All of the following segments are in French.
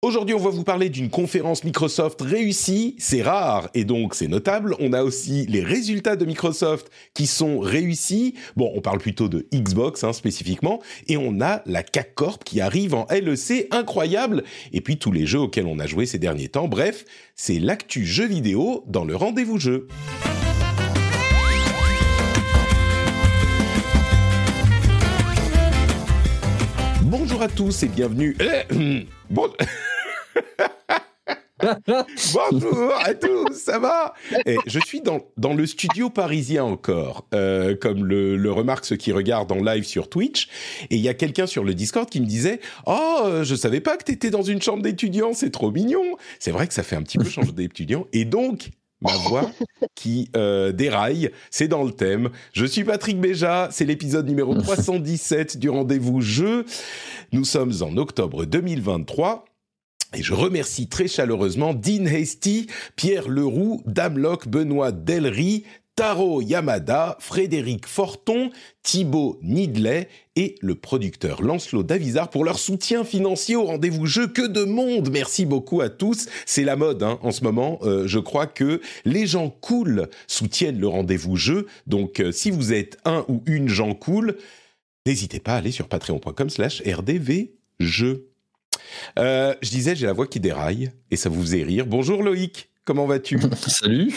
Aujourd'hui, on va vous parler d'une conférence Microsoft réussie. C'est rare et donc c'est notable. On a aussi les résultats de Microsoft qui sont réussis. Bon, on parle plutôt de Xbox hein, spécifiquement. Et on a la CAC Corp qui arrive en LEC incroyable. Et puis tous les jeux auxquels on a joué ces derniers temps. Bref, c'est l'actu jeu vidéo dans le rendez-vous jeu. Bonjour à tous et bienvenue. Bon... Bonjour à tous, ça va? Et Je suis dans, dans le studio parisien encore, euh, comme le, le remarquent ceux qui regardent en live sur Twitch. Et il y a quelqu'un sur le Discord qui me disait « Oh, je savais pas que tu étais dans une chambre d'étudiants, c'est trop mignon !» C'est vrai que ça fait un petit peu changer d'étudiant. Et donc, ma voix qui euh, déraille, c'est dans le thème. Je suis Patrick Béja, c'est l'épisode numéro 317 du rendez-vous jeu. Nous sommes en octobre 2023. Et je remercie très chaleureusement Dean Hasty, Pierre Leroux, Damlock, Benoît Delry, Taro Yamada, Frédéric Forton, Thibaut Nidley et le producteur Lancelot Davizard pour leur soutien financier au rendez-vous jeu. Que de monde Merci beaucoup à tous. C'est la mode hein, en ce moment. Euh, je crois que les gens cool soutiennent le rendez-vous jeu. Donc euh, si vous êtes un ou une gens cool, n'hésitez pas à aller sur patreon.com slash rdvjeu. Euh, je disais, j'ai la voix qui déraille et ça vous faisait rire. Bonjour Loïc, comment vas-tu? Salut,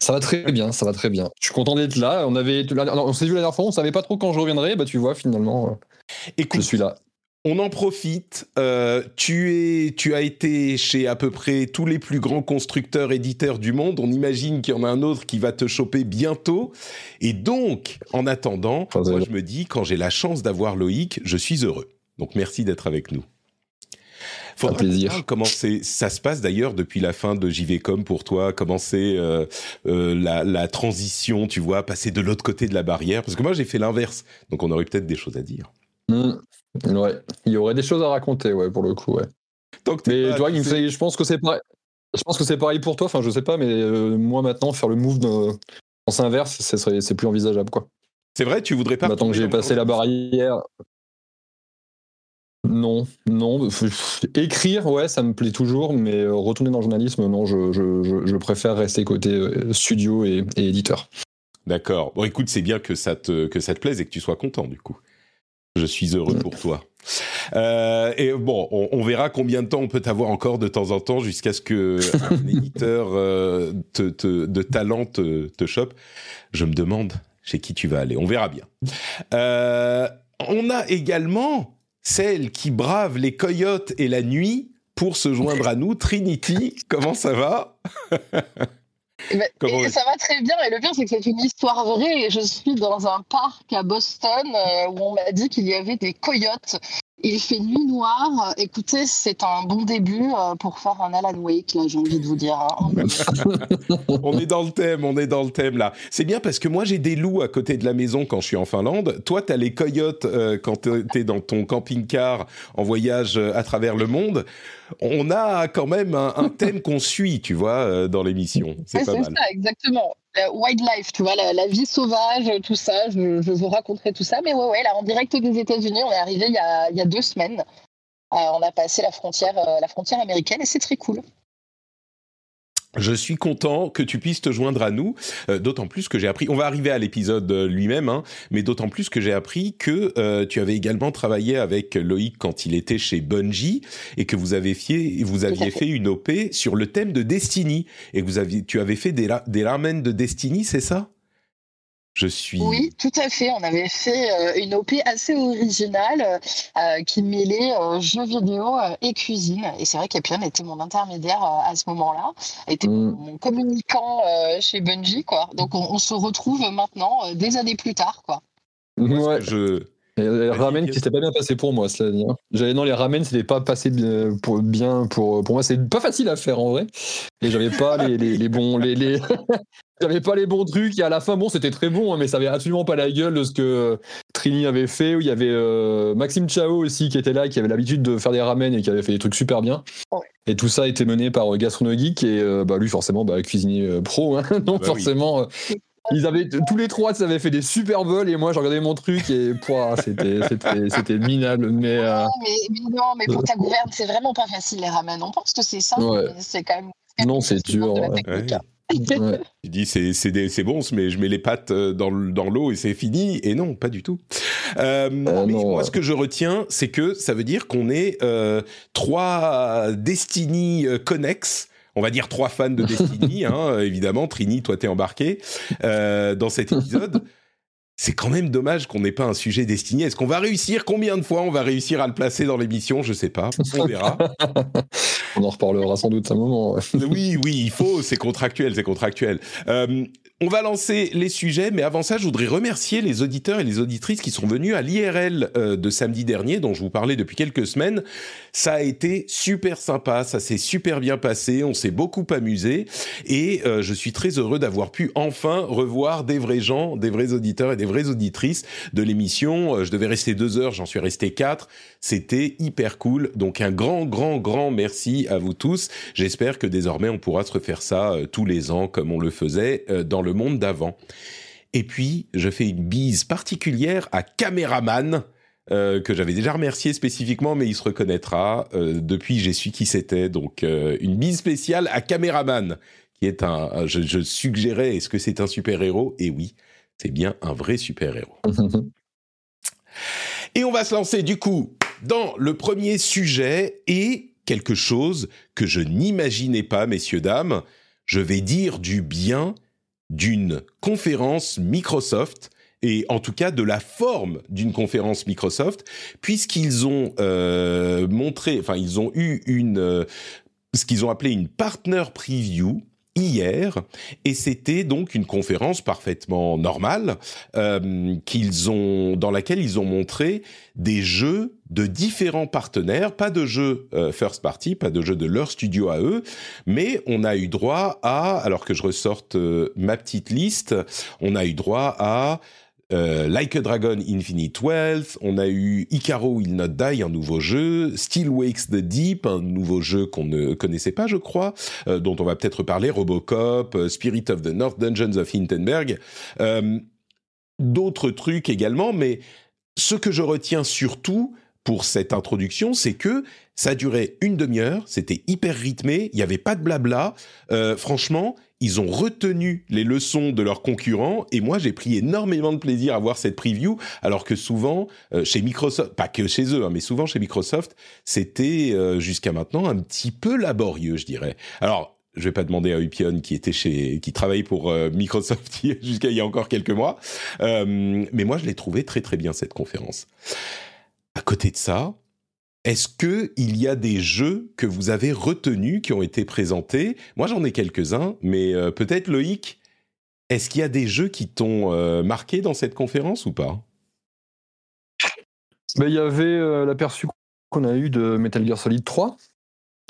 ça va très bien, ça va très bien. Je suis content d'être là. On avait, on s'est vu la dernière fois, on savait pas trop quand je reviendrais. Bah tu vois, finalement, Écoute, je suis là. On en profite. Euh, tu es, tu as été chez à peu près tous les plus grands constructeurs éditeurs du monde. On imagine qu'il y en a un autre qui va te choper bientôt. Et donc, en attendant, moi je me dis quand j'ai la chance d'avoir Loïc, je suis heureux. Donc merci d'être avec nous. Faudra Un plaisir. Comment c'est, ça se passe d'ailleurs depuis la fin de JVcom pour toi Comment c'est euh, euh, la, la transition, tu vois, passer de l'autre côté de la barrière Parce que moi j'ai fait l'inverse, donc on aurait peut-être des choses à dire. Hmm. Ouais, il y aurait des choses à raconter, ouais, pour le coup, ouais. Tant que Mais fait- je pense que c'est pareil. Je pense que c'est pareil pour toi. Enfin, je sais pas, mais euh, moi maintenant, faire le move de sens inverse, c'est plus envisageable, quoi. c'est vrai, tu voudrais pas Maintenant que j'ai dans passé la barrière. Non, non. Écrire, ouais, ça me plaît toujours, mais euh, retourner dans le journalisme, non, je, je, je, je préfère rester côté euh, studio et, et éditeur. D'accord. Bon, écoute, c'est bien que ça te que ça te plaise et que tu sois content du coup. Je suis heureux pour toi. Euh, et bon, on, on verra combien de temps on peut t'avoir encore de temps en temps jusqu'à ce que un éditeur euh, te, te- de talent te, te chope. Je me demande chez qui tu vas aller. On verra bien. Euh, on a également celle qui brave les coyotes et la nuit pour se joindre à nous, Trinity. Comment ça va Eh ben, Comment- et ça va très bien. Et le pire, c'est que c'est une histoire vraie. Je suis dans un parc à Boston euh, où on m'a dit qu'il y avait des coyotes. Il fait nuit noire. Écoutez, c'est un bon début euh, pour faire un Alan Wake, là, j'ai envie de vous dire. hein. on est dans le thème, on est dans le thème là. C'est bien parce que moi j'ai des loups à côté de la maison quand je suis en Finlande. Toi, t'as les coyotes euh, quand t'es- dans ton camping-car en voyage euh, à travers le monde. On a quand même un, un thème qu'on suit, tu vois, euh, dans l'émission. C'est Ouais, pas mal. ça, exactement. Euh, wildlife, tu vois, la, vie sauvage, tout ça. Je, je vous raconterai tout ça. Mais ouais, ouais, là, en direct des États-Unis, on est arrivé il y a, il y a deux semaines. Euh, on a passé la frontière, euh, la frontière américaine et c'est très cool. Je suis content que tu puisses te joindre à nous, euh, d'autant plus que j'ai appris, on va arriver à l'épisode euh, lui-même, hein, mais d'autant plus que j'ai appris que euh, tu avais également travaillé avec Loïc quand il était chez Bungie et que vous, avez vous aviez fait. fait une OP sur le thème de Destiny et que vous aviez, tu avais fait des, ra- des ramen de Destiny, c'est ça? Je suis... Oui, tout à fait. On avait fait euh, une OP assez originale euh, qui mêlait euh, jeux vidéo euh, et cuisine. Et c'est vrai qu'Epion était mon intermédiaire euh, à ce moment-là, était Mm. mon communicant euh, chez Bungie. Quoi. Donc on, on se retrouve maintenant, euh, des années plus tard. Quoi. Moi, ce Ouais. que je... Les ramen qui s'était pas bien passé pour moi, cela dit. hein. J'avais non, les ramen c'était pas passé bien pour, bien pour, pour moi, c'est pas facile à faire en vrai. Et j'avais pas les, les, les bons les, les... j'avais pas les bons trucs. Et à la fin, bon, c'était très bon, hein, mais ça avait absolument pas la gueule de ce que euh, Trini avait fait. Où il y avait euh, Maxime Chao aussi qui était là, qui avait l'habitude de faire des ramen et qui avait fait des trucs super bien. Et tout ça était mené par euh, Gastrono Geek et euh, bah lui forcément bah, cuisinier euh, pro, hein. donc Bah forcément. euh, ils avaient tous les trois, ils avaient fait des super vols et moi, j'ai regardé mon truc et pouah, c'était c'était c'était minable. Mais euh, Non, mais, mais non, mais pour ta gouverne, c'est vraiment pas facile les ramen. On pense que c'est ça, Ouais. mais c'est quand même. Non, c'est dur, ouais. dis c'est c'est bon, mais je mets les pattes euh, dans dans l'eau et c'est fini. Et non, pas du tout. Euh, mais non, moi, ouais. ce que je retiens, c'est que ça veut dire qu'on est euh, trois Destiny euh, connexes. On va dire trois fans de Destiny, hein, évidemment. Trini, toi, t'es embarqué euh, dans cet épisode. C'est quand même dommage qu'on n'ait pas un sujet Destiny. Est-ce qu'on va réussir? Combien de fois on va réussir à le placer dans l'émission? Je sais pas. On verra. On en reparlera sans doute un moment. Oui, oui, il faut, c'est contractuel, c'est contractuel. Euh, on va lancer les sujets, mais avant ça, je voudrais remercier les auditeurs et les auditrices qui sont venus à l'IRL euh, de samedi dernier, dont je vous parlais depuis quelques semaines. Ça a été super sympa, ça s'est super bien passé, on s'est beaucoup amusé, et euh, je suis très heureux d'avoir pu enfin revoir des vrais gens, des vrais auditeurs et des vraies auditrices de l'émission. Euh, je devais rester deux heures, j'en suis resté quatre. C'était hyper cool. Donc un grand, grand, grand merci à vous tous. J'espère que désormais on pourra se refaire ça euh, tous les ans comme on le faisait euh, dans le monde d'avant. Et puis, je fais une bise particulière à Caméraman. que j'avais déjà remercié spécifiquement, mais il se reconnaîtra. Depuis, j'ai su qui c'était. Donc, une bise spéciale à Caméraman, qui est un... je, je suggérais, est-ce que c'est un super-héros? Et oui, c'est bien un vrai super-héros. Et on va se lancer du coup dans le premier sujet et quelque chose que je n'imaginais pas, messieurs, dames. Je vais dire du bien d'une conférence Microsoft et en tout cas de la forme d'une conférence Microsoft, puisqu'ils ont euh, montré, enfin ils ont eu une, euh, ce qu'ils ont appelé une partner preview hier, et c'était donc une conférence parfaitement normale euh, qu'ils ont, dans laquelle ils ont montré des jeux de différents partenaires, pas de jeux euh, first party, pas de jeux de leur studio à eux, mais on a eu droit à, alors que je ressorte euh, ma petite liste, on a eu droit à euh, Like a Dragon Infinite Wealth, on a eu Icaro Will Not Die, un nouveau jeu, Still Wakes the Deep, un nouveau jeu qu'on ne connaissait pas, je crois, euh, dont on va peut-être parler, Robocop, euh, Spirit of the North, Dungeons of Hindenburg, euh, d'autres trucs également, mais ce que je retiens surtout pour cette introduction, c'est que ça durait une demi-heure, c'était hyper rythmé, il n'y avait pas de blabla. Euh, franchement, ils ont retenu les leçons de leurs concurrents et moi j'ai pris énormément de plaisir à voir cette preview, alors que souvent euh, chez Microsoft, pas que chez eux, hein, mais souvent chez Microsoft, c'était euh, jusqu'à maintenant un petit peu laborieux, je dirais. Alors je vais pas demander à Upion qui était chez, qui travaille pour euh, Microsoft jusqu'à il y a encore quelques mois, mais moi je l'ai trouvé très très bien cette conférence. À côté de ça, est-ce que il y a des jeux que vous avez retenus qui ont été présentés? Moi, j'en ai quelques-uns, mais euh, peut-être Loïc, est-ce qu'il y a des jeux qui t'ont euh, marqué dans cette conférence ou pas? Mais il y avait euh, l'aperçu qu'on a eu de Metal Gear Solid 3.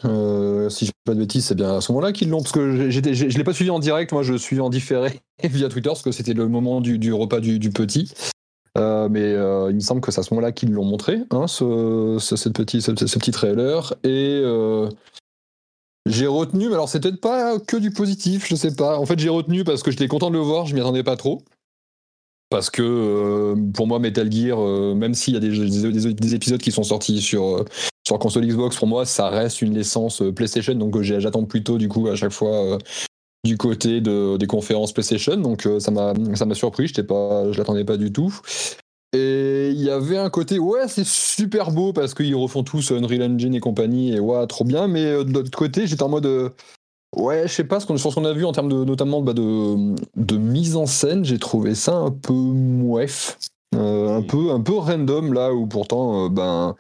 Euh, si je ne pas de bêtises, c'est bien à ce moment-là qu'ils l'ont, parce que je ne l'ai pas suivi en direct, moi je suis en différé via Twitter, parce que c'était le moment du, repas du petit. Euh, mais euh, il me semble que c'est à ce moment-là qu'ils l'ont montré, hein, ce, petit, trailer. Et euh, j'ai retenu, mais alors c'est peut-être pas que du positif, je sais pas. En fait, j'ai retenu parce que j'étais content de le voir, je m'y attendais pas trop. Parce que pour moi, Metal Gear, même s'il y a des, des- des- des épisodes qui sont sortis sur, sur console Xbox, pour moi, ça reste une licence PlayStation. Donc j'attends plutôt, du coup, à chaque fois du côté de, des conférences PlayStation. Donc euh, ça m'a ça m'a surpris, j'étais pas, je l'attendais pas du tout. Et il y avait un côté, ouais, c'est super beau parce qu'ils refont tous Unreal Engine et compagnie, et ouais, trop bien. Mais euh, de l'autre côté, j'étais en mode. euh, Ouais, je sais pas, ce qu'on, sur ce qu'on a vu en termes de, notamment bah, de, de mise en scène, j'ai trouvé ça un peu mouef, Euh, un, peu, un peu random là où pourtant, euh, ben,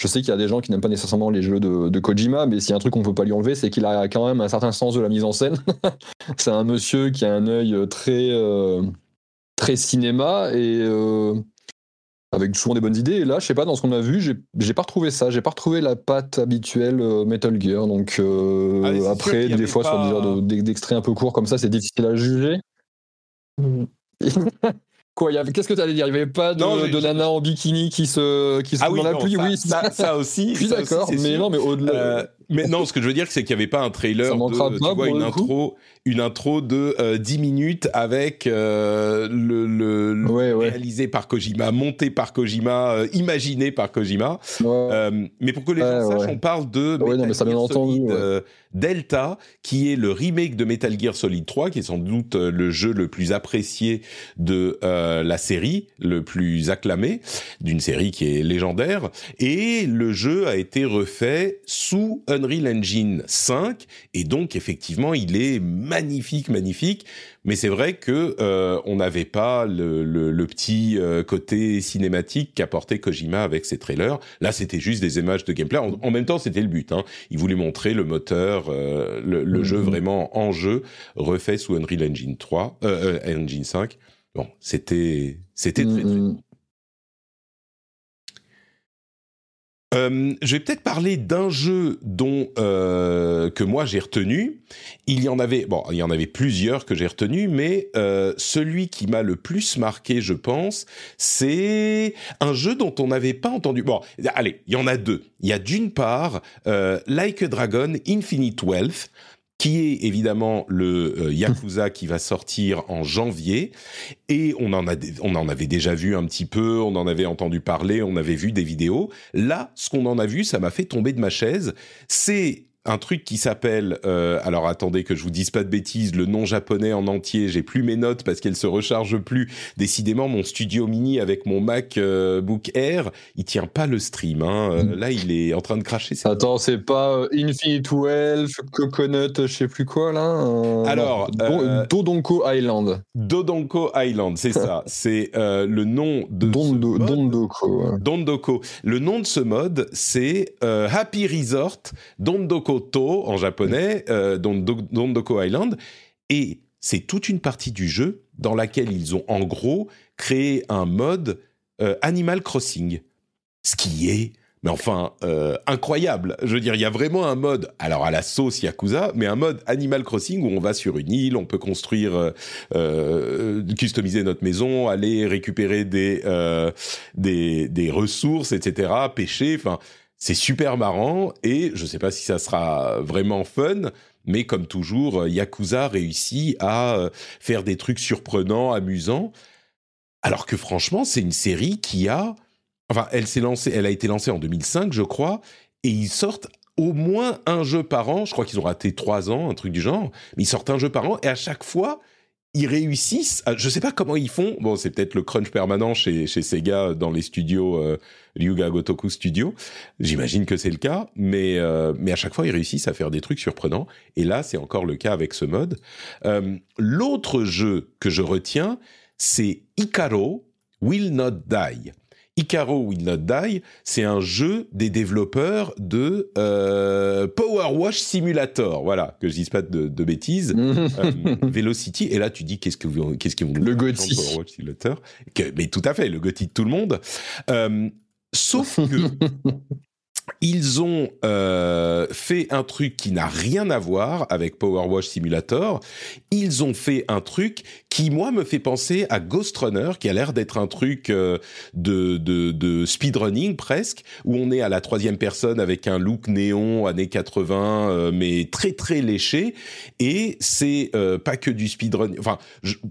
je sais qu'il y a des gens qui n'aiment pas nécessairement les jeux de, de Kojima, mais s'il y a un truc qu'on peut pas lui enlever, c'est qu'il a quand même un certain sens de la mise en scène. c'est un monsieur qui a un œil très, euh, très cinéma et euh, avec souvent des bonnes idées. Et là, je sais pas, dans ce qu'on a vu, j'ai j'ai pas retrouvé ça. J'ai pas retrouvé la patte habituelle euh, Metal Gear. Donc euh, Ah, après, des fois, sur des heures de- d'ex- d'extraits un peu courts comme ça, c'est difficile à juger. Quoi, qu'est-ce que tu allais dire? Il n'y avait pas de, Non, nana en bikini qui se, qui se Ah oui, dans la non, pluie? ça, Oui, ça, ça aussi. je suis d'accord, mais sûr. non, mais au-delà. Euh, mais non, ce que je veux dire, c'est qu'il n'y avait pas un trailer de, manquera tu pas, vois, une intro, une intro de euh, 10 minutes avec euh, le, le- le- Ouais, réalisé par Kojima, monté par Kojima, euh, imaginé par Kojima. Ouais. Mais pour que les gens sachent, on parle de Ouais, non, mais ça, bien entendu, Delta, qui est le remake de Metal Gear Solid 3, qui est sans doute euh, le jeu le plus apprécié de euh, la série, le plus acclamé d'une série qui est légendaire. Et le jeu a été refait sous Unreal Engine 5, et donc effectivement, il est magnifique, magnifique. Mais c'est vrai que euh, on n'avait pas le, le, le petit euh, côté cinématique qu'apportait Kojima avec ses trailers. Là, c'était juste des images de gameplay. En, en même temps, c'était le but. Hein. Il voulait montrer le moteur, euh, le, le Mhm. jeu vraiment en jeu, refait sous Unreal Engine 3, euh, euh, Engine 5. Bon, c'était c'était très, très Euh, je vais peut-être parler d'un jeu dont euh, que moi j'ai retenu. Il y en avait, bon, il y en avait plusieurs que j'ai retenu, mais euh, celui qui m'a le plus marqué, je pense, c'est un jeu dont on n'avait pas entendu. Bon, allez, il y en a deux. Il y a d'une part euh, Like a Dragon Infinite Wealth qui est évidemment le euh, Yakuza qui va sortir en janvier. Et on en, a, on en avait déjà vu un petit peu, on en avait entendu parler, on avait vu des vidéos. Là, ce qu'on en a vu, ça m'a fait tomber de ma chaise. C'est un truc qui s'appelle, euh, alors attendez que je vous dise pas de bêtises, le nom japonais en entier, j'ai plus mes notes parce qu'elles se rechargent plus. Décidément, mon studio mini avec mon Mac euh, Book Air, il tient pas le stream. Hein. Euh, là, il est en train de cracher. Attends, c'est pas euh, Infinite Wealth, Coconut, je sais plus quoi là Alors, Do- Dodonko Island. Dodonko Island, c'est ça. c'est euh, le nom de Dondo. Dondoko. ouais. Dondoko. Le nom de ce mode, c'est euh, Happy Resort Dondoko En japonais, euh, Dondoko Island. Et c'est toute une partie du jeu dans laquelle ils ont en gros créé un mode euh, Animal Crossing. Ce qui est, mais enfin, euh, incroyable. Je veux dire, il y a vraiment un mode, alors à la sauce Yakuza, mais un mode Animal Crossing où on va sur une île, on peut construire, euh, customiser notre maison, aller récupérer des, des, des ressources, etc., pêcher, enfin, c'est super marrant et je sais pas si ça sera vraiment fun, mais comme toujours, Yakuza réussit à euh, faire des trucs surprenants, amusants, alors que franchement, c'est une série qui a, enfin, elle s'est lancée, elle a été lancée en 2005, je crois, et ils sortent au moins un jeu par an. Je crois qu'ils ont raté trois ans, un truc du genre, mais ils sortent un jeu par an et à chaque fois, ils réussissent. à- je sais pas comment ils font. Bon, c'est peut-être le crunch permanent chez, chez Sega dans les studios euh, Ryuga Gotoku Studio. J'imagine que c'est le cas, mais euh, mais à chaque fois ils réussissent à faire des trucs surprenants. Et là, c'est encore le cas avec ce mode. Euh, L'autre jeu que je retiens, c'est Icaro Will Not Die. Icaro Will Not Die, c'est un jeu des développeurs de euh, Power Wash Simulator. Voilà, que je dise pas de, de bêtises. Euh, Velocity. Et là, tu dis qu'est-ce que vous, qu'est-ce qu'ils vont Le Gotti. Power Watch Simulator? Que- Mais tout à fait, le Gotti de tout le monde. Euh, sauf que ils ont euh, fait un truc qui n'a rien à voir avec Power Wash Simulator. Ils ont fait un truc qui, moi, me fait penser à Ghost Runner, qui a l'air d'être un truc euh, de, de, de speedrunning presque, où on est à la troisième personne avec un look néon années 80, euh, mais très très léché. Et c'est euh, pas que du speedrun. Enfin,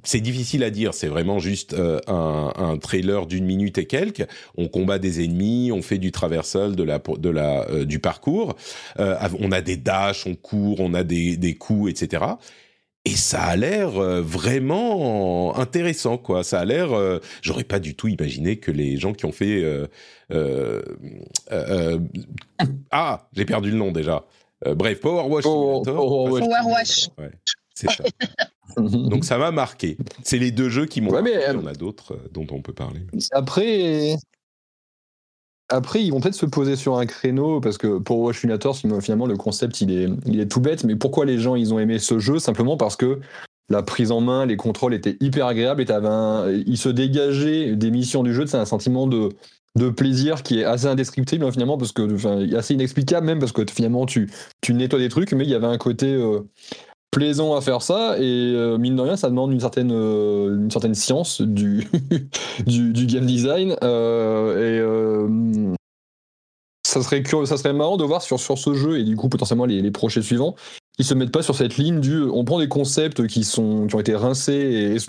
c'est difficile à dire. C'est vraiment juste euh, un, un trailer d'une minute et quelques. On combat des ennemis, on fait du traversal, de la de la euh, du parcours. Euh, on a des dashs, on court, on a des des coups, etc. Et ça a l'air euh, vraiment intéressant, quoi. Ça a l'air. euh, J'aurais pas du tout imaginé que les gens qui ont fait. euh, euh, euh, euh, ah, j'ai perdu le nom déjà. Euh, bref, Power Wash Power- Wash. Power Wash. Ouais, c'est ça. Donc ça m'a marqué. C'est les deux jeux qui m'ont. Ouais, mais, marqué. euh, Il y en a d'autres dont on peut parler. Après, après, ils vont peut-être se poser sur un créneau parce que pour Simulator, finalement, le concept il est, tout bête. Mais pourquoi les gens ils ont aimé ce jeu? Simplement parce que la prise en main, les contrôles étaient hyper agréables et un, il se dégageait des missions du jeu, c'est un sentiment de, de plaisir qui est assez indescriptible hein, finalement parce que enfin, assez inexplicable même parce que finalement tu, tu nettoies des trucs mais il y avait un côté euh, plaisant à faire ça et euh, mine de rien ça demande une certaine euh, une certaine science du du, game design et ça serait ça serait marrant de voir sur sur ce jeu et du coup potentiellement les, les projets suivants ils se mettent pas sur cette ligne du on prend des concepts qui sont qui ont été rincés et, et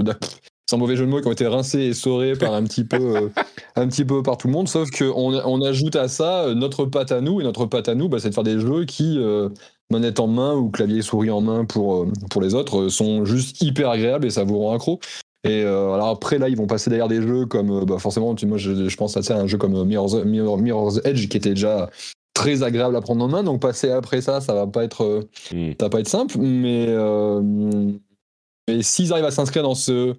sans mauvais jeu de mots, qui ont été rincés et saurés par un petit peu, euh, un petit peu par tout le monde. Sauf qu'on on ajoute à ça euh, notre patte à nous, et notre patte à nous, bah, c'est de faire des jeux qui, euh, manette en main ou clavier et souris en main pour, pour les autres, sont juste hyper agréables et ça vous rend accro. Et alors après, là, ils vont passer derrière des jeux comme, bah, forcément, moi, je, je, pense à ça, un jeu comme Mirror's, Mirror's, Edge qui était déjà très agréable à prendre en main. Donc passer après ça, ça va pas être, mm. ça va pas être simple. Mais, mais s'ils arrivent à s'inscrire dans ce,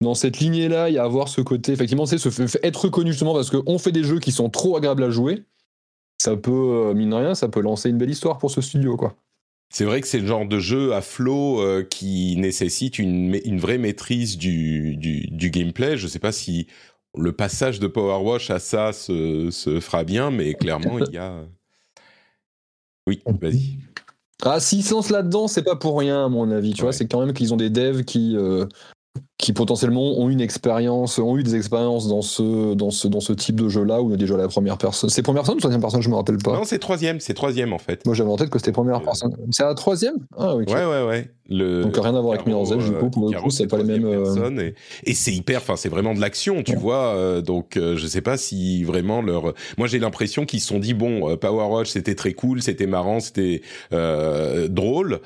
dans cette lignée-là, il y a avoir ce côté, effectivement, c'est être reconnu justement parce qu'on fait des jeux qui sont trop agréables à jouer. Ça peut, euh, mine de rien, ça peut lancer une belle histoire pour ce studio, quoi. C'est vrai que c'est le genre de jeu à flow euh, qui nécessite une, une, vraie maîtrise du, du, du gameplay. Je ne sais pas si le passage de Power Wash à ça se, se fera bien, mais clairement, il y a. Oui, vas-y. Ah, s'ils se lancent là-dedans, c'est pas pour rien, à mon avis. Tu vois, c'est quand même qu'ils ont des devs qui, euh, qui potentiellement ont une expérience, ont eu des expériences dans ce, dans ce, dans ce type de jeu-là, où il y a déjà la première personne. C'est première personne ou troisième personne, je me rappelle pas. Non, c'est troisième, c'est troisième en fait. Moi j'avais en tête que c'était première euh, personne. C'est la troisième? Ah oui. Ouais, ouais, ouais. Le... Donc rien à voir avec Mirror's Edge, du coup, pour le coup, c'est pas les mêmes. Euh, et, et c'est hyper, enfin, c'est vraiment de l'action, tu vois. Euh, donc je sais pas si vraiment leur. Moi j'ai l'impression qu'ils se sont dit, bon, Power Watch c'était très cool, c'était marrant, c'était drôle.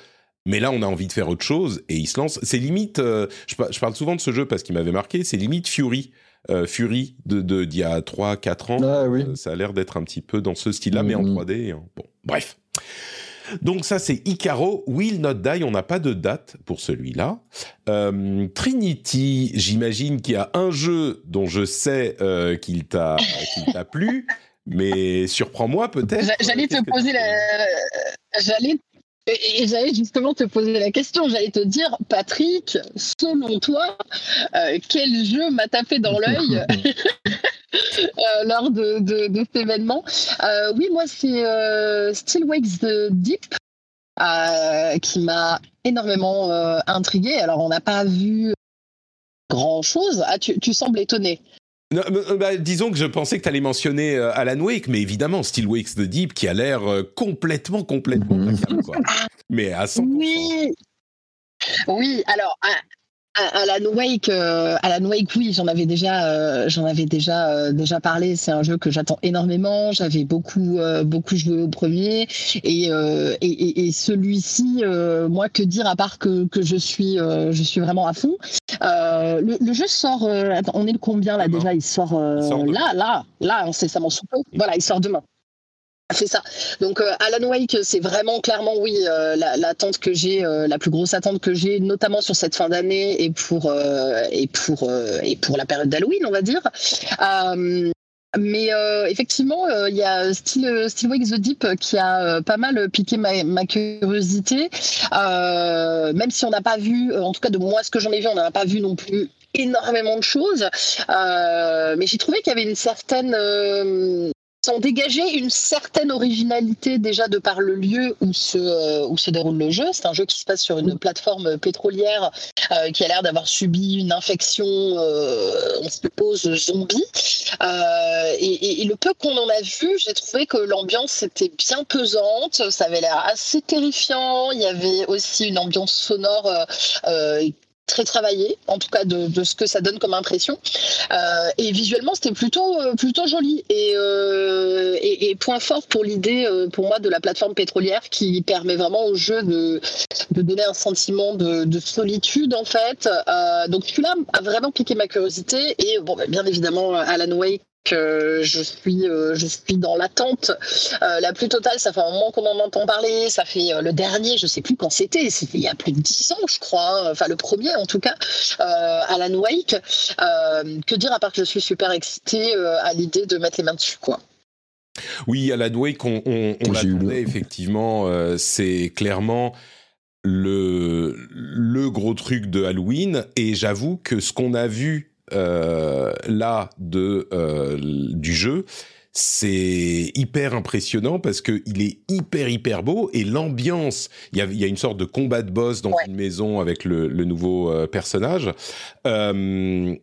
Mais là, on a envie de faire autre chose et il se lance. C'est limite, euh, je, parle souvent de ce jeu parce qu'il m'avait marqué, c'est limite Fury. Euh, Fury de d'il y a 3-4 ans. Ah, oui. Euh, ça a l'air d'être un petit peu dans ce style-là, mais en 3D. Hein. Bon, bref. Donc ça, c'est Icaro, Will Not Die. On n'a pas de date pour celui-là. Trinity, j'imagine qu'il y a un jeu dont je sais qu'il t'a plu, mais surprends-moi peut-être. J'allais te poser la... J'allais et, j'allais justement te poser la question, j'allais te dire, Patrick, selon toi, euh, quel jeu m'a tapé dans l'œil euh, lors de, de, cet événement? Euh, Oui, moi, c'est Still Wakes the Deep. qui m'a énormément intrigué. Alors, on n'a pas vu grand chose. Ah, tu, tu sembles étonné. Euh, bah, disons que je pensais que tu allais mentionner euh, Alan Wake, mais évidemment, Still Wakes the Deep, qui a l'air euh, complètement, complètement mhm. quoi. Mais à 100%. Oui, oui alors, Alan Wake, euh, Alan Wake, oui, j'en avais déjà, euh, j'en avais déjà, euh, déjà parlé. C'est un jeu que j'attends énormément. J'avais beaucoup, beaucoup joué au premier, et, et, et, celui-ci, moi, que dire à part que, que je suis, je suis vraiment à fond. Le, jeu sort. on est le combien là déjà Il sort, là, là, là, incessamment sous peu. Voilà, il sort demain. C'est ça. Donc euh, Alan Wake, c'est vraiment clairement oui euh, l'attente que j'ai, euh, la plus grosse attente que j'ai, notamment sur cette fin d'année et pour et pour et pour la période d'Halloween, on va dire. Mais effectivement, il y a Still, Still Wake the Deep qui a pas mal piqué ma, ma curiosité, même si on n'a pas vu, en tout cas de moi ce que j'en ai vu, on n'a pas vu non plus énormément de choses, mais j'ai trouvé qu'il y avait une certaine sont dégagés une certaine originalité déjà de par le lieu où se, euh, où se déroule le jeu. C'est un jeu qui se passe sur une plateforme pétrolière euh, qui a l'air d'avoir subi une infection, euh, on suppose, zombie. Et, et, le peu qu'on en a vu, j'ai trouvé que l'ambiance était bien pesante, ça avait l'air assez terrifiant. Il y avait aussi une ambiance sonore très travaillé, en tout cas de, ce que ça donne comme impression. Euh, et visuellement, c'était plutôt, euh, plutôt joli. Euh, et, et, point fort pour l'idée, pour moi, de la plateforme pétrolière qui permet vraiment au jeu de, de donner un sentiment de, solitude, en fait. donc celui-là a vraiment piqué ma curiosité. Et bon, bah, bien évidemment, Alan Wake que je suis, euh, je suis dans l'attente euh, la plus totale. Ça fait un moment qu'on en entend parler. Ça fait euh, le dernier, je sais plus quand c'était. C'était il y a plus de dix ans, je crois. Hein. Enfin, le premier en tout cas, Alan Wake. que dire à part que je suis super excitée à l'idée de mettre les mains dessus, quoi. Oui, Alan Wake, on, on, on l'attendait effectivement. c'est clairement le, le gros truc de Halloween. Et j'avoue que ce qu'on a vu là de, euh, du jeu, c'est hyper impressionnant parce que il est hyper hyper beau et l'ambiance. Il y a, y a, une sorte de combat de boss dans Ouais. une maison avec le, le nouveau euh, personnage. Euh,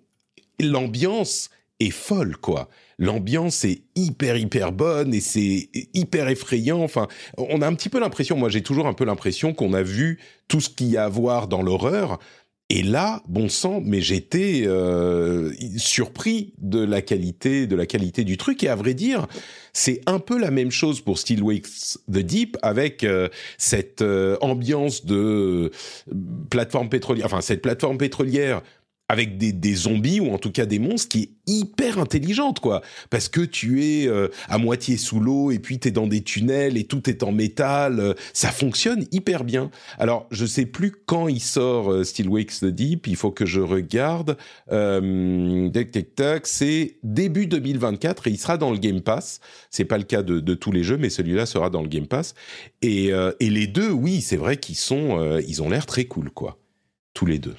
l'ambiance est folle quoi. L'ambiance est hyper hyper bonne et c'est hyper effrayant. Enfin, on a un petit peu l'impression, moi j'ai toujours un peu l'impression qu'on a vu tout ce qu'il y a à voir dans l'horreur. Et là, bon sang, mais j'étais euh, surpris de la qualité, de la qualité du truc. Et à vrai dire, c'est un peu la même chose pour Still Wakes the Deep avec euh, cette euh, ambiance de euh, plateforme pétrolière, enfin cette plateforme pétrolière avec des, des zombies ou en tout cas des monstres qui est hyper intelligente quoi. Parce que tu es euh, à moitié sous l'eau et puis tu es dans des tunnels et tout est en métal euh, ça fonctionne hyper bien. Alors je sais plus quand il sort euh, Still Wakes the Deep il faut que je regarde. Euh, tac tac tac c'est début 2024 et il sera dans le Game Pass. C'est pas le cas de, de tous les jeux mais celui-là sera dans le Game Pass. Et, euh, et les deux oui c'est vrai qu'ils sont euh, ils ont l'air très cool quoi. Tous les deux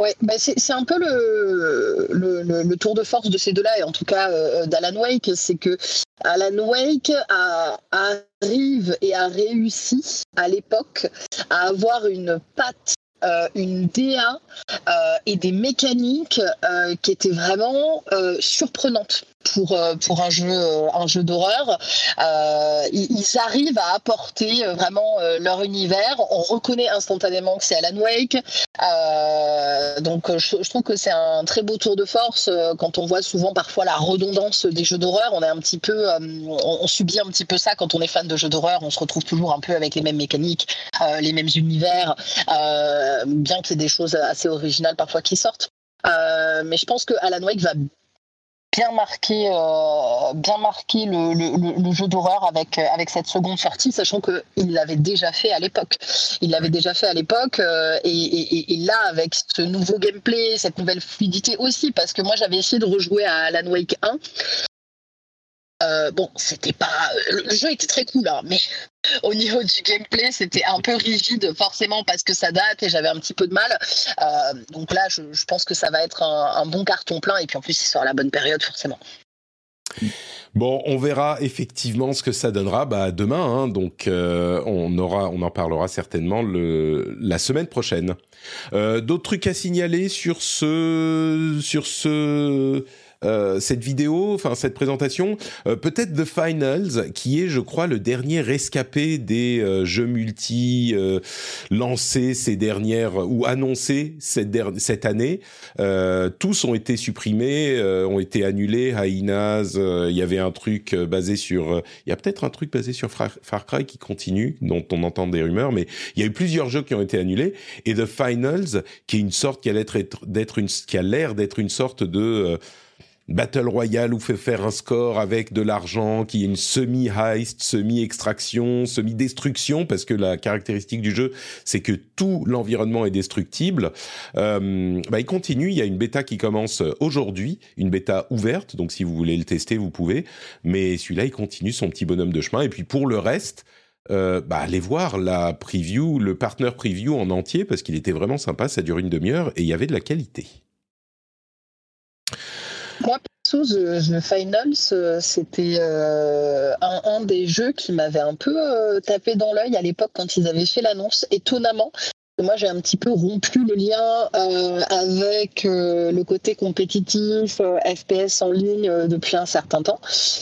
Ouais, bah c'est un peu le, le, le- le tour de force de ces deux-là, et en tout cas euh, d'Alan Wake, c'est que Alan Wake a- arrive et a réussi à l'époque à avoir une patte, euh, une DA euh, et des mécaniques euh, qui étaient vraiment euh, surprenantes pour, euh, pour un jeu, euh, d'horreur. Euh, ils, arrivent à apporter vraiment leur univers. On reconnaît instantanément que c'est Alan Wake. Donc je, trouve que c'est un très beau tour de force quand on voit souvent parfois la redondance des jeux d'horreur. On on, subit un petit peu ça quand on est fan de jeux d'horreur. On se retrouve toujours un peu avec les mêmes mécaniques, les mêmes univers, bien qu'il y ait des choses assez originales parfois qui sortent. Mais je pense que Alan Wake va bien marquer, euh, bien marquer le, le- le- jeu d'horreur avec, euh, avec cette seconde sortie, sachant qu'il l'avait déjà fait à l'époque. Il l'avait déjà fait à l'époque, euh, et, et- et- et là, avec ce nouveau gameplay, cette nouvelle fluidité aussi, parce que moi j'avais essayé de rejouer à Alan Wake 1. Euh, bon, c'était pas. Le le jeu était très cool, hein, mais au niveau du gameplay, c'était un peu rigide, forcément, parce que ça date et j'avais un petit peu de mal. Euh, donc là, je, pense que ça va être un, bon carton plein, et puis en plus, il sort à la bonne période, forcément. Bon, on verra effectivement ce que ça donnera bah, demain. hein, donc, euh, on aura, on en parlera certainement la semaine prochaine. Euh, D'autres trucs à signaler sur ce, sur ce, euh, cette vidéo, enfin cette présentation. Euh, Peut-être The Finals, qui est, je crois, le dernier rescapé des euh, jeux multi euh, lancés ces dernières ou annoncés cette, cette année. Euh, tous ont été supprimés, euh, ont été annulés. Euh, il y avait un truc euh, basé sur, euh, il y a peut-être un truc basé sur Far, Cry qui continue, dont on entend des rumeurs, mais il y a eu plusieurs jeux qui ont été annulés. Et The Finals, qui est une sorte qui a l'air d'être une, qui a l'air d'être une sorte de euh, Battle Royale où fait faire un score avec de l'argent, qui est une semi-heist, semi-extraction, semi-destruction, parce que la caractéristique du jeu, c'est que tout l'environnement est destructible. Euh, bah, il continue, il y a une bêta qui commence aujourd'hui, une bêta ouverte, donc si vous voulez le tester, vous pouvez. Mais celui-là, il continue son petit bonhomme de chemin. Et puis pour le reste, euh, bah, allez voir la preview, le partner preview en entier, parce qu'il était vraiment sympa, ça dure une demi-heure et il y avait de la qualité. Moi, perso, The, Finals, euh, c'était euh, un, des jeux qui m'avait un peu euh, tapé dans l'œil à l'époque quand ils avaient fait l'annonce, étonnamment. Moi, j'ai un petit peu rompu le lien avec le côté compétitif, FPS en ligne depuis un certain temps.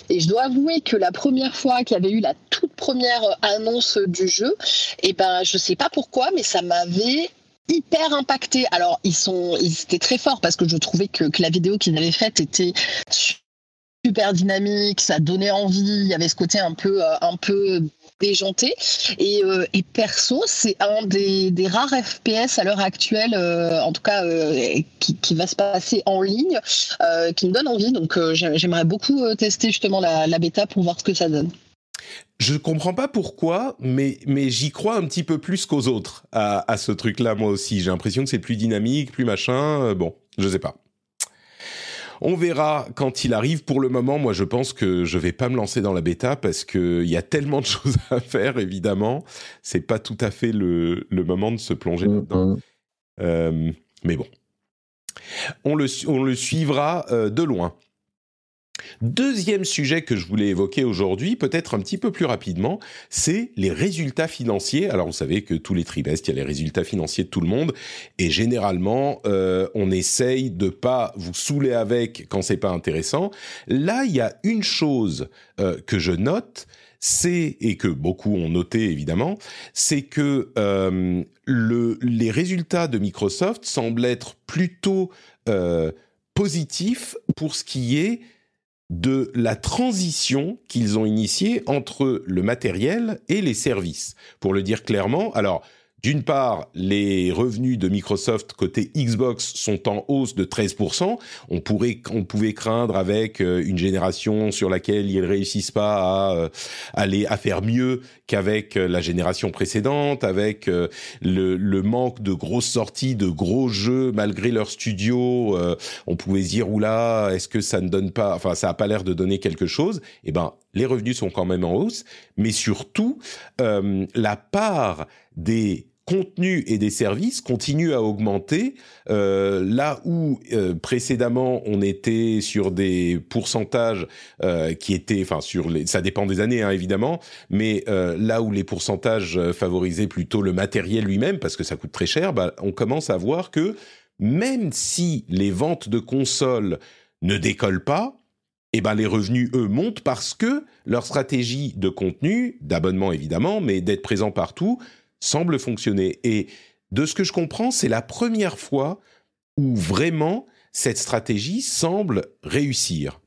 Et je dois avouer que la première fois qu'il y avait eu la toute première annonce du jeu, et ben, je sais pas pourquoi, mais ça m'avait hyper impacté. Alors, ils sont, ils étaient très forts parce que je trouvais que, que la vidéo qu'ils avaient faite était super dynamique, ça donnait envie. Il y avait ce côté un peu, euh, un peu déjanté. Et, euh, et perso, c'est un des, des rares FPS à l'heure actuelle, euh, en tout cas, qui, qui va se passer en ligne, qui me donne envie. Donc, j'ai- j'aimerais beaucoup tester justement la bêta pour voir ce que ça donne. Je comprends pas pourquoi, mais, mais j'y crois un petit peu plus qu'aux autres à, à ce truc-là, moi aussi. J'ai l'impression que c'est plus dynamique, plus machin. euh, bon, je sais pas. On verra quand il arrive. Pour le moment, moi, je pense que je vais pas me lancer dans la bêta parce que il y a tellement de choses à faire. Évidemment, c'est pas tout à fait le, le moment de se plonger Mm, dedans. Euh, mais bon, on le, on le suivra euh, de loin. Deuxième sujet que je voulais évoquer aujourd'hui, peut-être un petit peu plus rapidement, c'est les résultats financiers. Alors vous savez que tous les trimestres, il y a les résultats financiers de tout le monde, et généralement, euh, on essaye de pas vous saouler avec quand c'est pas intéressant. Là, il y a une chose euh, que je note, c'est et que beaucoup ont noté évidemment, c'est que euh, le, les résultats de Microsoft semblent être plutôt positifs pour ce qui est de la transition qu'ils ont initiée entre le matériel et les services. Pour le dire clairement, alors d'une part, les revenus de Microsoft côté Xbox sont en hausse de 13%. On pourrait, on pouvait craindre avec euh, une génération sur laquelle ils réussissent pas à euh, aller à faire mieux qu'avec euh, la génération précédente, avec le, le manque de grosses sorties, de gros jeux malgré leur studio. on pouvait dire oula, est-ce que ça ne donne pas, enfin ça a pas l'air de donner quelque chose? Eh ben, les revenus sont quand même en hausse, mais surtout la part des contenus et des services continue à augmenter. Euh, là où euh, précédemment on était sur des pourcentages euh, qui étaient, enfin sur les, ça dépend des années hein, évidemment, mais là où les pourcentages favorisaient plutôt le matériel lui-même parce que ça coûte très cher, bah, on commence à voir que même si les ventes de consoles ne décollent pas, eh ben les revenus eux montent parce que leur stratégie de contenu, d'abonnement évidemment, mais d'être présent partout, semble fonctionner. Et de ce que je comprends, c'est la première fois où vraiment cette stratégie semble réussir.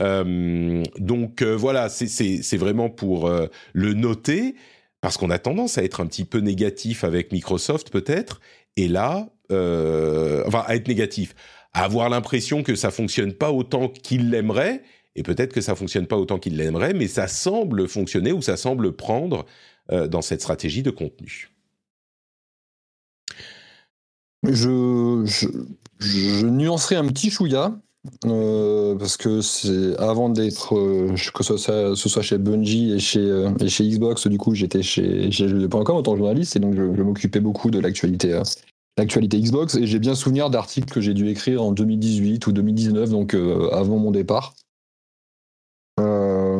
Euh, donc euh, voilà, c'est- vraiment pour euh, le noter, parce qu'on a tendance à être un petit peu négatif avec Microsoft peut-être, et là, enfin à être négatif, à avoir l'impression que ça fonctionne pas autant qu'il l'aimerait, et peut-être que ça fonctionne pas autant qu'il l'aimerait, mais ça semble fonctionner ou ça semble prendre dans cette stratégie de contenu. Je, nuancerai un petit chouïa. euh, parce que avant d'être euh, que ce soit, chez Bungie et chez, euh, Xbox, du coup j'étais chez, chez jeux.com en tant que journaliste et donc je, m'occupais beaucoup de l'actualité euh, Xbox et j'ai bien souvenir d'articles que j'ai dû écrire en 2018 ou 2019, donc euh, avant mon départ.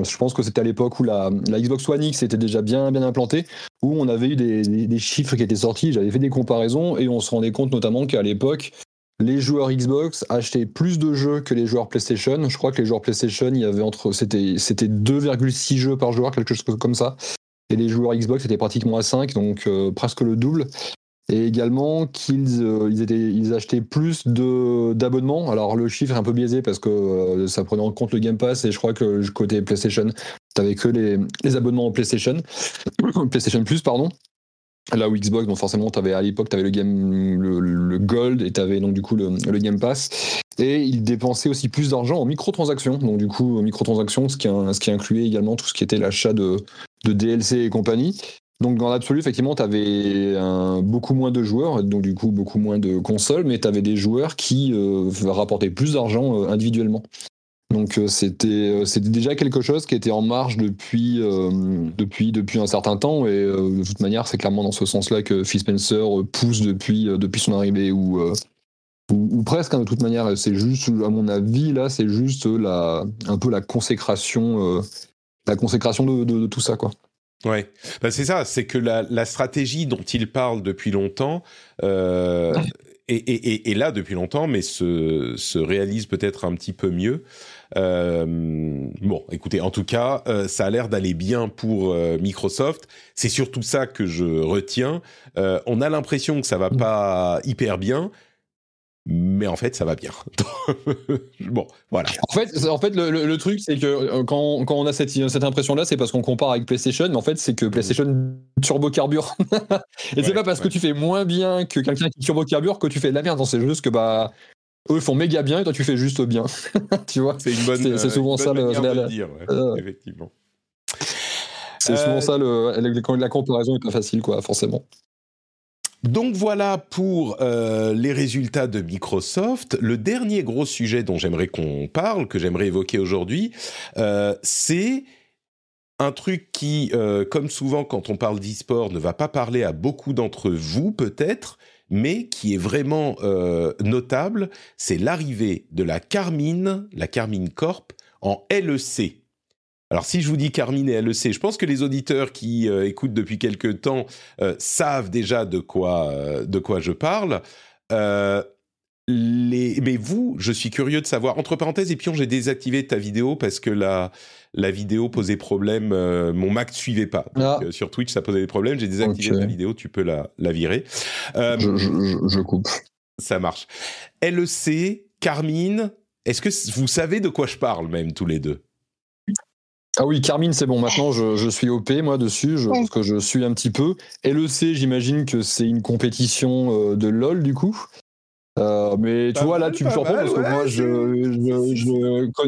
Euh, je pense que c'était à l'époque où la, Xbox One X était déjà bien, bien implantée, où on avait eu des, chiffres qui étaient sortis, j'avais fait des comparaisons et on se rendait compte notamment qu'à l'époque, les joueurs Xbox achetaient plus de jeux que les joueurs PlayStation. Je crois que les joueurs PlayStation, il y avait entre c'était c'était 2,6 jeux par joueur, quelque chose comme ça. Et les joueurs Xbox c'était pratiquement à 5, donc euh, presque le double. Et également qu'ils euh, ils achetaient plus d'abonnements. Alors le chiffre est un peu biaisé parce que euh, ça prenait en compte le Game Pass et je crois que côté PlayStation, t'avais que les, les abonnements en PlayStation, PlayStation Plus pardon. Là où Xbox, donc forcément, avais, à l'époque, tu avais le, game, le Gold et tu avais donc du coup le, le, Game Pass. Et ils dépensaient aussi plus d'argent en microtransactions. Donc du coup, microtransactions, ce qui, ce qui incluait également tout ce qui était l'achat de, de DLC et compagnie. Donc dans l'absolu, effectivement, tu avais beaucoup moins de joueurs, donc du coup beaucoup moins de consoles, mais tu avais des joueurs qui euh, rapportaient plus d'argent euh, individuellement. Donc euh, c'était euh, c'était déjà quelque chose qui était en marche depuis depuis depuis un certain temps et de toute manière c'est clairement dans ce sens-là que Phil Spencer pousse depuis depuis son arrivée ou ou, presque hein, de toute manière c'est juste à mon avis là c'est juste la un peu la consécration la consécration de, de, de, tout ça quoi. Ouais, ben, c'est ça, c'est que la, la, stratégie dont il parle depuis longtemps euh, est, est, est, là depuis longtemps, mais se, se réalise peut-être un petit peu mieux. Euh, bon, écoutez, en tout cas, euh, ça a l'air d'aller bien pour euh, Microsoft. C'est surtout ça que je retiens. Euh, on a l'impression que ça va pas hyper bien, mais en fait, ça va bien. bon, voilà. En fait, en fait le, le, le truc, c'est que euh, quand, quand, on a cette, cette impression-là, c'est parce qu'on compare avec PlayStation, mais en fait, c'est que PlayStation turbo carbure. Et ouais, c'est pas parce ouais. que tu fais moins bien que quelqu'un qui turbo carbure que tu fais de la merde. C'est juste que bah eux font méga bien et toi tu fais juste bien. tu vois? C'est une bonne. C'est souvent une ça bonne le. dire, ouais, euh, effectivement. C'est souvent ça le, la comparaison est pas facile, quoi, forcément. Donc voilà pour euh, les résultats de Microsoft. Le dernier gros sujet dont j'aimerais qu'on parle, que j'aimerais évoquer aujourd'hui, euh, c'est un truc qui, euh, comme souvent quand on parle d'e-sport, ne va pas parler à beaucoup d'entre vous peut-être, mais qui est vraiment notable, c'est l'arrivée de la Carmine, la Carmine Corp, en LEC. Alors si je vous dis Carmine et LEC, je pense que les auditeurs qui euh, écoutent depuis quelque temps euh, savent déjà de quoi, euh, de quoi je parle. Les... Mais vous, je suis curieux de savoir. Entre parenthèses, et puis j'ai désactivé ta vidéo parce que la, la vidéo posait problème. mon Mac ne suivait pas. Donc, ah. sur Twitch, ça posait des problèmes. J'ai désactivé ta vidéo. Tu peux la, la virer. Je, je, je, coupe. Ça marche. LEC, Carmine, est-ce que vous savez de quoi je parle même tous les deux? Ah oui, Carmine, c'est bon. Maintenant, je, suis OP, moi, dessus, je, parce que je suis un petit peu. LEC, j'imagine que c'est une compétition euh, de LoL, du coup. Euh, mais tu vois, là, tu me surprends parce que moi, je,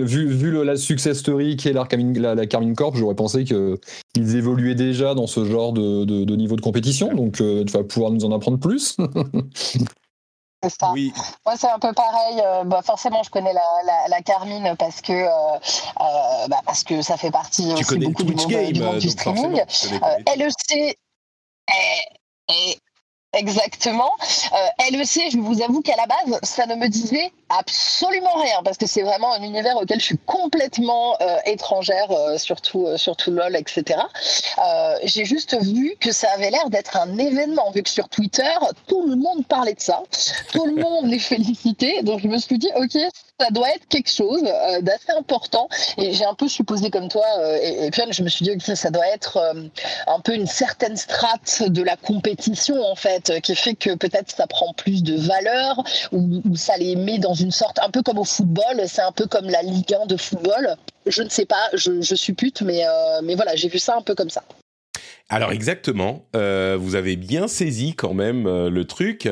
vu, vu la success story qui est la Carmine, la, Carmine Corp, j'aurais pensé qu'ils évoluaient déjà dans ce genre de, niveau de compétition. Donc, euh, tu vas pouvoir nous en apprendre plus. Oui. Moi, c'est un peu pareil. Euh, bah, forcément, je connais la, Carmine parce que, euh, euh, bah, parce que ça fait partie tu aussi beaucoup du monde, du streaming. LEC est, Exactement. Euh, LEC, je vous avoue qu'à la base, ça ne me disait absolument rien parce que c'est vraiment un univers auquel je suis complètement euh, étrangère, euh, surtout euh, surtout LOL, etc. J'ai juste vu que ça avait l'air d'être un événement, vu que sur Twitter, tout le monde parlait de ça, tout le monde les félicitait. Donc je me suis dit, ok, ça doit être quelque chose d'assez important. Et j'ai un peu supposé comme toi, et, puis je me suis dit, ok, ça doit être un peu une certaine strate de la compétition en fait, qui fait que peut-être ça prend plus de valeur ou, ou ça les met dans une sorte, un peu comme au football, c'est un peu comme la Ligue 1 de football. Je ne sais pas, je, je suppute, mais, euh, mais voilà, j'ai vu ça un peu comme ça. Alors exactement, euh, vous avez bien saisi quand même euh, le truc.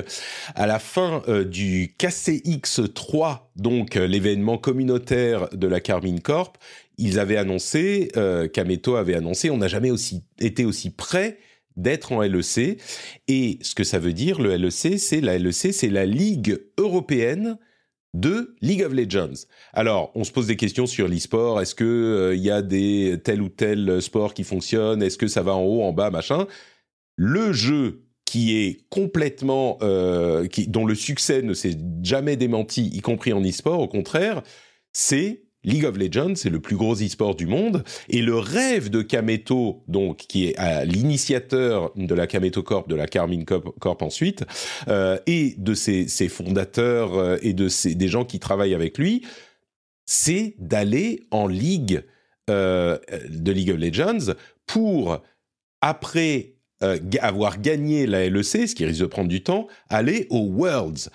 À la fin du KCX3, donc l'événement communautaire de la Carmine Corp, ils avaient annoncé, Kameto avait annoncé, on n'a jamais aussi été aussi près d'être en LEC. Et ce que ça veut dire, le LEC, c'est la LEC, c'est la Ligue européenne de League of Legends. Alors, on se pose des questions sur l'e-sport. Est-ce que il euh, y a des tel ou tel sport qui fonctionne? Est-ce que ça va en haut, en bas, machin? Le jeu qui est complètement, euh, qui, dont le succès ne s'est jamais démenti, y compris en e-sport, au contraire, c'est League of Legends, c'est le plus gros e-sport du monde, et le rêve de Kameto, donc qui est l'initiateur de la Kameto Corp, de la Carmine Corp, ensuite, euh, et de ses, fondateurs euh, et de des gens qui travaillent avec lui, c'est d'aller en ligue euh, de League of Legends pour après avoir gagné la LEC, ce qui risque de prendre du temps, aller aux Worlds.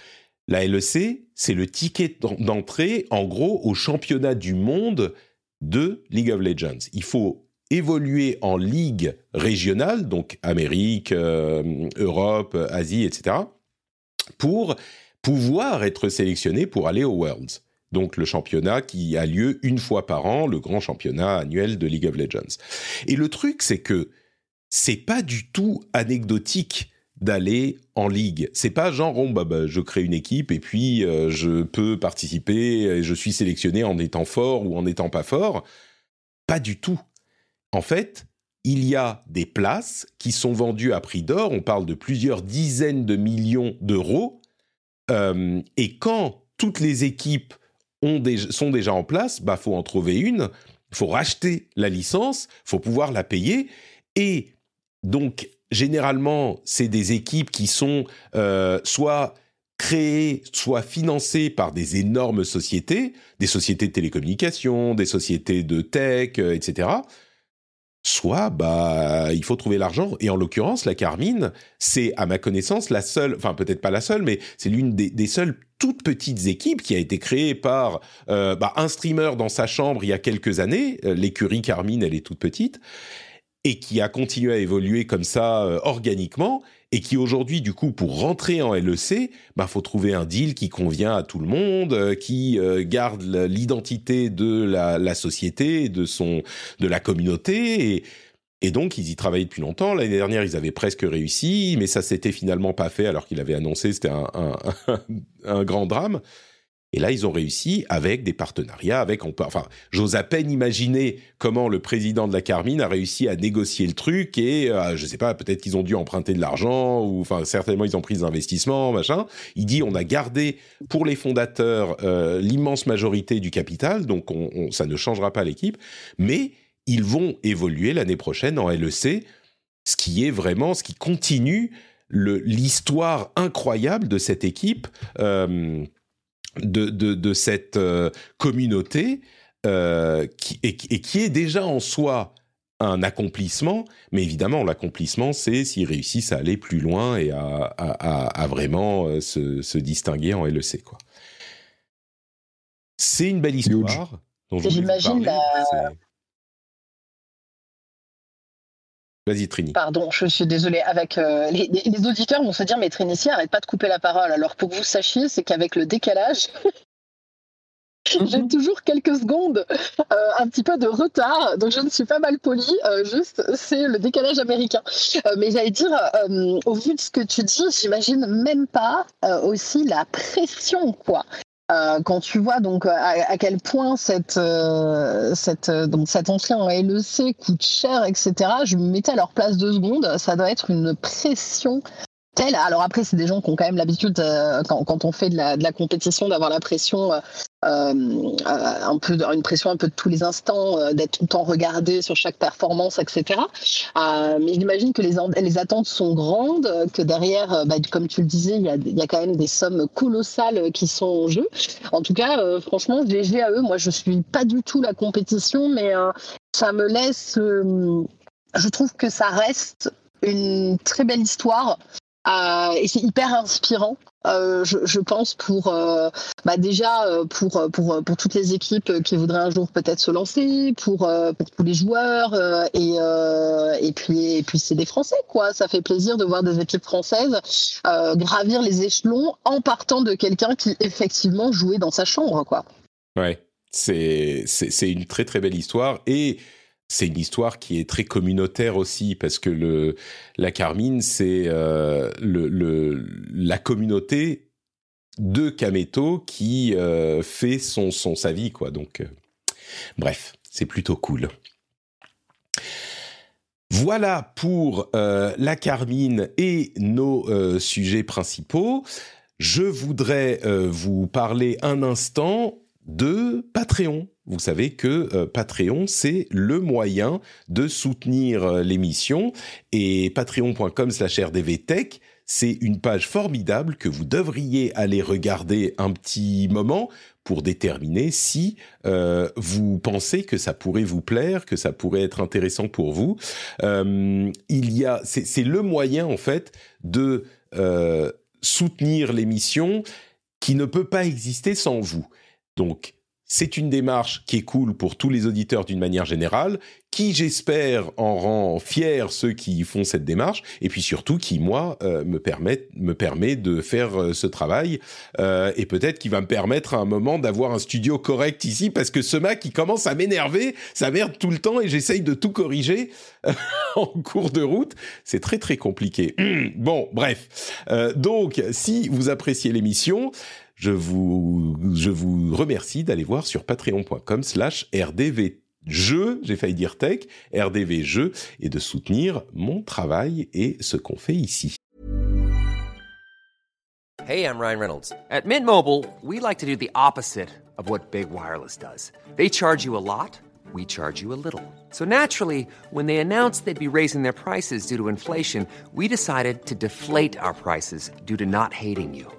La LEC, c'est le ticket d'entrée, en gros, au championnat du monde de League of Legends. Il faut évoluer en ligue régionale, donc Amérique, euh, Europe, Asie, etc., pour pouvoir être sélectionné pour aller aux Worlds. Donc le championnat qui a lieu une fois par an, le grand championnat annuel de League of Legends. Et le truc, c'est que c'est pas du tout anecdotique d'aller en ligue. C'est pas genre oh, bah, je crée une équipe et puis euh, je peux participer et je suis sélectionné en étant fort ou en étant pas fort. Pas du tout. En fait, il y a des places qui sont vendues à prix d'or. On parle de plusieurs dizaines de millions d'euros. Euh, et quand toutes les équipes ont sont déjà en place, bah faut en trouver une. Faut racheter la licence, faut pouvoir la payer et donc généralement, c'est des équipes qui sont euh, soit créées, soit financées par des énormes sociétés, des sociétés de télécommunications, des sociétés de tech, euh, etc. Soit, bah, il faut trouver l'argent. Et en l'occurrence, la Carmine, c'est, à ma connaissance, la seule, enfin peut-être pas la seule, mais c'est l'une des, seules toutes petites équipes qui a été créée par euh, bah, un streamer dans sa chambre il y a quelques années. L'écurie Carmine, elle est toute petite et qui a continué à évoluer comme ça euh, organiquement et qui aujourd'hui du coup pour rentrer en LEC, bah faut trouver un deal qui convient à tout le monde, euh, qui euh, garde l'identité de la, société, de son de la communauté et donc, ils y travaillaient depuis longtemps. L'année dernière, ils avaient presque réussi, mais ça s'était finalement pas fait alors qu'il avait annoncé c'était un, grand drame. Et là, ils ont réussi avec des partenariats, avec enfin, j'ose à peine imaginer comment le président de la Carmine a réussi à négocier le truc et euh, je sais pas, peut-être qu'ils ont dû emprunter de l'argent ou enfin certainement ils ont pris des investissements, machin. Il dit on a gardé pour les fondateurs euh, l'immense majorité du capital, donc on, on, ça ne changera pas l'équipe, mais ils vont évoluer l'année prochaine en LEC, ce qui est vraiment, ce qui continue l'histoire incroyable de cette équipe. Euh, de, de, de cette euh, communauté euh, qui, et, et, qui est déjà en soi un accomplissement, mais évidemment l'accomplissement c'est s'ils réussissent à aller plus loin et à, à, à, à vraiment euh, se, se, distinguer en LEC quoi. C'est une belle histoire. J'imagine la... Vas-y, Trini. Pardon, je suis désolée. Avec euh, les, les, auditeurs vont se dire, mais Trini, arrête pas de couper la parole. Alors pour que vous sachiez, c'est qu'avec le décalage, j'ai toujours quelques secondes, euh, un petit peu de retard, donc je ne suis pas mal polie. Euh, juste, c'est le décalage américain. Euh, mais j'allais dire, euh, au vu de ce que tu dis, j'imagine même pas euh, aussi la pression, quoi. Euh, quand tu vois donc à, à quel point cette, euh, cette, donc cette entrée en LEC coûte cher, etc., je me mettais à leur place deux secondes. Ça doit être une pression Alors après, c'est des gens qui ont quand même l'habitude, euh, quand, on fait de la, compétition, d'avoir la pression, un peu, une pression un peu de tous les instants, d'être tout le temps regardé sur chaque performance, etc. mais j'imagine que les, attentes sont grandes, que derrière, bah, comme tu le disais, il y, a, quand même des sommes colossales qui sont en jeu. En tout cas, euh, franchement, GG à eux. Moi, je suis pas du tout la compétition, mais euh, ça me laisse. Euh, je trouve que ça reste une très belle histoire. Et c'est hyper inspirant. Euh, je, pense pour euh, bah déjà pour, pour pour toutes les équipes qui voudraient un jour peut-être se lancer, pour pour tous les joueurs et et puis et puis c'est des Français quoi. Ça fait plaisir de voir des équipes françaises gravir les échelons en partant de quelqu'un qui effectivement jouait dans sa chambre quoi. Ouais, c'est c'est une très très belle histoire et c'est une histoire qui est très communautaire aussi parce que la Carmine c'est euh, la communauté de Kameto qui euh, fait son sa vie quoi donc euh, bref c'est plutôt cool voilà pour la Carmine et nos sujets principaux. Je voudrais vous parler un instant de Patreon. Vous savez que euh, Patreon, c'est le moyen de soutenir euh, l'émission et patreon.com slash rdvtech, c'est une page formidable que vous devriez aller regarder un petit moment pour déterminer si euh, vous pensez que ça pourrait vous plaire, que ça pourrait être intéressant pour vous. Il y a, c'est le moyen en fait de soutenir l'émission qui ne peut pas exister sans vous. Donc c'est une démarche qui est cool pour tous les auditeurs d'une manière générale, qui j'espère en rend fiers ceux qui font cette démarche, et puis surtout qui moi euh, me permet me permet de faire euh, ce travail euh, et peut-être qui va me permettre à un moment d'avoir un studio correct ici parce que ce Mac qui commence à m'énerver, ça merde tout le temps et j'essaye de tout corriger en cours de route, c'est très très compliqué. bon, bref, donc si vous appréciez l'émission je vous, remercie d'aller voir sur patreon.com slash j'ai failli dire tech, rdv jeu, et de soutenir mon travail et ce qu'on fait ici. Hey, I'm Ryan Reynolds. At Mint Mobile, we like to do the opposite of what Big Wireless does. They charge you a lot, we charge you a little. So naturally, when they announced they'd be raising their prices due to inflation, we decided to deflate our prices due to not hating you.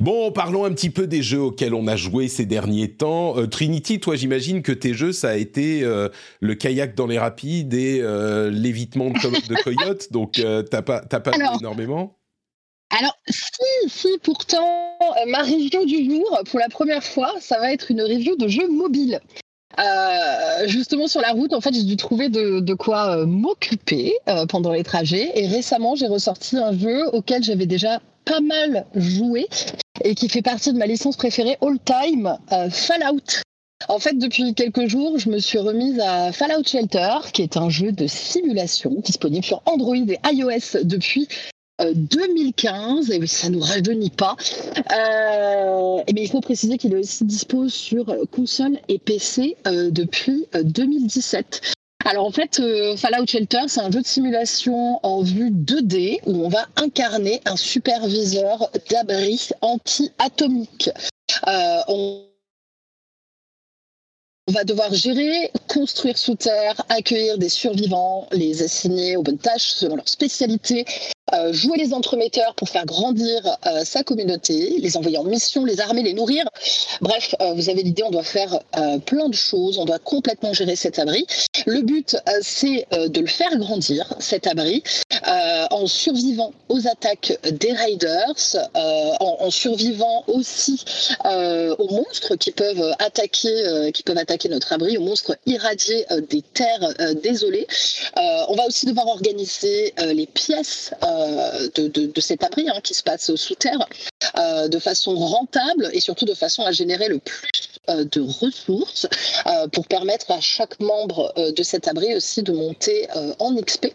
Bon, parlons un petit peu des jeux auxquels on a joué ces derniers temps. Euh, Trinity, toi, j'imagine que tes jeux, ça a été euh, le kayak dans les rapides et euh, l'évitement de, de coyotes. Donc, t'as pas, t'as pas Alors, énormément? Alors, si, si, pourtant, euh, ma review du jour, pour la première fois, ça va être une review de jeux mobiles. Euh, justement sur la route, en fait, j'ai dû trouver de, de quoi euh, m'occuper pendant les trajets. Et récemment, j'ai ressorti un jeu auquel j'avais déjà pas mal joué et qui fait partie de ma licence préférée all time, euh, Fallout. En fait, depuis quelques jours, je me suis remise à Fallout Shelter, qui est un jeu de simulation disponible sur Android et iOS depuis euh, 2015, et oui, ça nous rajeunit pas. Euh, mais il faut préciser qu'il est aussi dispo sur console et PC euh, depuis euh, 2017. Alors en fait, euh, Fallout Shelter, c'est un jeu de simulation en vue 2D où on va incarner un superviseur d'abri anti-atomique. Euh, on va devoir gérer, construire sous terre, accueillir des survivants, les assigner aux bonnes tâches selon leur spécialité, jouer les entremetteurs pour faire grandir euh, sa communauté, les envoyer en mission, les armer, les nourrir. Bref, euh, vous avez l'idée, on doit faire euh, plein de choses, on doit complètement gérer cet abri. Le but, euh, c'est euh, de le faire grandir, cet abri, euh, en survivant aux attaques des raiders, euh, en, survivant aussi euh, aux monstres qui peuvent attaquer, euh, qui peuvent attaquer notre abri, aux monstres irradiés euh, des terres euh, désolées. Euh, on va aussi devoir organiser euh, les pièces euh, de, de- de cet abri hein, qui se passe sous terre euh, de façon rentable et surtout de façon à générer le plus euh, de ressources euh, pour permettre à chaque membre euh, de cet abri aussi de monter euh, en XP.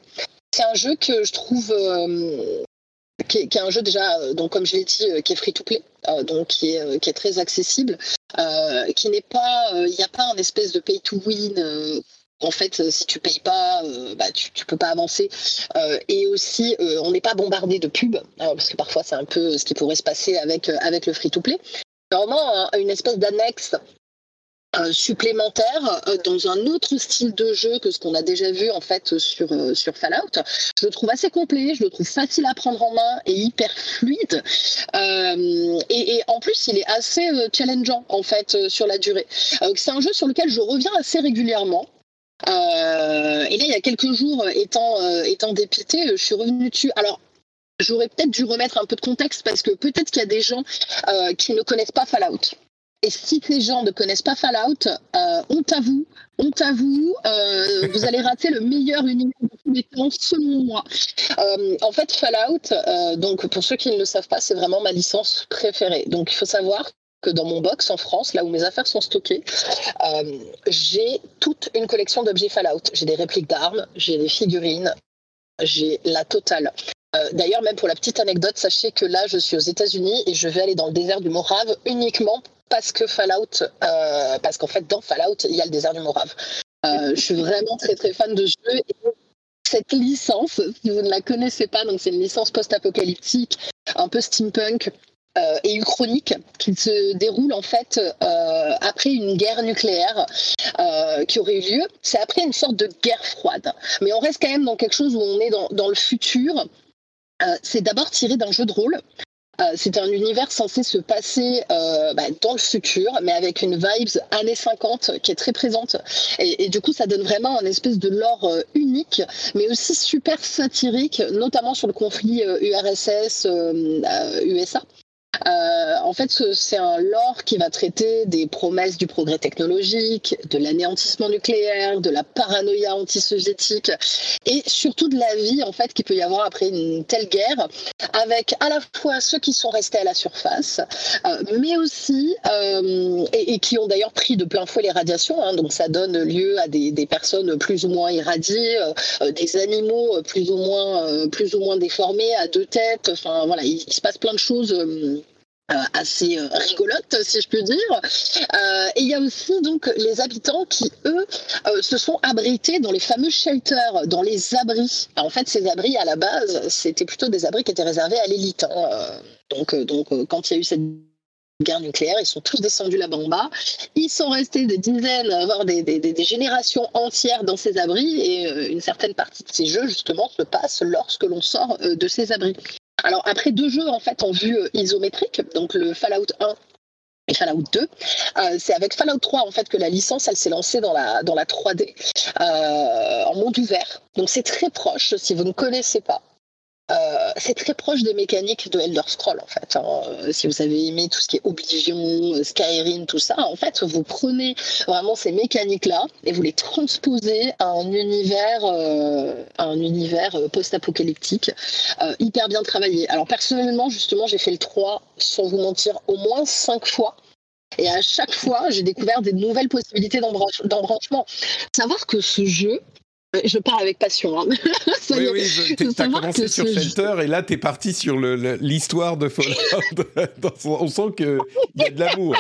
C'est un jeu que je trouve euh, qui est, un jeu déjà, euh, donc comme je l'ai dit, euh, qui est free to play, euh, donc qui est, euh, qui est très accessible, euh, qui n'est pas, euh, il n'y a pas un espèce de pay to win. En fait, euh, si tu payes pas, euh, bah, tu, tu peux pas avancer. Euh, et aussi, on n'est pas bombardé de pubs, euh, parce que parfois c'est un peu ce qui pourrait se passer avec, avec le free to play. C'est Vraiment un- une espèce d'annexe supplémentaire dans un autre style de jeu que ce qu'on a déjà vu en fait sur, sur Fallout. Je le trouve assez complet, je le trouve facile à prendre en main et hyper fluide. Et, et en plus, il est assez challengeant en fait sur la durée. C'est un jeu sur lequel je reviens assez régulièrement. Euh, et là, il y a quelques jours, euh, étant, euh, étant dépité, euh, je suis revenue dessus. Alors, j'aurais peut-être dû remettre un peu de contexte parce que peut-être qu'il y a des gens qui ne connaissent pas Fallout. Et si ces gens ne connaissent pas Fallout, honte à vous, honte à vous, vous allez rater le meilleur univers de tous les temps, selon moi. En fait, Fallout, donc pour ceux qui ne le savent pas, c'est vraiment ma licence préférée. Donc il faut savoir que dans mon box en France, là où mes affaires sont stockées, euh, j'ai toute une collection d'objets Fallout. J'ai des répliques d'armes, j'ai des figurines, j'ai la totale. Euh, D'ailleurs, même pour la petite anecdote, sachez que là, je suis aux États-Unis et je vais aller dans le désert du Morave uniquement parce que Fallout, euh, parce qu'en fait, dans Fallout, il y a le désert du Morave. Je suis vraiment très très fan de jeu. Et cette licence, si vous ne la connaissez pas, donc c'est une licence post-apocalyptique, un peu steampunk euh, et uchronique, qui se déroule en fait euh, après une guerre nucléaire euh, qui aurait eu lieu. C'est après une sorte de guerre froide, mais on reste quand même dans quelque chose où on est dans, le futur. C'est d'abord tiré d'un jeu de rôle. C'est un univers censé se passer bah, dans le futur, mais avec une vibes années 50 qui est très présente. Et, du coup, ça donne vraiment un espèce de lore unique, mais aussi super satirique, notamment sur le conflit URSS-USA. Euh, en fait, ce- c'est un lore qui va traiter des promesses du progrès technologique, de l'anéantissement nucléaire, de la paranoïa anti-soviétique et surtout de la vie en fait qu'il peut y avoir après une telle guerre, avec à la fois ceux qui sont restés à la surface, euh, mais aussi euh, et, qui ont d'ailleurs pris de plein fouet les radiations. hein. donc ça donne lieu à des, personnes plus ou moins irradiées, des animaux plus ou moins plus ou moins déformés à deux têtes. Enfin voilà, il, il se passe plein de choses. Euh, assez euh, rigolote, si je puis dire. Euh, et il y a aussi donc les habitants qui, eux, se sont abrités dans les fameux shelters, dans les abris. Alors, en fait, ces abris, à la base, c'était plutôt des abris qui étaient réservés à l'élite. hein. Donc, donc quand il y a eu cette guerre nucléaire. Ils sont tous descendus là-bas en bas. Ils sont restés des dizaines, voire des, des, des générations entières dans ces abris. Et une certaine partie de ces jeux, justement, se passe lorsque l'on sort de ces abris. Alors, après deux jeux, en fait, en vue euh, isométrique, donc le Fallout 1 et Fallout 2. Euh, c'est avec Fallout 3 en fait que la licence elle s'est lancée dans la dans la 3D euh, en monde ouvert. Donc c'est très proche si vous ne connaissez pas. Euh, c'est très proche des mécaniques de Elder Scroll en fait. hein. Euh, Si vous avez aimé tout ce qui est Oblivion, euh, Skyrim, tout ça, en fait, vous prenez vraiment ces mécaniques-là et vous les transposez à un univers, euh, univers post-apocalyptique hyper bien travaillé. Alors personnellement, justement, j'ai fait le 3 sans vous mentir au moins 5 fois. Et à chaque fois, j'ai découvert des nouvelles possibilités d'embranche- d'embranchement. Savoir que ce jeu, je pars avec passion. hein. Ça Oui, oui, t'as savoir commencé sur Shelter et là t'es parti sur le- le- l'histoire de Fallout. Dans son- On sent qu'il y a de l'amour.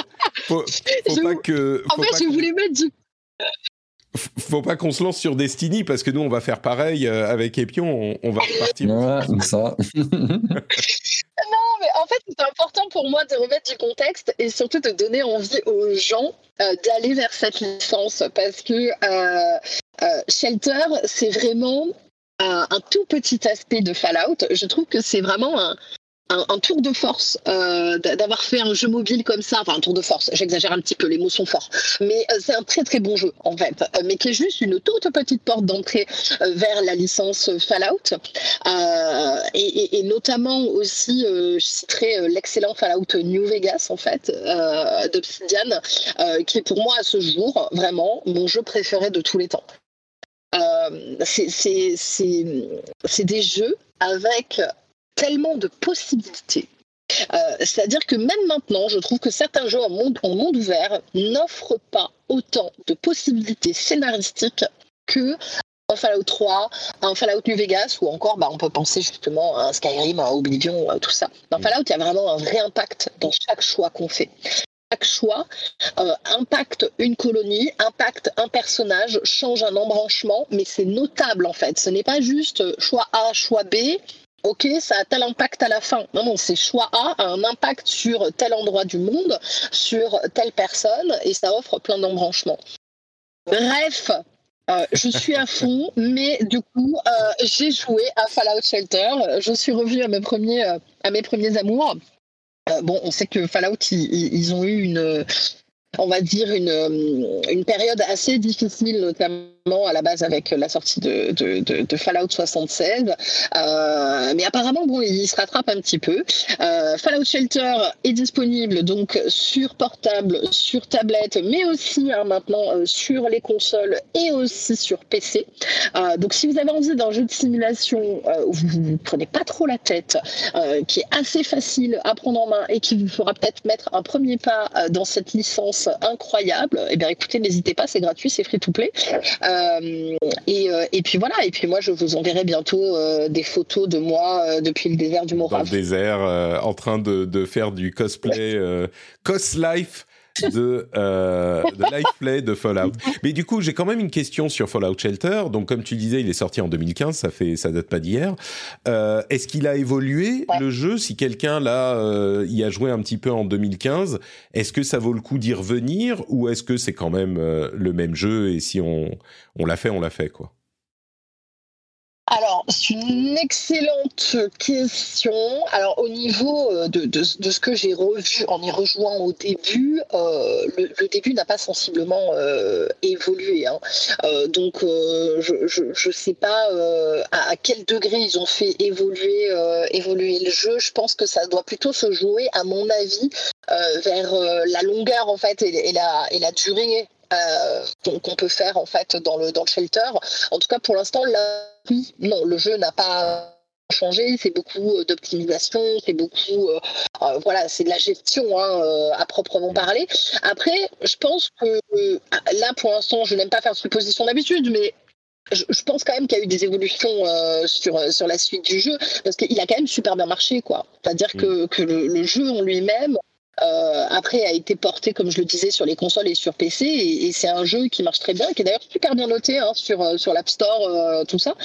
Faut, faut Je- pas que. En fait, pas je qu'on- voulais mettre du faut pas qu'on se lance sur Destiny parce que nous on va faire pareil euh, avec Epion, on, on va repartir. Ouais, ça. Non, mais en fait, c'est important pour moi de remettre du contexte et surtout de donner envie aux gens euh, d'aller vers cette licence parce que euh, euh, Shelter, c'est vraiment un, tout petit aspect de Fallout. Je trouve que c'est vraiment un, tour de force euh, d'a- d'avoir fait un jeu mobile comme ça. Enfin, un tour de force, j'exagère un petit peu, les mots sont forts. Mais euh, c'est un très très bon jeu, en fait, mais qui est juste une toute petite porte d'entrée vers la licence Fallout. Et, et- notamment aussi, je citerai l'excellent Fallout New Vegas, en fait, d'Obsidian, qui est pour moi à ce jour vraiment mon jeu préféré de tous les temps. Euh, c'est- des jeux avec tellement de possibilités. Euh, C'est-à-dire que même maintenant, je trouve que certains jeux en monde, en monde ouvert n'offrent pas autant de possibilités scénaristiques que un Fallout 3, un Fallout New Vegas, ou encore, bah, on peut penser justement à un Skyrim, à Oblivion, tout ça. Dans Fallout, il y a vraiment un vrai impact dans chaque choix qu'on fait. Chaque choix euh, impacte une colonie, impacte un personnage, change un embranchement, mais c'est notable en fait. Ce n'est pas juste euh, choix A, choix B, ok, ça a tel impact à la fin. Non, non, c'est choix A a un impact sur tel endroit du monde, sur telle personne, et ça offre plein d'embranchements. Bref, euh, je suis à fond, mais du coup, euh, j'ai joué à Fallout Shelter. Je suis revenue à mes premiers, à mes premiers amours. Euh, bon, on sait que Fallout, ils, ont eu une, on va dire une, une période assez difficile, notamment à la base avec la sortie de, Fallout 76. Euh, mais apparemment, bon, ils se rattrapent un petit peu. Euh, Fallout Shelter est disponible donc sur portable, sur tablette, mais aussi hein, maintenant euh, sur les consoles et aussi sur PC. Donc, si vous avez envie d'un jeu de simulation où vous ne prenez pas trop la tête, qui est assez facile à prendre en main et qui vous fera peut-être mettre un premier pas dans cette licence incroyable, eh bien écoutez, n'hésitez pas, c'est gratuit, c'est free to play. Euh, et puis voilà, et puis moi je vous enverrai bientôt euh, des photos de moi euh, depuis le désert du Dans le Morave. désert, euh, en train de, de faire du cosplay, euh, cos life de, euh, de life play de Fallout. Mais du coup, j'ai quand même une question sur Fallout Shelter. Donc, comme tu disais, il est sorti en 2015, ça fait, ça date pas d'hier. Euh, Est-ce qu'il a évolué Ouais. le jeu? Si quelqu'un là euh, y a joué un petit peu en 2015, est-ce que ça vaut le coup d'y revenir? Ou est-ce que c'est quand même euh, le même jeu et si on on l'a fait, on l'a fait quoi? C'est une excellente question. Alors, au niveau euh, de, de, ce que j'ai revu en y rejoignant au début, euh, le, début n'a pas sensiblement euh, évolué. hein. Euh, donc, je ne sais pas à, quel degré ils ont fait évoluer, évoluer le jeu. Je pense que ça doit plutôt se jouer, à mon avis, vers la longueur en fait et, la, et la durée qu'on peut faire en fait dans le, dans le shelter. En tout cas, pour l'instant, là, non, le jeu n'a pas changé. C'est beaucoup euh, d'optimisation, c'est beaucoup, euh, euh, voilà, c'est de la gestion hein, euh, à proprement parler. Après, je pense que euh, là, pour l'instant, je n'aime pas faire de supposition d'habitude, mais je, je pense quand même qu'il y a eu des évolutions euh, sur, sur la suite du jeu, parce qu'il a quand même super bien marché, quoi. C'est-à-dire que, que le, le jeu en lui-même, euh, après a été porté, comme je le disais, sur les consoles et sur PC, et, et c'est un jeu qui marche très bien, qui est d'ailleurs super bien noté hein, sur, euh, sur l'App Store, euh, tout ça.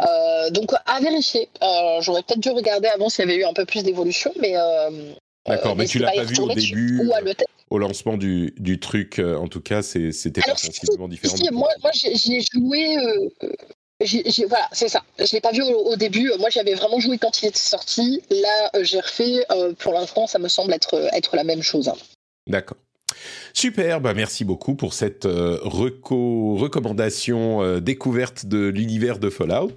Euh, donc à vérifier. J'aurais peut-être dû regarder avant s'il y avait eu un peu plus d'évolution, mais, D'accord, mais tu l'as pas vu au début, au lancement du, du truc. en tout cas, c'était sensiblement différent. Si, moi, moi j'ai ai euh, voilà, c'est ça. Je l'ai pas vu au, au début. Moi, j'avais vraiment joué quand il était sorti. Là, euh, j'ai refait. euh, pour l'instant, ça me semble être, être la même chose. hein. D'accord. Super, bah merci beaucoup pour cette euh, reco- recommandation euh, découverte de l'univers de Fallout.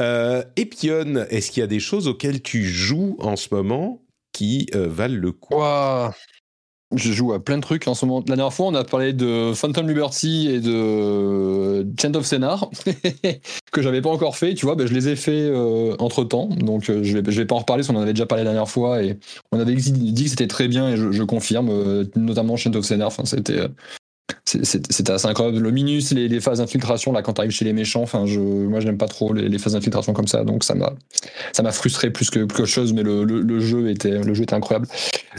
Euh, Epion, est-ce qu'il y a des choses auxquelles tu joues en ce moment qui euh, valent le coup? Je joue à plein de trucs en ce moment. La dernière fois, on a parlé de Phantom Liberty et de Chain of Scénar, que j'avais pas encore fait. Tu vois, ben, je les ai fait entre temps. Donc, euh, je vais, vais pas en reparler, parce qu'on en avait déjà parlé la dernière fois. Et on avait dit que c'était très bien, et je, confirme, euh, notamment Chain of Scénar. Enfin, c'était. C'était assez incroyable. Le minus, les, les phases d'infiltration, là, quand t'arrives chez les méchants, enfin, je, moi, je n'aime pas trop les, les phases d'infiltration comme ça, donc ça m'a, ça m'a frustré plus que, qu'autre chose, mais le, le, le jeu était, le jeu était incroyable.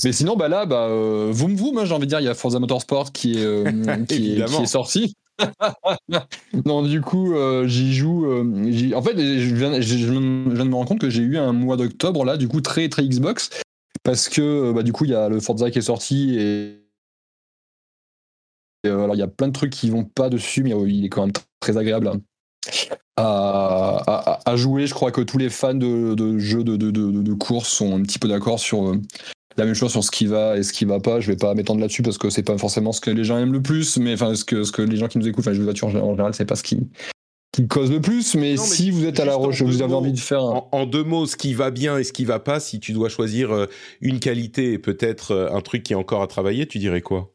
Mais sinon, bah là, bah, euh, Vroom Vroom, hein, j'ai envie de dire, il y a Forza Motorsport qui est, euh, qui, est, Évidemment. qui est sorti. non, du coup, euh, j'y joue. euh, j'y- en fait, je viens, je, je viens de me rendre compte que j'ai eu un mois d'octobre là, du coup, très très Xbox, parce que euh, bah, du coup, il y a le Forza qui est sorti et. Euh, alors, il y a plein de trucs qui vont pas dessus, mais euh, il est quand même très agréable à, à- à jouer. Je crois que tous les fans de, de jeux de, de, de, de course sont un petit peu d'accord sur euh, la même chose sur ce qui va et ce qui va pas. Je vais pas m'étendre là-dessus parce que c'est pas forcément ce que les gens aiment le plus, mais enfin ce que, ce que les gens qui nous écoutent, enfin les jeux de voiture en général, c'est pas ce qui, qui cause le plus. Mais, Non, mais si vous êtes à la recherche, vous avez mots, envie de faire un, en, en deux mots, ce qui va bien et ce qui va pas, si tu dois choisir une qualité et peut-être un truc qui est encore à travailler, tu dirais quoi?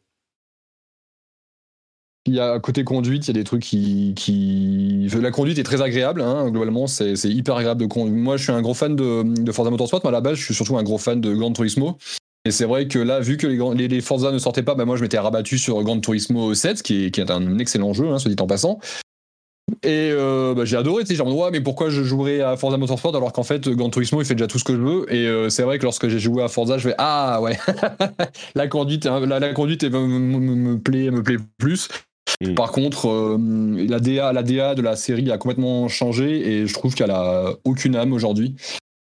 Il y a côté conduite, il y a des trucs qui, qui... La conduite est très agréable, hein, globalement, c'est hyper agréable de conduire. Moi, je suis un gros fan de, de Forza Motorsport, mais à la base, je suis surtout un gros fan de Gran Turismo. Et c'est vrai que là, vu que les, les, Forza ne sortaient pas, bah moi, je m'étais rabattu sur Gran Turismo 7, qui est, qui est un excellent jeu, hein, soit dit en passant. Et euh, bah, j'ai adoré, tu sais, genre, ouais, mais pourquoi je jouerais à Forza Motorsport alors qu'en fait, Gran Turismo, il fait déjà tout ce que je veux. Et euh, c'est vrai que lorsque j'ai joué à Forza, je fais, ah ouais, la conduite, hein, la, la conduite me plaît, me plaît plus. Mm. Par contre, euh, la, DA, la DA de la série a complètement changé et je trouve qu'elle a aucune âme aujourd'hui.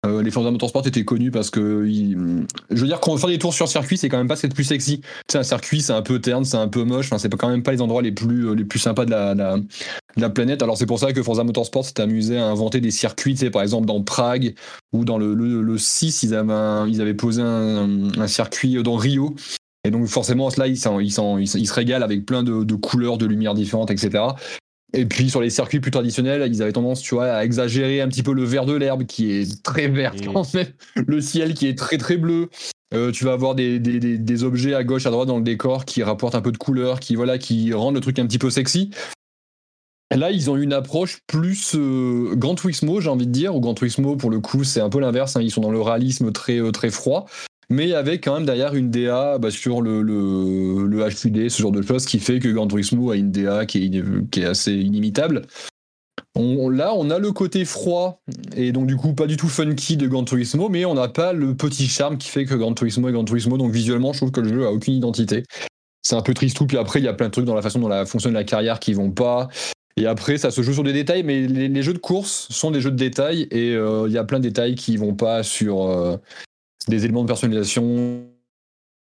Euh, les Forza Motorsport étaient connus parce que, je veux dire, quand on fait des tours sur circuit, c'est quand même pas ce qui est le plus sexy. Sais, un circuit, c'est un peu terne, c'est un peu moche. Enfin, c'est quand même pas les endroits les plus, euh, les plus sympas de la, planète. Alors c'est pour ça que Forza Motorsport s'est amusé à inventer des circuits. Tu sais, par exemple, dans Prague ou dans le, le, le 6, ils avaient, posé un circuit dans Rio. Et donc forcément, là, ils, s'en- ils, s'en- ils, se- régalent avec plein de, de couleurs, de lumières différentes, etc. Et puis sur les circuits plus traditionnels, ils avaient tendance, tu vois, à exagérer un petit peu le vert de l'herbe qui est très vert Mm. quand même, le ciel qui est très très bleu. Euh, tu vas avoir des, des, des, des objets à gauche, à droite dans le décor qui rapportent un peu de couleur, qui voilà, qui rendent le truc un petit peu sexy. Là, ils ont une approche plus euh, Gran Turismo, j'ai envie de dire. Ou Gran Turismo, pour le coup, c'est un peu l'inverse. hein. Ils sont dans le réalisme très euh, très froid mais avec quand même derrière une DA bah, sur le, le, HUD, ce genre de choses, qui fait que Gran Turismo a une DA qui est, qui est assez inimitable. Là, on a le côté froid, et donc du coup pas du tout funky de Gran Turismo, mais on n'a pas le petit charme qui fait que Gran Turismo est Gran Turismo, donc visuellement, je trouve que le jeu a aucune identité. C'est un peu triste puis après, il y a plein de trucs dans la façon dont la fonctionne la carrière qui vont pas. Et après, ça se joue sur des détails, mais les, les jeux de course sont des jeux de détails, et euh, il y a plein de détails qui vont pas sur... euh, des éléments de personnalisation,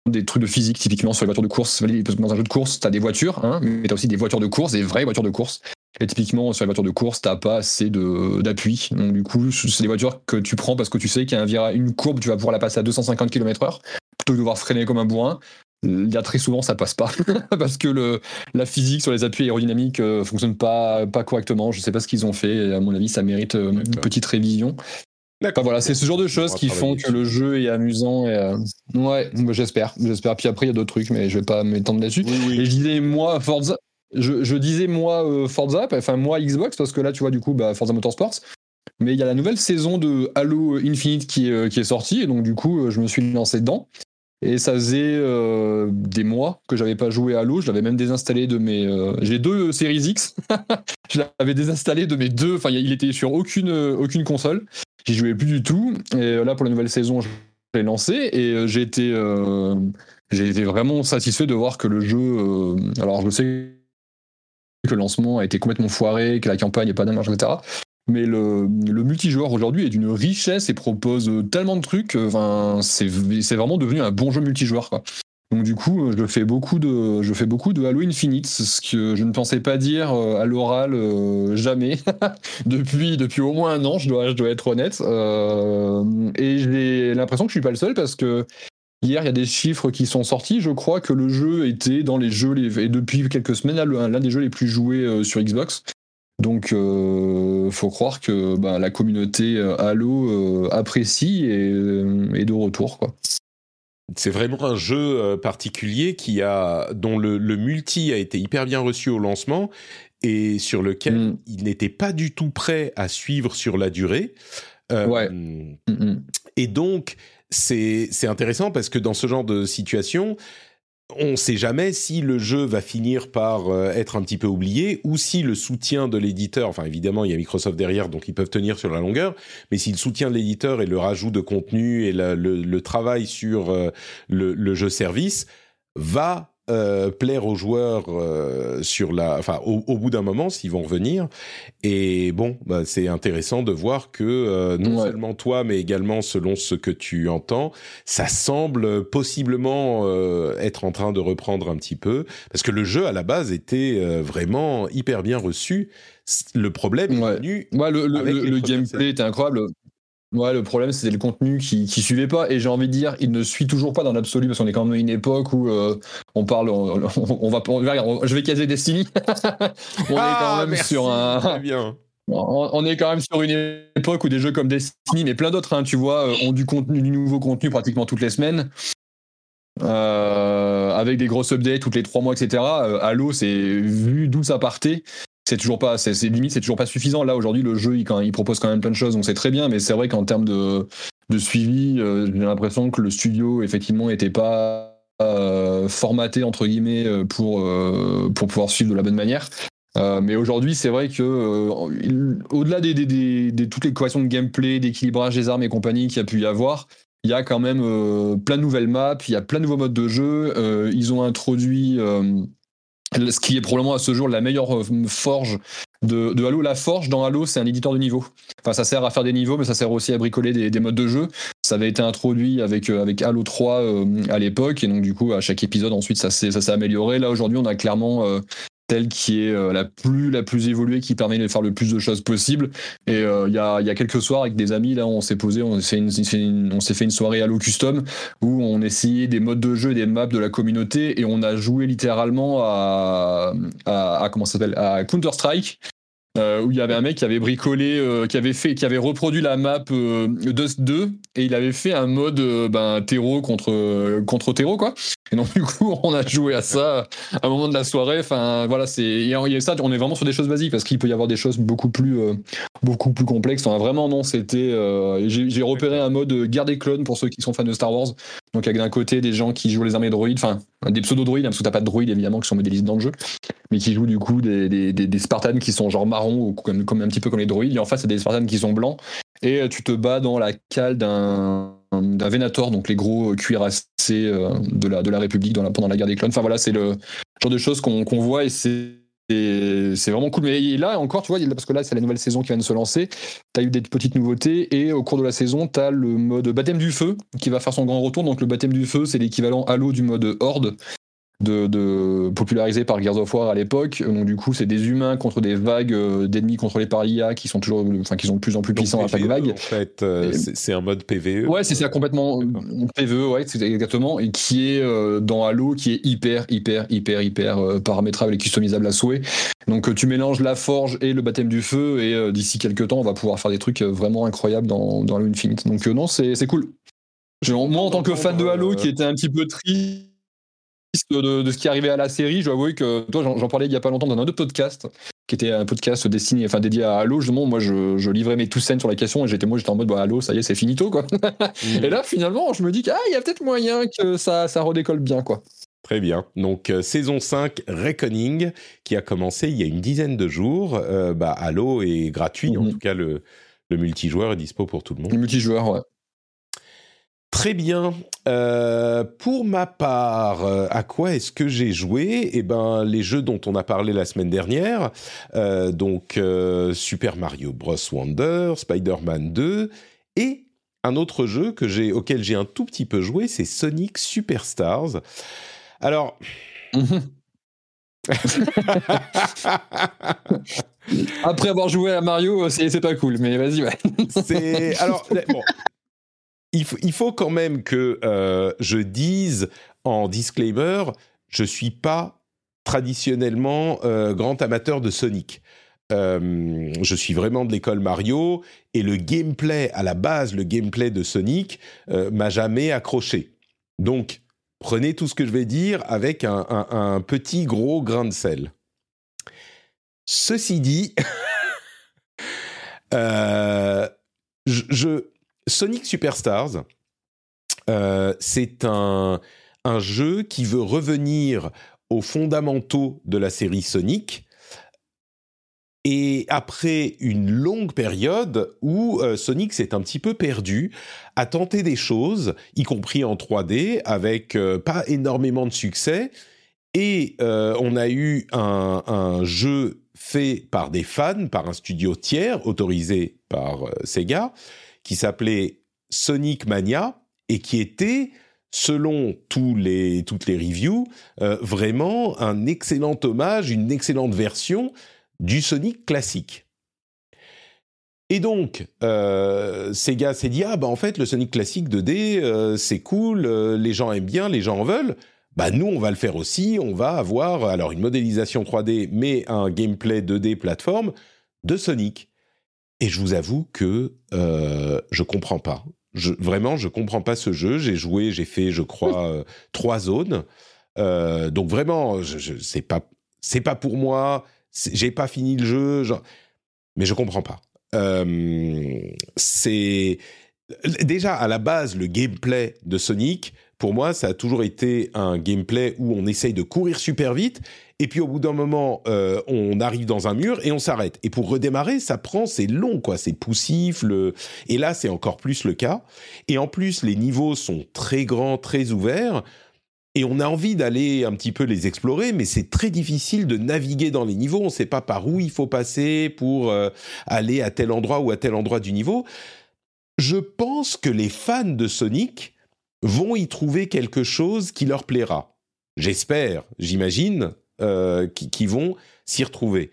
des trucs de physique, typiquement sur les voitures de course. Dans un jeu de course, t'as des voitures, hein, mais t'as aussi des voitures de course, des vraies voitures de course. Et typiquement, sur les voitures de course, t'as pas assez d'appui. Donc, du coup, c'est des voitures que tu prends parce que tu sais qu'il y a un une courbe, tu vas pouvoir la passer à 250 km/h, plutôt que de devoir freiner comme un bourrin. Il y a très souvent, ça passe pas. parce que le, la physique sur les appuis aérodynamiques euh, fonctionne pas, pas correctement. Je sais pas ce qu'ils ont fait. À mon avis, ça mérite euh, une petite révision. D'accord. Enfin, voilà, c'est ce genre de choses qui font que le jeu est amusant. Et, euh, Ouais, bah, j'espère, j'espère. Puis après, il y a d'autres trucs, mais je vais pas m'étendre là-dessus. Oui, oui. Et je disais moi Forza, je, je disais moi euh, Forza, enfin moi Xbox, parce que là, tu vois, du coup, bah, Forza Motorsports. Mais il y a la nouvelle saison de Halo Infinite qui est, euh, qui est sortie, et donc du coup, je me suis lancé dedans. Et ça faisait euh, des mois que j'avais pas joué à Halo. Je l'avais même désinstallé de mes. euh, J'ai deux Series X. je l'avais désinstallé de mes deux. Enfin, il était sur aucune, euh, aucune console. J'y jouais plus du tout. Et euh, là, pour la nouvelle saison, je l'ai lancé et euh, j'ai été, euh, été vraiment satisfait de voir que le jeu. euh, alors, je sais que le lancement a été complètement foiré, que la campagne est pas dingue, etc. Mais le, multijoueur aujourd'hui est d'une richesse et propose tellement de trucs. Enfin, c'est vraiment devenu un bon jeu multijoueur. Donc du coup, je fais beaucoup de, je Halo Infinite, ce que je ne pensais pas dire euh, à l'oral euh, jamais depuis au moins un an. Je dois, être honnête. Euh, et j'ai l'impression que je suis pas le seul parce que hier il y a des chiffres qui sont sortis. Je crois que le jeu était dans les jeux les, et depuis quelques semaines l'un des jeux les plus joués sur Xbox. Donc, euh, faut croire que bah, la communauté Halo apprécie et est de retour, quoi. C'est vraiment un jeu euh, particulier qui a, dont le, multi a été hyper bien reçu au lancement et sur lequel mm. il n'était pas du tout prêt à suivre sur la durée. Euh, ouais. Mm. Et donc, c'est intéressant parce que dans ce genre de situation, on ne sait jamais si le jeu va finir par euh, être un petit peu oublié ou si le soutien de l'éditeur, enfin évidemment il y a Microsoft derrière donc ils peuvent tenir sur la longueur, mais si le soutien de l'éditeur et le rajout de contenu et le, travail sur euh, le, jeu service va euh, plaire aux joueurs euh, sur la, enfin au, bout d'un moment s'ils vont revenir. Et bon, bah, c'est intéressant de voir que euh, non seulement toi, mais également selon ce que tu entends, ça semble possiblement être en train de reprendre un petit peu, parce que le jeu à la base était vraiment hyper bien reçu. Le problème est venu. Ouais, le, le gameplay était incroyable. Ouais, le problème, c'était le contenu qui, qui suivait pas. Et j'ai envie de dire, il ne suit toujours pas dans l'absolu, parce qu'on est quand même à une époque où euh, on parle. On, va, je vais caser Destiny. on est quand ah, même sur un. Bien. On, est quand même sur une époque où des jeux comme Destiny, mais plein d'autres, hein, tu vois, euh, ont du contenu, du nouveau contenu pratiquement toutes les semaines. Euh, avec des grosses updates toutes les trois mois, etc. Halo, c'est vu d'où ça partait c'est toujours pas, c'est limite, c'est toujours pas suffisant. Là aujourd'hui, le jeu, il, propose quand même plein de choses, donc c'est très bien. Mais c'est vrai qu'en termes de, suivi, euh, j'ai l'impression que le studio effectivement était pas euh, formaté entre guillemets euh, pour pour pouvoir suivre de la bonne manière. mais aujourd'hui, c'est vrai que au-delà des, toutes les équations de gameplay, d'équilibrage des armes et compagnie qu'il y a pu y avoir, il y a quand même plein de nouvelles maps, il y a plein de nouveaux modes de jeu. ils ont introduit ce qui est probablement à ce jour la meilleure euh, forge de, Halo. La forge dans Halo, c'est un éditeur de niveau. Enfin, ça sert à faire des niveaux, mais ça sert aussi à bricoler des, modes de jeu. Ça avait été introduit avec, euh, avec Halo 3 euh, à l'époque, et donc du coup, à chaque épisode, ensuite, ça s'est amélioré. Là, aujourd'hui, on a clairement telle qui est euh, la plus la plus évoluée qui permet de faire le plus de choses possible et euh, il y, a, y a quelques soirs avec des amis là on s'est posé on s'est une, on s'est fait une soirée Halo Custom où on essayait des modes de jeu des maps de la communauté et on a joué littéralement à, à, comment s'appelle? À Counter Strike euh, où il y avait un mec qui avait bricolé, qui avait fait, qui avait reproduit la map Dust 2 et il avait fait un mode ben terreau contre contre terreau quoi. Et donc du coup on a joué à ça à un moment de la soirée. Enfin voilà c'est il y a ça on est vraiment sur des choses basiques parce qu'il peut y avoir des choses beaucoup plus beaucoup plus complexes. Enfin, vraiment non c'était j'ai repéré un mode guerre des clones pour ceux qui sont fans de Star Wars. Donc avec d'un côté des gens qui jouent les armées droïdes, enfin des pseudo droïdes hein, parce que t'as pas de droïdes évidemment qui sont modélisés dans le jeu, mais qui jouent du coup des, des, des, Spartans qui sont genre marrons ou comme, comme, un petit peu comme les droïdes. Et en face, c'est des Spartans qui sont blancs. Et euh, tu te bats dans la cale d'un d'un Venator, donc les gros cuirassés euh, de la, République pendant la guerre des clones. Enfin voilà, c'est le genre de choses qu'on voit et c'est vraiment cool. Mais là encore, tu vois, parce que là, c'est la nouvelle saison qui vient de se lancer. Tu as eu des petites nouveautés. Et au cours de la saison, tu le mode baptême du feu qui va faire son grand retour. Donc, le baptême du feu, c'est l'équivalent Halo du mode Horde de, de, popularisé par Gears of War à l'époque. Donc du coup, c'est des humains contre des vagues euh, d'ennemis contrôlés par l'IA qui sont toujours, enfin qui sont de plus en plus puissants à chaque vague. En fait, euh, c'est un mode PVE. Ouais, c'est ça complètement PVE, ouais, c'est exactement, et qui est euh, dans Halo, qui est hyper, hyper, hyper, hyper paramétrable et customisable à souhait. Donc tu mélanges la forge et le baptême du feu, et d'ici quelques temps, on va pouvoir faire des trucs vraiment incroyables dans, dans Halo Infinite. Donc non, c'est cool. Moi, en tant que fan de Halo, qui était un petit peu triste de, ce qui arrivait à la série, je dois avouer que toi, j'en parlais il y a pas longtemps dans un autre podcast, qui était un podcast destiné, enfin dédié à Halo. Justement, moi, je, je livrais mes tous scènes sur la question et j'étais moi, j'étais en mode bah, Halo, ça y est, c'est finito quoi. Mm. Et là, finalement, je me dis qu'il ah, y a peut-être moyen que ça, ça redécolle bien quoi. Très bien. Donc, euh, saison 5, Reckoning, qui a commencé il y a une dizaine de jours. Euh, bah, Halo est gratuit. En mm-hmm. tout cas, le, le multijoueur est dispo pour tout le monde. Le multijoueur, ouais. Très bien. Euh, pour ma part, euh, à quoi est-ce que j'ai joué? Eh ben, les jeux dont on a parlé la semaine dernière, euh, donc Super Mario Bros Wonder, Spider-Man 2 et un autre jeu que j'ai auquel j'ai un tout petit peu joué, c'est Sonic Superstars. Alors. Après avoir joué à Mario, c'est pas cool, mais vas-y, ouais. c'est alors bon, il, faut quand même que euh, je dise en disclaimer, je suis pas traditionnellement euh, grand amateur de Sonic. Euh, je suis vraiment de l'école Mario et le gameplay à la base, le gameplay de Sonic m'a jamais accroché. Donc prenez tout ce que je vais dire avec un, petit gros grain de sel. Ceci dit, je, Sonic Superstars, euh, c'est un, jeu qui veut revenir aux fondamentaux de la série Sonic. Et après une longue période où euh, Sonic s'est un petit peu perdu, a tenté des choses, y compris en 3D, avec euh, pas énormément de succès. Et on a eu un, un, jeu fait par des fans, par un studio tiers autorisé par Sega, qui s'appelait Sonic Mania et qui était, selon toutes les reviews, euh, vraiment un excellent hommage, une excellente version du Sonic classique. Et donc, euh, Sega s'est dit, ah bah en fait, le Sonic classique 2D, euh, c'est cool, les gens aiment bien, les gens en veulent. Bah nous, on va le faire aussi, on va avoir alors une modélisation 3D, mais un gameplay 2D plateforme de Sonic. Et je vous avoue que euh, je comprends pas. Je, vraiment, je comprends pas ce jeu. J'ai joué, j'ai fait, je crois, euh, trois zones. Euh, donc vraiment, je, je c'est pas, c'est pas pour moi. J'ai pas fini le jeu, genre, mais je comprends pas. Euh, c'est déjà à la base le gameplay de Sonic. Pour moi, ça a toujours été un gameplay où on essaye de courir super vite et puis au bout d'un moment, euh, on arrive dans un mur et on s'arrête. Et pour redémarrer, ça prend, c'est long, quoi, c'est poussif. Et là, c'est encore plus le cas. Et en plus, les niveaux sont très grands, très ouverts. Et on a envie d'aller un petit peu les explorer, mais c'est très difficile de naviguer dans les niveaux. On ne sait pas par où il faut passer pour euh, aller à tel endroit ou à tel endroit du niveau. Je pense que les fans de Sonic vont y trouver quelque chose qui leur plaira. J'espère, j'imagine, euh, qui, vont s'y retrouver.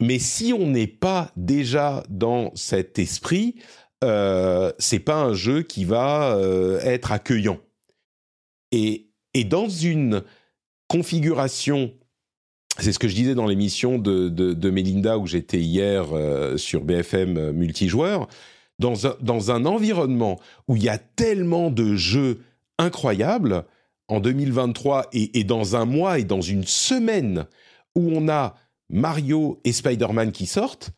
Mais si on n'est pas déjà dans cet esprit, euh, c'est pas un jeu qui va euh, être accueillant. Et, dans une configuration, c'est ce que je disais dans l'émission de, de, Melinda où j'étais hier euh, sur BFM multijoueur, dans un, dans un environnement où il y a tellement de jeux incroyables, en 2023 et, dans un mois et dans une semaine où on a Mario et Spider-Man qui sortent,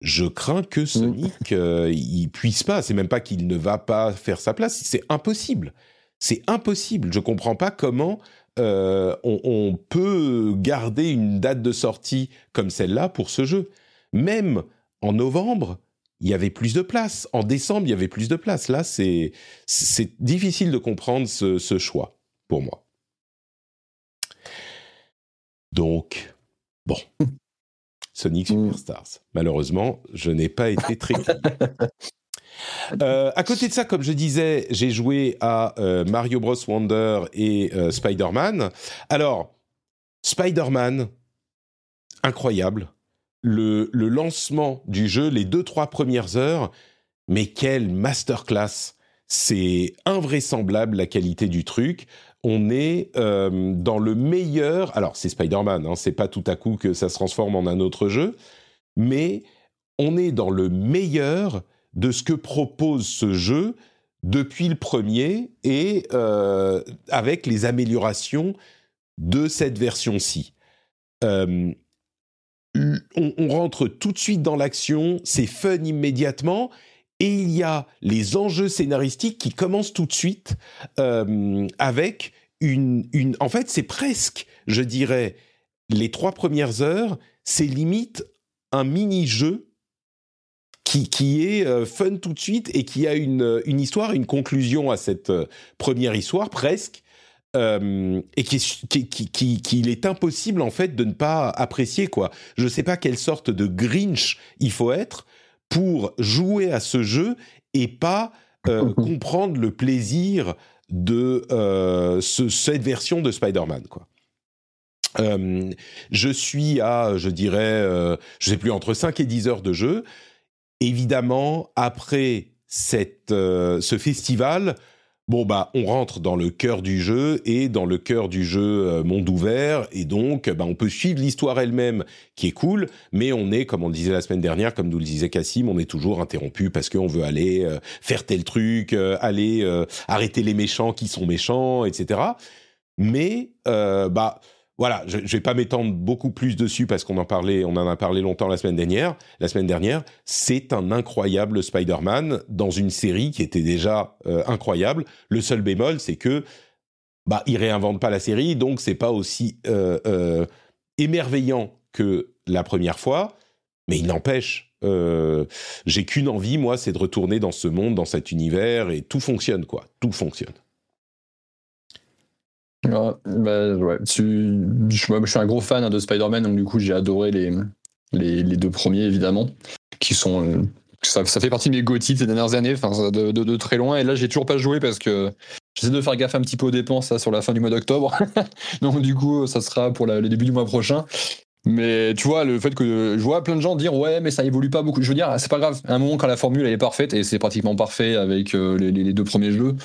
je crains que Sonic mm. euh, il puisse pas. C'est même pas qu'il ne va pas faire sa place. C'est impossible. C'est impossible. Je comprends pas comment euh, on, on, peut garder une date de sortie comme celle-là pour ce jeu. Même en novembre, il y avait plus de place. En décembre, il y avait plus de place. Là, c'est difficile de comprendre ce, ce choix pour moi. Donc, bon. Sonic mm. Superstars. Malheureusement, je n'ai pas été très. euh, à côté de ça, comme je disais, j'ai joué à euh, Mario Bros Wonder et euh, Spider-Man. Alors, Spider-Man, incroyable. Le, lancement du jeu, les deux trois premières heures, mais quelle masterclass C'est invraisemblable la qualité du truc on est euh, dans le meilleur. Alors, c'est Spider-Man, hein, c'est pas tout à coup que ça se transforme en un autre jeu, mais on est dans le meilleur de ce que propose ce jeu depuis le premier et euh, avec les améliorations de cette version-ci. Euh, on, on, rentre tout de suite dans l'action, c'est fun immédiatement, et il y a les enjeux scénaristiques qui commencent tout de suite euh, avec une, une... En fait, c'est presque, je dirais, les trois premières heures, c'est limite un mini-jeu qui, qui est euh, fun tout de suite et qui a une, une histoire, une conclusion à cette euh, première histoire presque. Euh, et qui, qui, qui, qu'il est impossible en fait de ne pas apprécier quoi. Je sais pas quelle sorte de Grinch il faut être pour jouer à ce jeu et pas euh, comprendre le plaisir de euh, ce, cette version de Spider-Man quoi. Je suis à, je dirais, je sais plus, entre 5 et 10 heures de jeu. Évidemment, après cette, ce festival, bon bah on rentre dans le cœur du jeu et dans le cœur du jeu euh, monde ouvert. Et donc bah, on peut suivre l'histoire elle-même qui est cool mais on est comme on le disait la semaine dernière comme nous le disait Cassim on est toujours interrompu parce qu'on veut aller euh, faire tel truc euh, aller arrêter les méchants qui sont méchants etc mais bah voilà, je, je vais pas m'étendre beaucoup plus dessus parce qu'on en parlait, on en a parlé longtemps la semaine dernière. La semaine dernière, c'est un incroyable Spider-Man dans une série qui était déjà euh, incroyable. Le seul bémol, c'est que bah il réinvente pas la série, donc c'est pas aussi euh, euh, émerveillant que la première fois. Mais il n'empêche, j'ai qu'une envie, moi, c'est de retourner dans ce monde, dans cet univers, et tout fonctionne, quoi. Tout fonctionne. Ouais, bah, ouais. Tu- je, suis un gros fan hein, de Spider-Man, donc du coup j'ai adoré les, les, les deux premiers évidemment, qui sont euh, ça, ça fait partie de mes GOTY ces dernières années, enfin de, de, très loin. Et là j'ai toujours pas joué parce que j'essaie de faire gaffe un petit peu aux dépenses là, sur la fin du mois d'octobre, donc du coup ça sera pour la- le début du mois prochain. Mais tu vois, le fait que je vois plein de gens dire ouais, mais ça évolue pas beaucoup. Je veux dire, c'est pas grave. À un moment, quand la formule elle est parfaite, et c'est pratiquement parfait avec euh, les, les- les deux premiers jeux,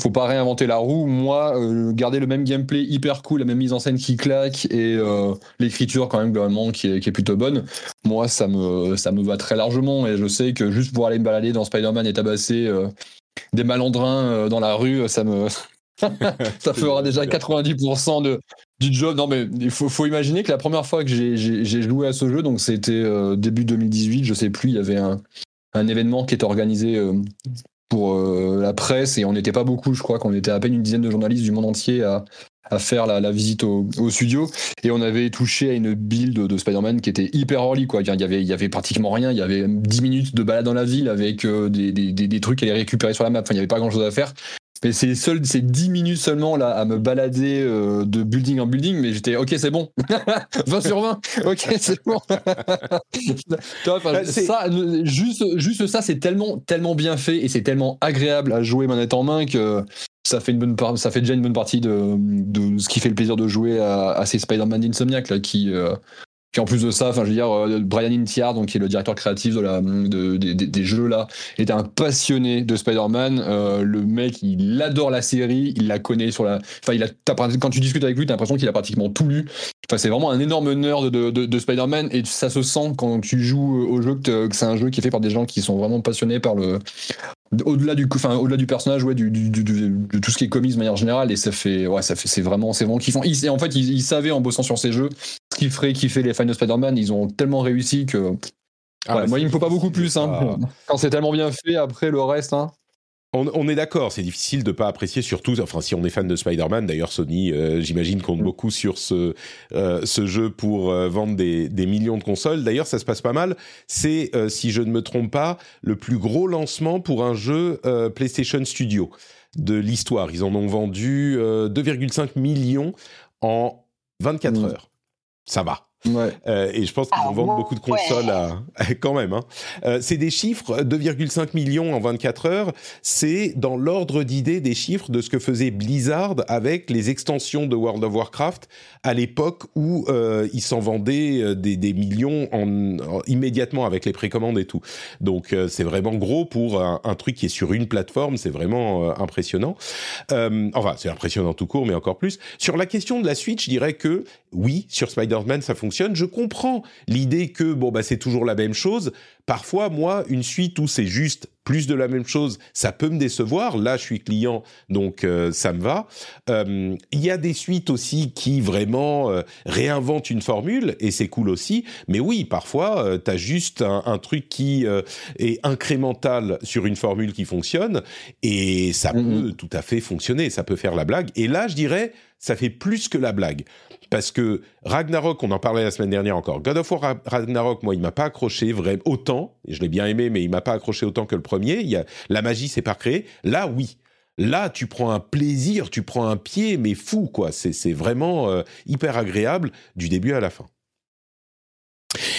faut pas réinventer la roue. Moi, euh, garder le même gameplay hyper cool, la même mise en scène qui claque et euh, l'écriture quand même globalement qui est, qui est plutôt bonne. Moi, ça me ça me va très largement et je sais que juste pour aller me balader dans Spider-Man et tabasser euh, des malandrins dans la rue, ça me ça fera déjà 90% de, du job. Non, mais il faut, faut imaginer que la première fois que j'ai- joué à ce jeu, donc c'était début 2018, je sais plus, il y avait un, un événement qui était organisé pour euh, la presse et on n'était pas beaucoup, je crois qu'on était à peine une dizaine de journalistes du monde entier à, faire la, visite au, studio et on avait touché à une build de Spider-Man qui était hyper early quoi. Il y avait, il y avait pratiquement rien, il y avait 10 minutes de balade dans la ville avec euh, des, des, des, trucs à les récupérer sur la map, il n'y avait pas grand chose à faire. Mais c'est les seuls, c'est 10 minutes seulement là à me balader euh, de building en building, mais j'étais ok c'est bon, 20 sur 20, ok c'est bon. C'est- ça, juste, juste ça, c'est tellement, tellement bien fait et c'est tellement agréable à jouer manette en main que ça fait une bonne part, ça fait déjà une bonne partie de, de ce qui fait le plaisir de jouer à, à ces Spider-Man d'Insomniac là qui euh, qui en plus de ça, enfin je veux dire, euh, Brian Intiard, donc qui est le directeur créatif de la, de, des- des- jeux là, est un passionné de Spider-Man. Euh, le mec, il adore la série, il la connaît sur la, enfin il a, quand tu discutes avec lui, t'as l'impression qu'il a pratiquement tout lu. Enfin c'est vraiment un énorme nerd de, de, de Spider-Man et ça se sent quand tu joues au jeu que, c'est un jeu qui est fait par des gens qui sont vraiment passionnés par le au-delà du enfin au-delà du personnage ouais du, du- du- de tout ce qui est commis de manière générale et ça fait ouais ça fait c'est vraiment c'est vraiment kiffant ils, et en fait ils, ils savaient en bossant sur ces jeux ce qui ferait kiffer les fans de Spider-Man ils ont tellement réussi que Ah, ouais, bah, moi il me faut pas beaucoup plus hein. pas- quand c'est tellement bien fait après le reste hein. On, on est d'accord, c'est difficile de pas apprécier, surtout, enfin, si on est fan de Spider-Man. D'ailleurs, Sony, euh, j'imagine, compte Mm. beaucoup sur ce euh, ce jeu pour euh, vendre des, des millions de consoles. D'ailleurs, ça se passe pas mal. C'est, si je ne me trompe pas, le plus gros lancement pour un jeu PlayStation Studio de l'histoire. Ils en ont vendu euh, 2,5 millions en 24 Mm. heures. Ça va. ouais Euh, et je pense qu'ils Ah vont vendre beaucoup de ouais. consoles à, quand même. Hein. Euh, c'est des chiffres, 2,5 millions en 24 heures. C'est dans l'ordre d'idée des chiffres de ce que faisait Blizzard avec les extensions de World of Warcraft à l'époque où euh, ils s'en vendaient euh, des, des millions en, en- immédiatement avec les précommandes et tout. Donc euh, c'est vraiment gros pour un, un truc qui est sur une plateforme. C'est vraiment euh, impressionnant. Euh, enfin, c'est impressionnant tout court, mais encore plus. Sur la question de la Switch, je dirais que oui, sur Spider-Man, ça fonctionne. Je comprends l'idée que bon bah c'est toujours la même chose. Parfois, moi, une suite où c'est juste plus de la même chose, ça peut me décevoir. Là, je suis client, donc euh, ça me va. Euh, Il y a des suites aussi qui vraiment euh, réinventent une formule et c'est cool aussi. Mais oui, parfois, euh, t'as juste un, un truc qui euh, est incrémental sur une formule qui fonctionne et ça Mhm. peut tout à fait fonctionner. Ça peut faire la blague. Et là, je dirais, ça fait plus que la blague parce que Ragnarok, on en parlait la semaine dernière encore. God of War Ragnarok, moi, il m'a pas accroché vraiment autant. Je l'ai bien aimé, mais il m'a pas accroché autant que le premier. Il y a, la magie s'est pas créée. Là, oui. Là, tu prends un plaisir, tu prends un pied, mais fou, quoi. C'est vraiment euh, hyper agréable du début à la fin.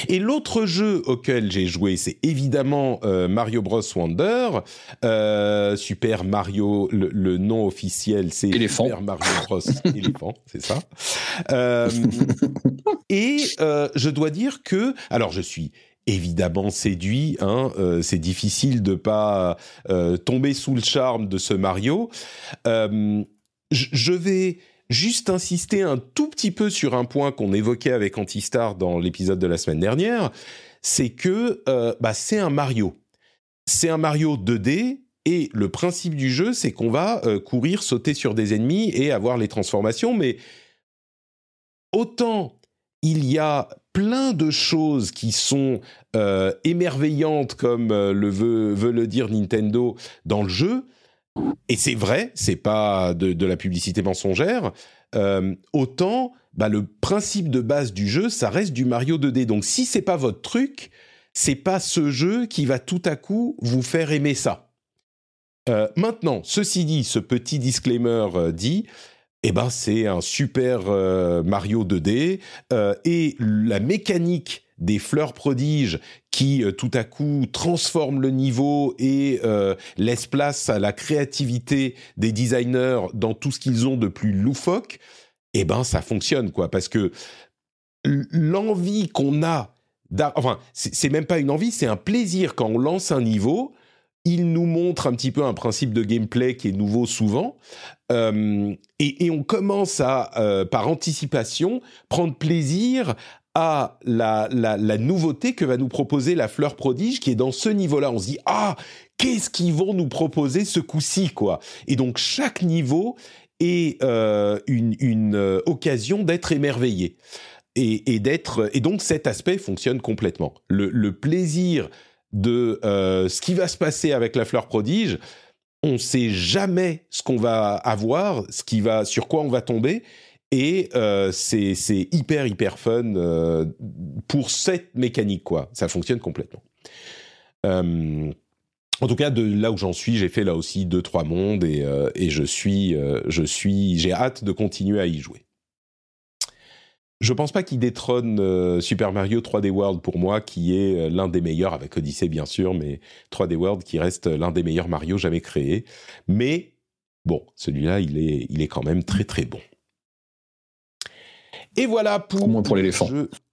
Et l'autre jeu auquel j'ai joué, c'est évidemment euh, Mario Bros Wonder. Euh, Super Mario, le, nom officiel, c'est Super Mario Bros Éléphant, c'est ça. Euh, et je dois dire que, alors je suis évidemment séduit. Hein, c'est difficile de pas tomber sous le charme de ce Mario. je vais juste insister un tout petit peu sur un point qu'on évoquait avec Antistar dans l'épisode de la semaine dernière, c'est que euh, bah, c'est un Mario. C'est un Mario 2D et le principe du jeu, c'est qu'on va euh, courir, sauter sur des ennemis et avoir les transformations, mais autant il y a plein de choses qui sont euh, émerveillantes, comme le veut, veut, le dire Nintendo dans le jeu, et c'est vrai, c'est pas de, la publicité mensongère. Euh, autant, bah, le principe de base du jeu, ça reste du Mario 2D. Donc, si c'est pas votre truc, c'est pas ce jeu qui va tout à coup vous faire aimer ça. Euh, maintenant, ceci dit, ce petit disclaimer euh, dit, eh ben c'est un super Mario 2D et la mécanique des fleurs prodiges qui euh, tout à coup transforment le niveau et euh, laissent place à la créativité des designers dans tout ce qu'ils ont de plus loufoque, eh ben ça fonctionne quoi. Parce que l'envie qu'on a enfin c'est même pas une envie, c'est un plaisir. Quand on lance un niveau, il nous montre un petit peu un principe de gameplay qui est nouveau souvent, euh, et, on commence à, par anticipation, prendre plaisir à la, la, nouveauté que va nous proposer la fleur prodige qui est dans ce niveau-là. On se dit ah qu'est-ce qu'ils vont nous proposer ce coup-ci quoi? Et donc chaque niveau est euh, une, une euh, occasion d'être émerveillé et, et d'être et donc cet aspect fonctionne complètement. Le, le plaisir de euh, ce qui va se passer avec la fleur prodige, on sait jamais ce qu'on va avoir, ce qui va sur quoi on va tomber et euh, c'est hyper, hyper fun euh, pour cette mécanique, quoi. Ça fonctionne complètement. Euh, en tout cas, de là où j'en suis, j'ai fait là aussi deux, trois mondes et, je suis, je suis, j'ai hâte de continuer à y jouer. Je pense pas qu'il détrône Super Mario 3D World pour moi, qui est l'un des meilleurs, avec Odyssey bien sûr, mais 3D World qui reste l'un des meilleurs Mario jamais créés. Mais bon, celui-là, il est, il est quand même très très bon. Et voilà pour. Au moins pour l'éléphant.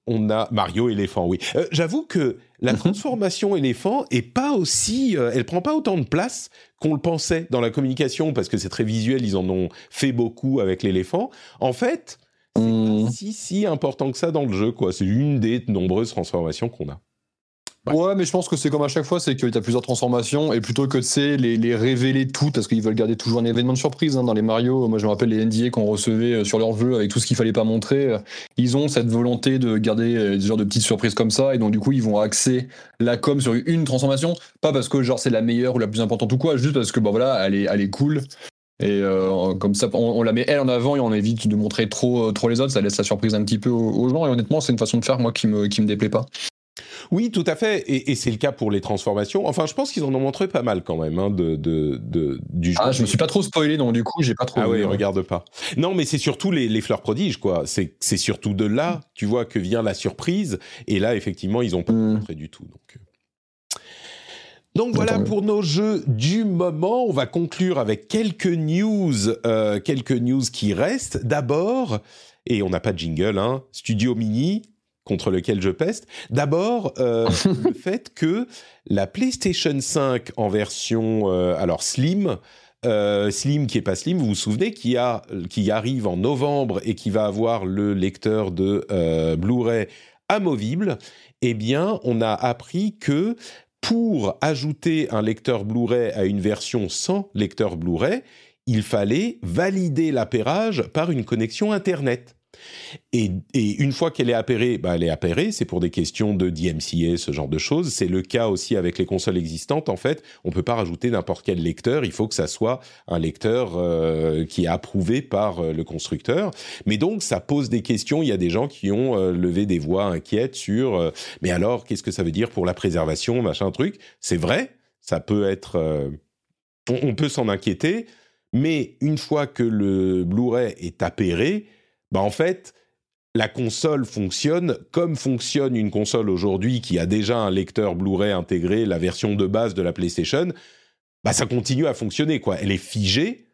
On a Mario éléphant, oui. Euh, j'avoue que la transformation éléphant est pas aussi, euh, elle prend pas autant de place qu'on le pensait dans la communication parce que c'est très visuel. Ils en ont fait beaucoup avec l'éléphant. En fait, c'est pas hmm. si si important que ça dans le jeu, quoi. C'est une des nombreuses transformations qu'on a. Ouais. mais je pense que c'est comme à chaque fois, c'est qu'il y a plusieurs transformations et plutôt que de les, les révéler toutes parce qu'ils veulent garder toujours un événement de surprise hein, dans les Mario. Moi, je me rappelle les NDA qu'on recevait euh, sur leur jeu avec tout ce qu'il fallait pas montrer. Euh, ils ont cette volonté de garder euh, des genres de petites surprises comme ça et donc du coup, ils vont axer la com sur une transformation, pas parce que genre c'est la meilleure ou la plus importante ou quoi, juste parce que bon voilà, elle est, cool. Et comme ça, on, la met elle en avant et on évite de montrer trop, trop les autres. Ça laisse la surprise un petit peu aux gens. Et honnêtement, c'est une façon de faire moi qui me, qui me déplaît pas. Oui, tout à fait, et, c'est le cas pour les transformations. Enfin, je pense qu'ils en ont montré pas mal quand même hein, de, du jeu. Ah, je me suis pas trop spoilé, donc du coup, j'ai pas trop. Ah oui, regarde pas. Non, mais c'est surtout les, fleurs prodiges, quoi. C'est surtout de là, tu vois, que vient la surprise. Et là, effectivement, ils ont pas hmm. montré du tout. Donc. Euh. Donc voilà pour nos jeux du moment. On va conclure avec quelques news, euh, quelques news qui restent. D'abord, et on n'a pas de jingle, hein, Studio Mini contre lequel je peste. D'abord, euh, le fait que la PlayStation 5 en version euh, alors slim, euh, slim qui est pas slim, vous vous souvenez, qui a qui arrive en novembre et qui va avoir le lecteur de Blu-ray amovible. Eh bien, on a appris que pour ajouter un lecteur Blu-ray à une version sans lecteur Blu-ray, il fallait valider l'appairage par une connexion Internet. Et, une fois qu'elle est appairée, bah, elle est appairée. C'est pour des questions de DMCA, ce genre de choses. C'est le cas aussi avec les consoles existantes. En fait, on peut pas rajouter n'importe quel lecteur. Il faut que ça soit un lecteur euh, qui est approuvé par euh, le constructeur. Mais donc, ça pose des questions. Il y a des gens qui ont euh, levé des voix inquiètes sur. mais alors, qu'est-ce que ça veut dire pour la préservation, machin truc? C'est vrai. Ça peut être. on, on peut s'en inquiéter. Mais une fois que le Blu-ray est appairé, bah en fait, la console fonctionne comme fonctionne une console aujourd'hui qui a déjà un lecteur Blu-ray intégré, la version de base de la PlayStation. Bah ça continue à fonctionner quoi. Elle est figée,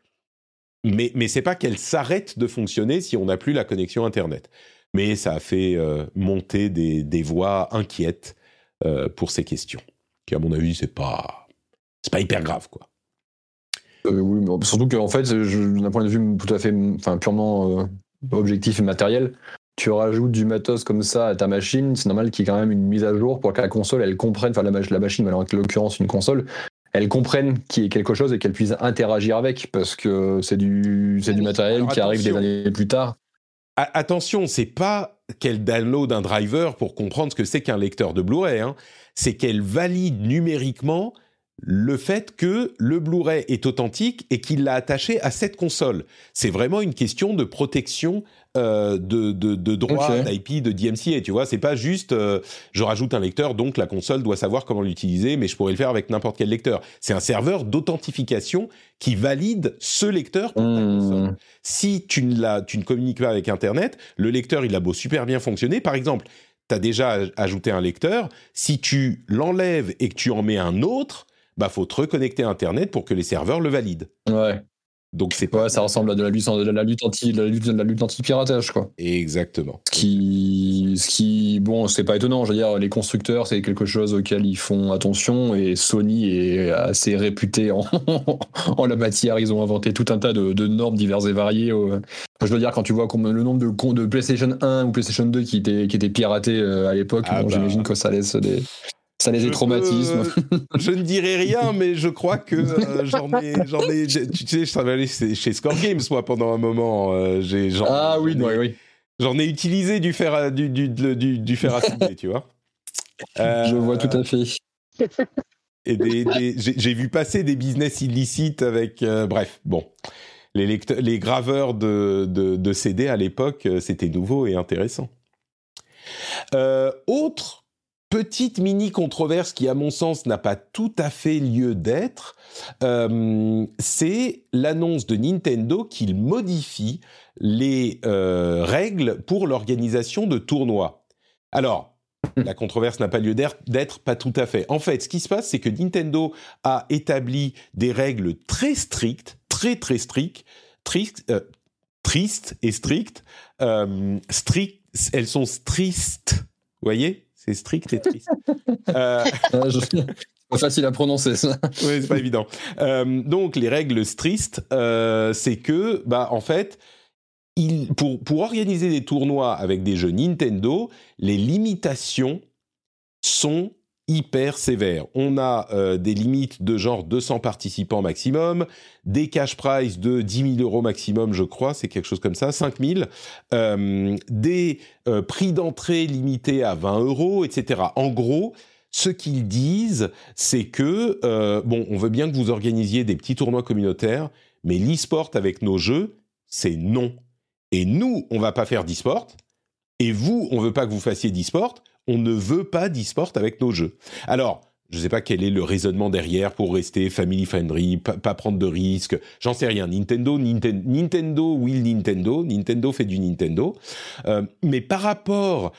mais mais c'est pas qu'elle s'arrête de fonctionner si on n'a plus la connexion internet. Mais ça a fait euh, monter des, des voix inquiètes euh, pour ces questions, qui à mon avis c'est pas c'est pas hyper grave quoi. Euh, oui, mais surtout qu'en fait, d'un point de vue tout à fait, enfin purement euh, objectif et matériel, tu rajoutes du matos comme ça à ta machine, c'est normal qu'il y ait quand même une mise à jour pour que la console, elle comprenne, enfin la, mach- la machine, mais en l'occurrence une console, elle comprenne qu'il y ait quelque chose et qu'elle puisse interagir avec, parce que c'est du, c'est du matériel Alors, qui arrive des années plus tard. A- attention, c'est pas qu'elle download un driver pour comprendre ce que c'est qu'un lecteur de Blu-ray. hein. C'est qu'elle valide numériquement le fait que le Blu-ray est authentique et qu'il l'a attaché à cette console. C'est vraiment une question de protection euh, de, de, de droit Ok. d'IP, de DMCA. Tu vois, c'est pas juste euh, je rajoute un lecteur, donc la console doit savoir comment l'utiliser, mais je pourrais le faire avec n'importe quel lecteur. C'est un serveur d'authentification qui valide ce lecteur pour ta Hmm. console si tu ne, tu ne communiques pas avec Internet, le lecteur, il a beau super bien fonctionner. Par exemple, tu as déjà aj- ajouté un lecteur. Si tu l'enlèves et que tu en mets un autre, bah faut te reconnecter à Internet pour que les serveurs le valident. Ouais, Donc c'est pas ouais, ça ressemble à de la lutte, de la lutte anti, de la lutte, de la lutte anti-piratage, quoi. exactement. Ce qui, ce qui, bon, c'est pas étonnant. Je veux dire, les constructeurs, c'est quelque chose auquel ils font attention et Sony est assez réputé en, en la matière. Ils ont inventé tout un tas de, de normes diverses et variées. euh. Je veux dire, quand tu vois combien- le nombre de, de PlayStation 1 ou PlayStation 2 qui étaient, qui étaient piratés euh, à l'époque, Ah bon, bah. j'imagine que ça laisse des, ça laisse Je peux- je ne dirai rien, mais je crois que euh, j'en ai. Tu sais, je travaillais chez chez Score Games moi pendant un moment. euh, j'ai, Ah oui, oui, oui. J'en ai utilisé du fer à, du, du, du, du fer à souder, tu vois. Je vois Euh, tout à fait. et des, des- j'ai vu passer des business illicites avec euh, bref bon les, lecteurs- les graveurs de, de, de CD à l'époque euh, c'était nouveau et intéressant Euh, autre petite mini controverse qui à mon sens n'a pas tout à fait lieu d'être euh, c'est l'annonce de Nintendo qu'il modifie les euh, règles pour l'organisation de tournois alors la controverse n'a pas lieu d'être- pas tout à fait. En fait, ce qui se passe, c'est que Nintendo a établi des règles très strictes, très très strictes, tristes, euh, tristes et strictes. Euh, strict, elles sont tristes, vous voyez? C'est strict et triste. Euh, pas facile à prononcer ça. oui, c'est pas évident. Euh, donc, les règles strictes, euh, c'est que, bah, en fait, il, pour, pour organiser des tournois avec des jeux Nintendo, les limitations sont hyper sévères. On a euh, des limites de genre 200 participants maximum, des cash prize de 10 000 euros maximum, je crois, c'est quelque chose comme ça, 5 000, euh, des euh, prix d'entrée limités à 20 euros, etc. En gros, ce qu'ils disent, c'est que, bon, on veut bien que vous organisiez des petits tournois communautaires, mais l'e-sport avec nos jeux, c'est non. Et nous, on va pas faire d'e-sport, et vous, on veut pas que vous fassiez d'e-sport, on ne veut pas d'e-sport avec nos jeux. Alors, je ne sais pas quel est le raisonnement derrière pour rester family friendly, pas, prendre de risques, j'en sais rien. Nintendo, Ninten- Nintendo will Nintendo, Nintendo fait du Nintendo. Euh, mais par rapport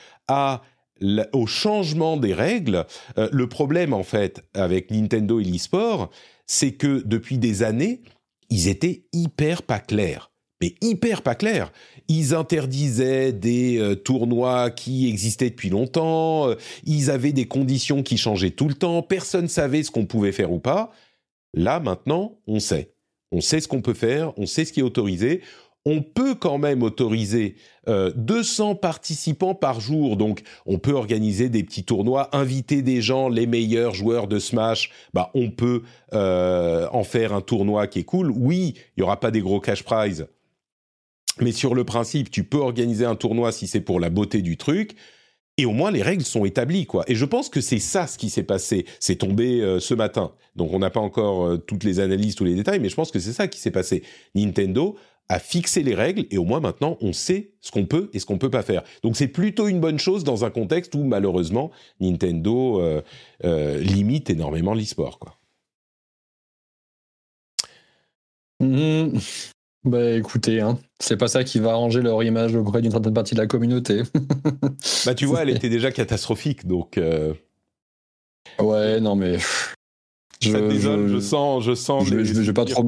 au changement des règles, euh, le problème en fait avec Nintendo et l'e-sport, c'est que depuis des années, ils étaient hyper pas clairs. Mais hyper pas clairs. Ils interdisaient des euh, tournois qui existaient depuis longtemps, euh, ils avaient des conditions qui changeaient tout le temps, personne savait ce qu'on pouvait faire ou pas. Là, maintenant, on sait. On sait ce qu'on peut faire, on sait ce qui est autorisé. On peut quand même autoriser euh, 200 participants par jour, donc on peut organiser des petits tournois, inviter des gens, les meilleurs joueurs de Smash, bah on peut euh, en faire un tournoi qui est cool. Oui, il y aura pas des gros cash prizes, Mais sur le principe, tu peux organiser un tournoi si c'est pour la beauté du truc. Et au moins les règles sont établies, quoi. Et je pense que c'est ça ce qui s'est passé. C'est tombé euh, ce matin, donc on n'a pas encore euh, toutes les analyses, tous les détails, mais je pense que c'est ça qui s'est passé. Nintendo a fixé les règles et au moins maintenant on sait ce qu'on peut et ce qu'on peut pas faire. Donc c'est plutôt une bonne chose dans un contexte où malheureusement Nintendo euh, limite énormément l'e-sport, quoi. Mmh. Bah écoutez, hein, c'est pas ça qui va arranger leur image auprès d'une certaine partie de la communauté. bah tu vois, elle était déjà catastrophique, donc. Euh... Ouais, non mais. Je, ça je, je, sens, je sens. Je, les... je, vais pas trop,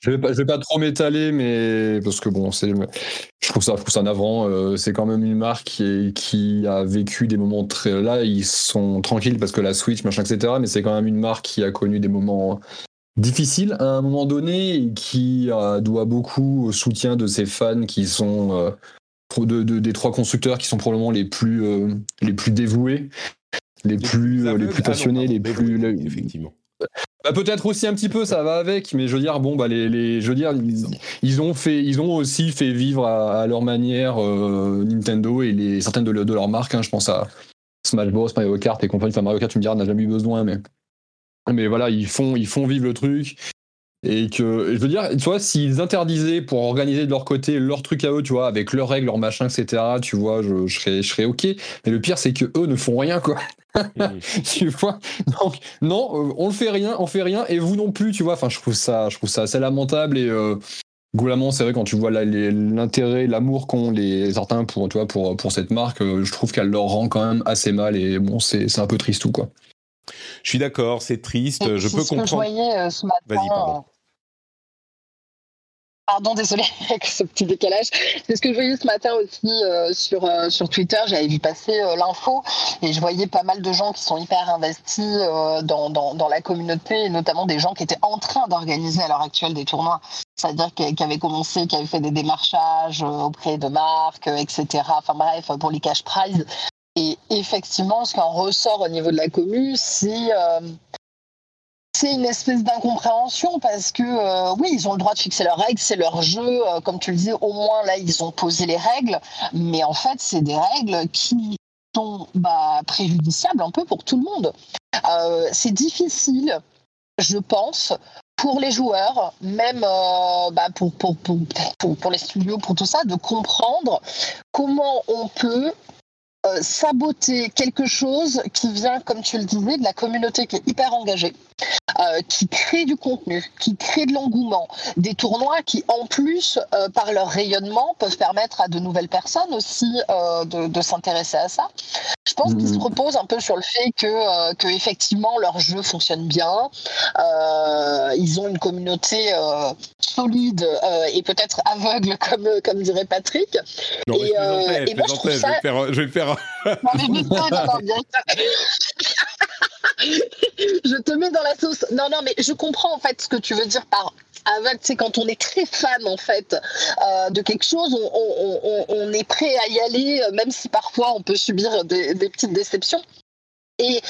je vais pas, je vais pas trop m'étaler, mais parce que bon, c'est, je trouve ça, je trouve ça navrant. Euh, c'est quand même une marque qui, est, qui a vécu des moments très. Là, ils sont tranquilles parce que la Switch, machin, etc. Mais c'est quand même une marque qui a connu des moments difficile à un moment donné et qui euh, doit beaucoup au soutien de ses fans qui sont euh, de, de, des trois constructeurs qui sont probablement les plus euh, les plus dévoués, les, les plus les plus passionnés, les plus effectivement. Bah, peut-être aussi un petit peu ça va avec, mais je veux dire bon bah les, les je veux dire ils, ils, ont fait ils ont aussi fait vivre à, à leur manière Nintendo et les certaines de, de leurs marques. Hein, je pense à Smash Bros, Mario Kart et compagnie. Enfin Mario Kart tu me diras n'a jamais eu besoin, mais mais voilà, ils font, ils font vivre le truc. Et que, je veux dire, tu vois, s'ils interdisaient pour organiser de leur côté leur truc à eux, tu vois, avec leurs règles, leurs machins, etc., tu vois, je, je, serais, je serais OK. Mais le pire, c'est que eux ne font rien, quoi. tu vois? Donc, non, euh, on ne fait rien, on fait rien, et vous non plus, tu vois. Enfin, je trouve ça, je trouve ça assez lamentable et. Euh, Goulamment, c'est vrai quand tu vois l'intérêt, l'amour qu'ont les certains pour, tu vois, pour, pour cette marque, euh, je trouve qu'elle leur rend quand même assez mal et bon, c'est un peu triste tout quoi. Je suis d'accord, c'est triste. je peux ce comprendre. Que je voyais euh, ce matin. Vas-y, pardon. Pardon, désolé avec ce petit décalage. C'est ce que je voyais ce matin aussi euh, sur, euh, sur Twitter. J'avais vu passer euh, l'info et je voyais pas mal de gens qui sont hyper investis dans, dans, dans, la communauté, et notamment des gens qui étaient en train d'organiser à l'heure actuelle des tournois. C'est-à-dire qui avaient commencé, qui avaient fait des démarchages auprès de marques, etc. Enfin bref, pour les cash prizes. Et effectivement, ce qu'en ressort au niveau de la commu, c'est euh, une espèce d'incompréhension parce que euh, oui, ils ont le droit de fixer leurs règles, c'est leur jeu, euh, comme tu le dis, au moins là ils ont posé les règles, mais en fait c'est des règles qui sont bah, préjudiciables un peu pour tout le monde. Euh, c'est difficile, je pense, pour les joueurs, même bah, pour, pour, pour, pour, les studios, pour tout ça, de comprendre comment on peut saboter quelque chose qui vient, comme tu le disais, de la communauté qui est hyper engagée, euh, qui crée du contenu, qui crée de l'engouement, des tournois qui, en plus, euh, par leur rayonnement, peuvent permettre à de nouvelles personnes aussi euh, de, de s'intéresser à ça. Je pense mmh. qu'ils se reposent un peu sur le fait que, que effectivement, leur jeu fonctionne bien, ils ont une communauté solide et peut-être aveugle, comme, comme dirait Patrick. Non, et, et moi, je trouve ça... Je vais faire, je vais faire non, mais non, non, bien je te mets dans la sauce. Non, non, mais je comprends en fait ce que tu veux dire par aveugle. C'est quand on est très fan en fait euh, de quelque chose, on, est prêt à y aller, même si parfois on peut subir des, petites déceptions. Et,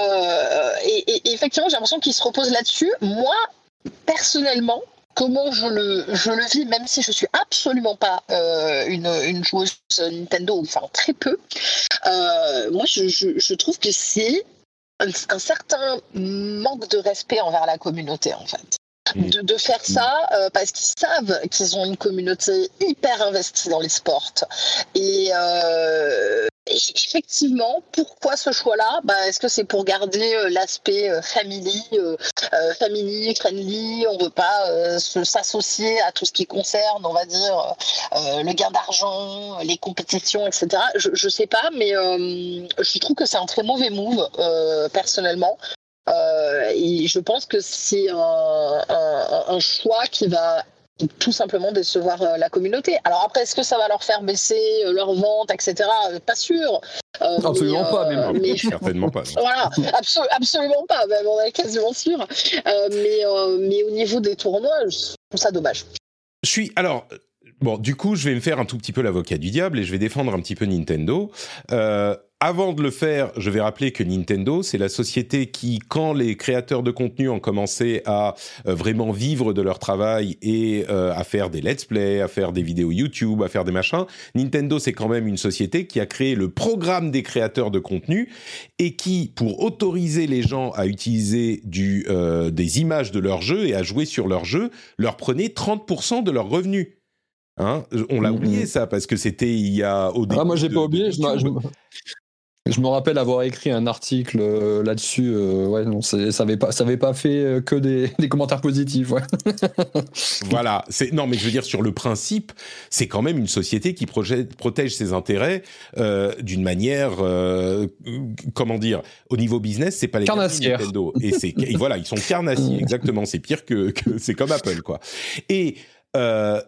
euh, et, effectivement, j'ai l'impression qu'il se repose là-dessus. Moi, personnellement, comment je le, je le vis, même si je suis absolument pas euh, une, joueuse Nintendo, enfin très peu, euh, moi je, trouve que c'est un, un, certain manque de respect envers la communauté en fait. De, de faire ça euh, parce qu'ils savent qu'ils ont une communauté hyper investie dans les sports. Et, euh, effectivement, pourquoi ce choix-là? Bah, Est-ce que c'est pour garder euh, l'aspect euh, family, euh, family, friendly On ne veut pas euh, s'associer à tout ce qui concerne, on va dire, euh, le gain d'argent, les compétitions, etc. Je ne sais pas, mais je trouve que c'est un très mauvais move, personnellement. et je pense que c'est un choix qui va tout simplement décevoir euh, la communauté. Alors après, est-ce que ça va leur faire baisser euh, leurs ventes, etc. Pas sûr. Euh, absolument mais, pas, même. Mais, Certainement pas. Non. Voilà, absolu absolument pas, même, on est quasiment sûr. mais, mais au niveau des tournois, je trouve ça dommage. Je suis... Alors... Bon, du coup, je vais me faire un tout petit peu l'avocat du diable et je vais défendre un petit peu Nintendo. Avant de le faire, je vais rappeler que Nintendo, c'est la société qui, quand les créateurs de contenu ont commencé à euh, vraiment vivre de leur travail et euh, à faire des let's play, à faire des vidéos YouTube, à faire des machins, Nintendo, c'est quand même une société qui a créé le programme des créateurs de contenu et qui, pour autoriser les gens à utiliser du, euh, des images de leur jeu et à jouer sur leur jeu, leur prenait 30% de leurs revenus. Hein on l'a Mhm. oublié ça parce que c'était il y a au début. Ah, moi, j'ai pas oublié. Je, je je me rappelle avoir écrit un article euh, là-dessus. euh, ouais, non, ça avait pas, ça avait pas fait euh, que des, des commentaires positifs. Ouais. Voilà, non mais je veux dire sur le principe, c'est quand même une société qui projette- protège ses intérêts d'une manière, comment dire, au niveau business, c'est pas les Carnassière. Nintendo et c'est et voilà, ils sont carnassiers exactement, c'est pire que, que c'est comme Apple quoi. Et euh,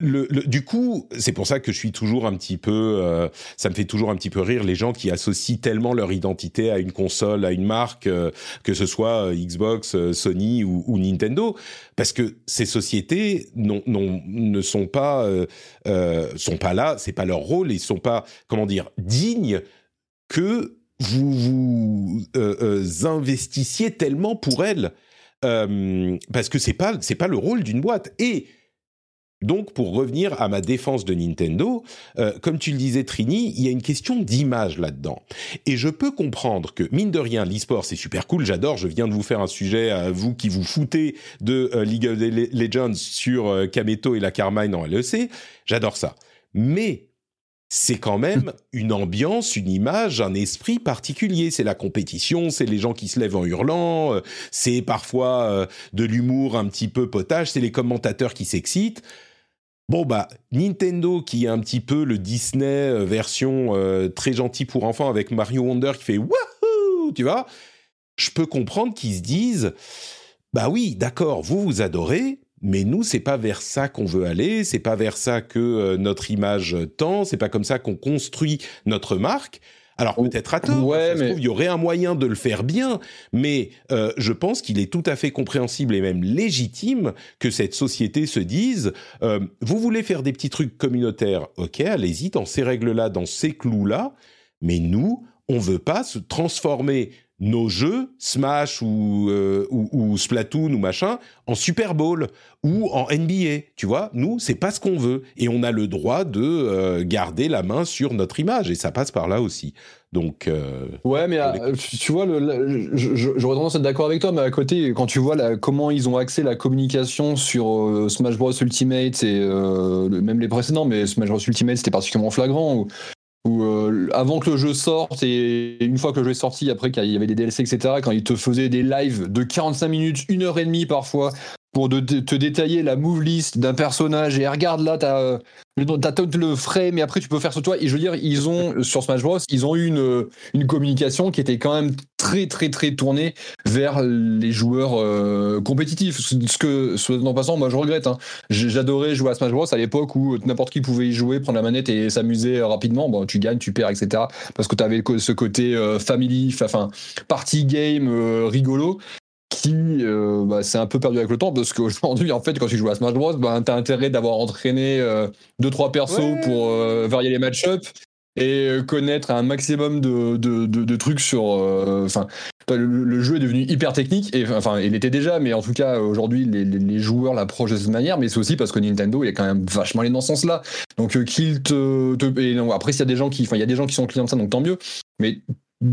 le, le- du coup, c'est pour ça que je suis toujours un petit peu, euh, ça me fait toujours un petit peu rire les gens qui associent tellement leur identité à une console, à une marque, euh, que ce soit euh, Xbox, euh, Sony ou, Nintendo, parce que ces sociétés n'ont- n'ont- ne sont pas, euh, sont pas là, c'est pas leur rôle, ils sont pas, comment dire, dignes que vous vous investissiez tellement pour elles, parce que c'est pas, c'est pas le rôle d'une boîte. Et donc, pour revenir à ma défense de Nintendo, euh, comme tu le disais, Trini, il y a une question d'image là-dedans. Et je peux comprendre que, mine de rien, l'e-sport, c'est super cool, j'adore, je viens de vous faire un sujet à vous qui vous foutez de euh, League of Le- Legends sur euh, Kameto et la Carmine en LEC, j'adore ça. Mais c'est quand même une ambiance, une image, un esprit particulier. C'est la compétition, c'est les gens qui se lèvent en hurlant, euh, c'est parfois euh, de l'humour un petit peu potage, c'est les commentateurs qui s'excitent. Bon bah Nintendo qui est un petit peu le Disney euh, version euh, très gentil pour enfants avec Mario Wonder qui fait wouhou, tu vois. Je peux comprendre qu'ils se disent bah oui, d'accord, vous vous adorez, mais nous c'est pas vers ça qu'on veut aller, c'est pas vers ça que euh, notre image tend, c'est pas comme ça qu'on construit notre marque. Alors peut-être à tort, Ouais, ça se mais- trouve, il y aurait un moyen de le faire bien, mais euh, je pense qu'il est tout à fait compréhensible et même légitime que cette société se dise euh, vous voulez faire des petits trucs communautaires, ok, allez-y dans ces règles-là, dans ces clous-là, mais nous, on veut pas se transformer nos jeux, Smash ou, euh, ou, ou Splatoon ou machin, en Super Bowl ou en NBA. Tu vois, nous, c'est pas ce qu'on veut. Et on a le droit de euh, garder la main sur notre image. Et ça passe par là aussi. Donc, euh, Ouais, mais tu vois, j'aurais tendance à être d'accord avec toi, mais à côté, quand tu vois la, comment ils ont axé la communication sur Smash Bros Ultimate et le- même les précédents, mais Smash Bros Ultimate c'était particulièrement flagrant. Où, où, euh, avant que le jeu sorte et une fois que le jeu est sorti, après qu'il y avait des DLC, etc., quand ils te faisaient des lives de 45 minutes, une heure et demie parfois, pour te détailler la move list d'un personnage et regarde là, t'as euh, le, le et après tu peux faire sur toi. Et je veux dire, ils ont, sur Smash Bros, ils ont eu une, une communication qui était quand même très très très tournée vers les joueurs euh, compétitifs. Ce que, en passant, moi je regrette. hein. J'adorais jouer à Smash Bros à l'époque où n'importe qui pouvait y jouer, prendre la manette et s'amuser rapidement. Bon, tu gagnes, tu perds, etc. Parce que tu avais ce côté euh, family, enfin party game euh, rigolo qui euh, bah, s'est un peu perdu avec le temps parce qu'aujourd'hui en fait quand tu joues à Smash Bros bah, t'as intérêt d'avoir entraîné euh, deux trois persos Ouais. pour euh, varier les match-ups et euh, connaître un maximum de, de, de- de trucs sur euh, enfin le, le jeu est devenu hyper technique et enfin il était déjà mais en tout cas aujourd'hui les, les- les joueurs l'approchent de cette manière mais c'est aussi parce que Nintendo il est quand même vachement allé dans ce sens là donc euh, qu'il te, te- et non, après s'il y a des gens qui enfin il y a des gens qui sont clients de ça donc tant mieux mais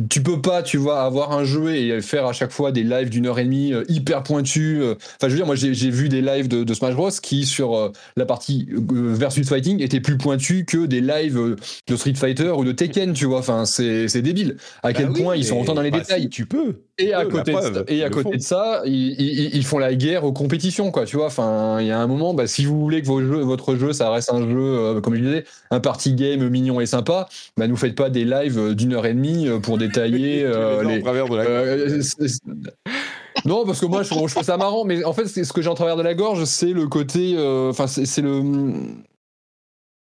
tu peux pas, tu vois, avoir un jeu et faire à chaque fois des lives d'une heure et demie euh, hyper pointus. euh. Enfin, je veux dire, moi, j'ai vu des lives de, de Smash Bros qui, sur euh, la partie versus fighting, étaient plus pointus que des lives de Street Fighter ou de Tekken, tu vois. Enfin, c'est c'est débile. À quel bah oui, point ils sont autant dans les bah, détails. si, tu peux. Et à la côté, de preuve, et à côté font. de ça, ils, ils- ils font la guerre aux compétitions, quoi. Tu vois, enfin, il y a un moment, bah, si vous voulez que vos jeux, votre jeu, ça reste un jeu, euh, comme je disais, un party game mignon et sympa, bah, nous faites pas des lives d'une heure et demie euh, pour détailler euh, les euh, non, parce que moi, je, je trouve ça marrant, mais en fait, ce que j'ai en travers de la gorge, c'est le côté, enfin, c'est le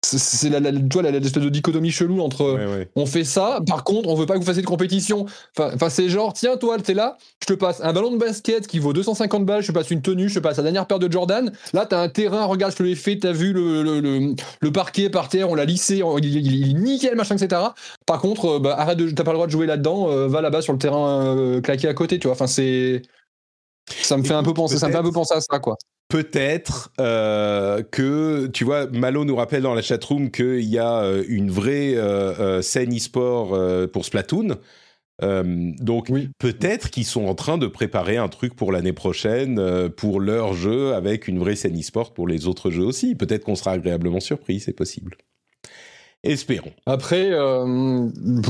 c'est la, la, tu vois, la- l'espèce de dichotomie chelou entre Ouais, ouais. on fait ça, par contre, on veut pas que vous fassiez de compétition. Enfin, enfin, c'est genre, tiens, toi, t'es là, je te passe un ballon de basket qui vaut 250 balles, je te passe une tenue, je te passe la dernière paire de Jordan. Là, t'as un terrain, regarde, je te l'ai fait, t'as vu le, le, le, le parquet par terre, on l'a lissé, on- il, il- nickel, machin, etc. Par contre, euh, bah, arrête de, t'as pas le droit de jouer là-dedans, euh, va là-bas sur le terrain euh, claqué à côté, tu vois. Enfin, c'est. Ça me fait un peu penser, ça me fait un peu penser à ça, quoi. Peut-être euh, que, tu vois, Malo nous rappelle dans la chatroom qu'il y a euh, une vraie euh, scène e-sport pour Splatoon. Donc Oui. peut-être qu'ils sont en train de préparer un truc pour l'année prochaine pour leur jeu avec une vraie scène e-sport pour les autres jeux aussi. Peut-être qu'on sera agréablement surpris, c'est possible. Espérons. Après, euh,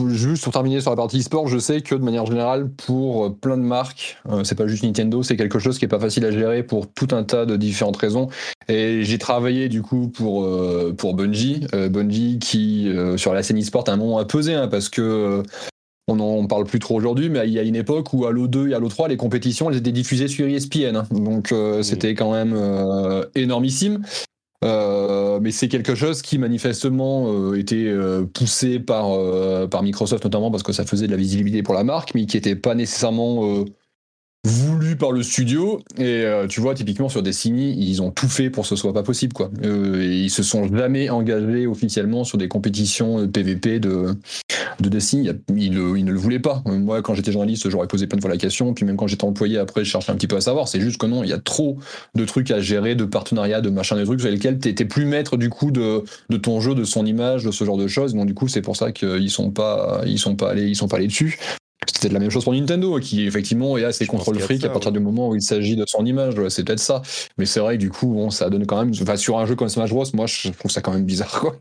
juste pour terminer sur la partie e-sport, je sais que de manière générale, pour euh, plein de marques, euh, c'est pas juste Nintendo, c'est quelque chose qui est pas facile à gérer pour tout un tas de différentes raisons. Et j'ai travaillé du coup pour euh, pour Bungie, Bungie qui sur la scène e-sport à un moment a pesé, hein, parce que on n'en parle plus trop aujourd'hui, mais il y a une époque où à l'O2 et à l'O3, les compétitions elles étaient diffusées sur ESPN, hein. donc euh, c'était quand même euh, énormissime. Euh, mais c'est quelque chose qui manifestement euh, était euh, poussé par, par Microsoft notamment parce que ça faisait de la visibilité pour la marque, mais qui n'était pas nécessairement voulu par le studio. Et euh, tu vois, typiquement sur Destiny, ils ont tout fait pour que ce soit pas possible. Quoi. Euh, ils se sont jamais engagés officiellement sur des compétitions PVP de, de Destiny. Ils, ne le voulaient pas. Euh, Moi, quand j'étais journaliste, j'aurais posé plein de fois la question. Puis même quand j'étais employé, après, je cherchais un petit peu à savoir. C'est juste que non, il y a trop de trucs à gérer, de partenariats, de machin, de trucs sur lesquels t'es plus maître du coup de, de ton jeu, de son image, de ce genre de choses. Donc du coup, c'est pour ça qu'ils sont pas, ils sont pas allés, ils sont pas allés dessus. C'était la même chose pour Nintendo, qui effectivement est assez Je a de fric à partir du moment où il s'agit de son image. C'est peut-être ça. Mais c'est vrai que du coup, bon, ça donne quand même. Enfin, sur un jeu comme Smash Bros, moi, je trouve ça quand même bizarre. Quoi.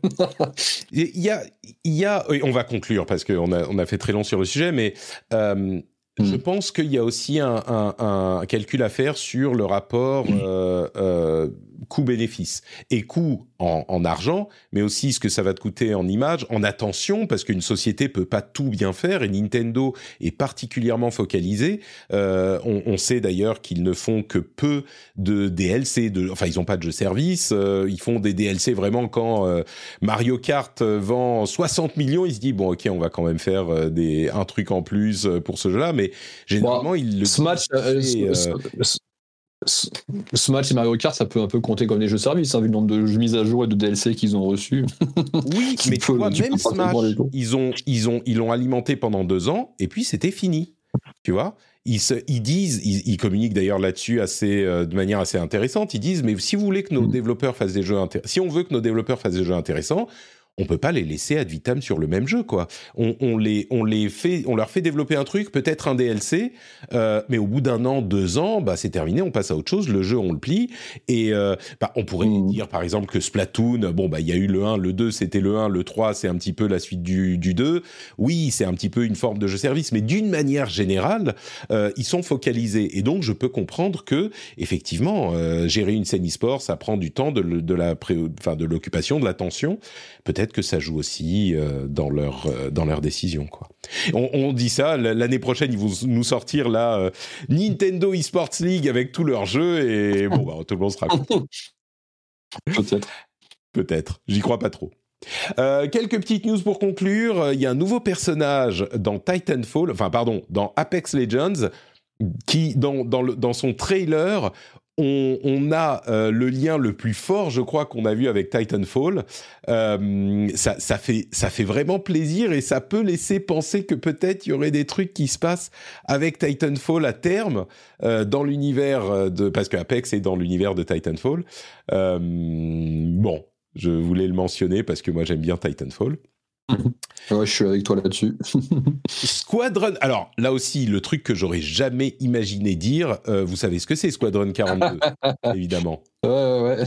Il y a, il y a, oui, on va conclure parce qu'on a, on a fait très long sur le sujet, mais euh, je Mm. pense qu'il y a aussi un, un- un calcul à faire sur le rapport euh, euh, coût-bénéfice et coût en, en argent, mais aussi ce que ça va te coûter en image, en attention, parce qu'une société peut pas tout bien faire et Nintendo est particulièrement focalisé. Euh, on, on sait d'ailleurs qu'ils ne font que peu de DLC, de, enfin ils n'ont pas de jeu service, euh, ils font des DLC vraiment quand euh, Mario Kart euh, vend 60 millions, il se dit bon ok on va quand même faire euh, des un truc en plus euh, pour ce jeu-là, mais généralement il le Smash, euh, fait, Smash et Mario Kart, ça peut un peu compter comme des jeux services, hein, vu le nombre de mises à jour et de DLC qu'ils ont reçus. Oui, mais tu vois, même Smash, ils ont, ils ont, ils l'ont alimenté pendant deux ans et puis c'était fini. Tu vois, ils, se, ils disent, ils, ils communiquent d'ailleurs là-dessus assez, euh, de manière assez intéressante. Ils disent, mais si vous voulez que nos Mm. développeurs fassent des jeux, si on veut que nos développeurs fassent des jeux intéressants, on peut pas les laisser ad vitam sur le même jeu, quoi. On, on les, on les fait, on leur fait développer un truc, peut-être un DLC, euh, mais au bout d'un an, deux ans, bah c'est terminé, on passe à autre chose. Le jeu, on le plie et euh, bah, on pourrait Mm. dire par exemple que Splatoon, bon bah il y a eu le 1, le 2, c'était le 1, le 3, c'est un petit peu la suite du, du 2. Oui, c'est un petit peu une forme de jeu service, mais d'une manière générale, euh, ils sont focalisés et donc je peux comprendre que effectivement euh, gérer une scène e-sport, ça prend du temps, de, le- de la, pré- enfin de l'occupation, de l'attention. Peut-être que ça joue aussi euh, dans leur euh, dans leurs décisions quoi. On, on dit ça l'année prochaine, ils vont nous sortir la euh, Nintendo eSports League avec tous leurs jeux et bon bah tout le monde sera. Peut-être. Peut-être, j'y crois pas trop. Euh, quelques petites news pour conclure. Il y a un nouveau personnage dans Titanfall, enfin pardon, dans Apex Legends, qui dans, dans, le- dans son trailer, on, on a euh, le lien le plus fort, je crois, qu'on a vu avec Titanfall. Euh, ça, ça, fait, ça fait vraiment plaisir et ça peut laisser penser que peut-être il y aurait des trucs qui se passent avec Titanfall à terme euh, dans l'univers euh, de... Parce que Apex est dans l'univers de Titanfall. Euh, bon, je voulais le mentionner parce que moi j'aime bien Titanfall. Ouais, je suis avec toi là-dessus. Squadron. Alors là aussi, le truc que j'aurais jamais imaginé dire. euh, vous savez ce que c'est Squadron 42, évidemment. ouais, ouais, ouais.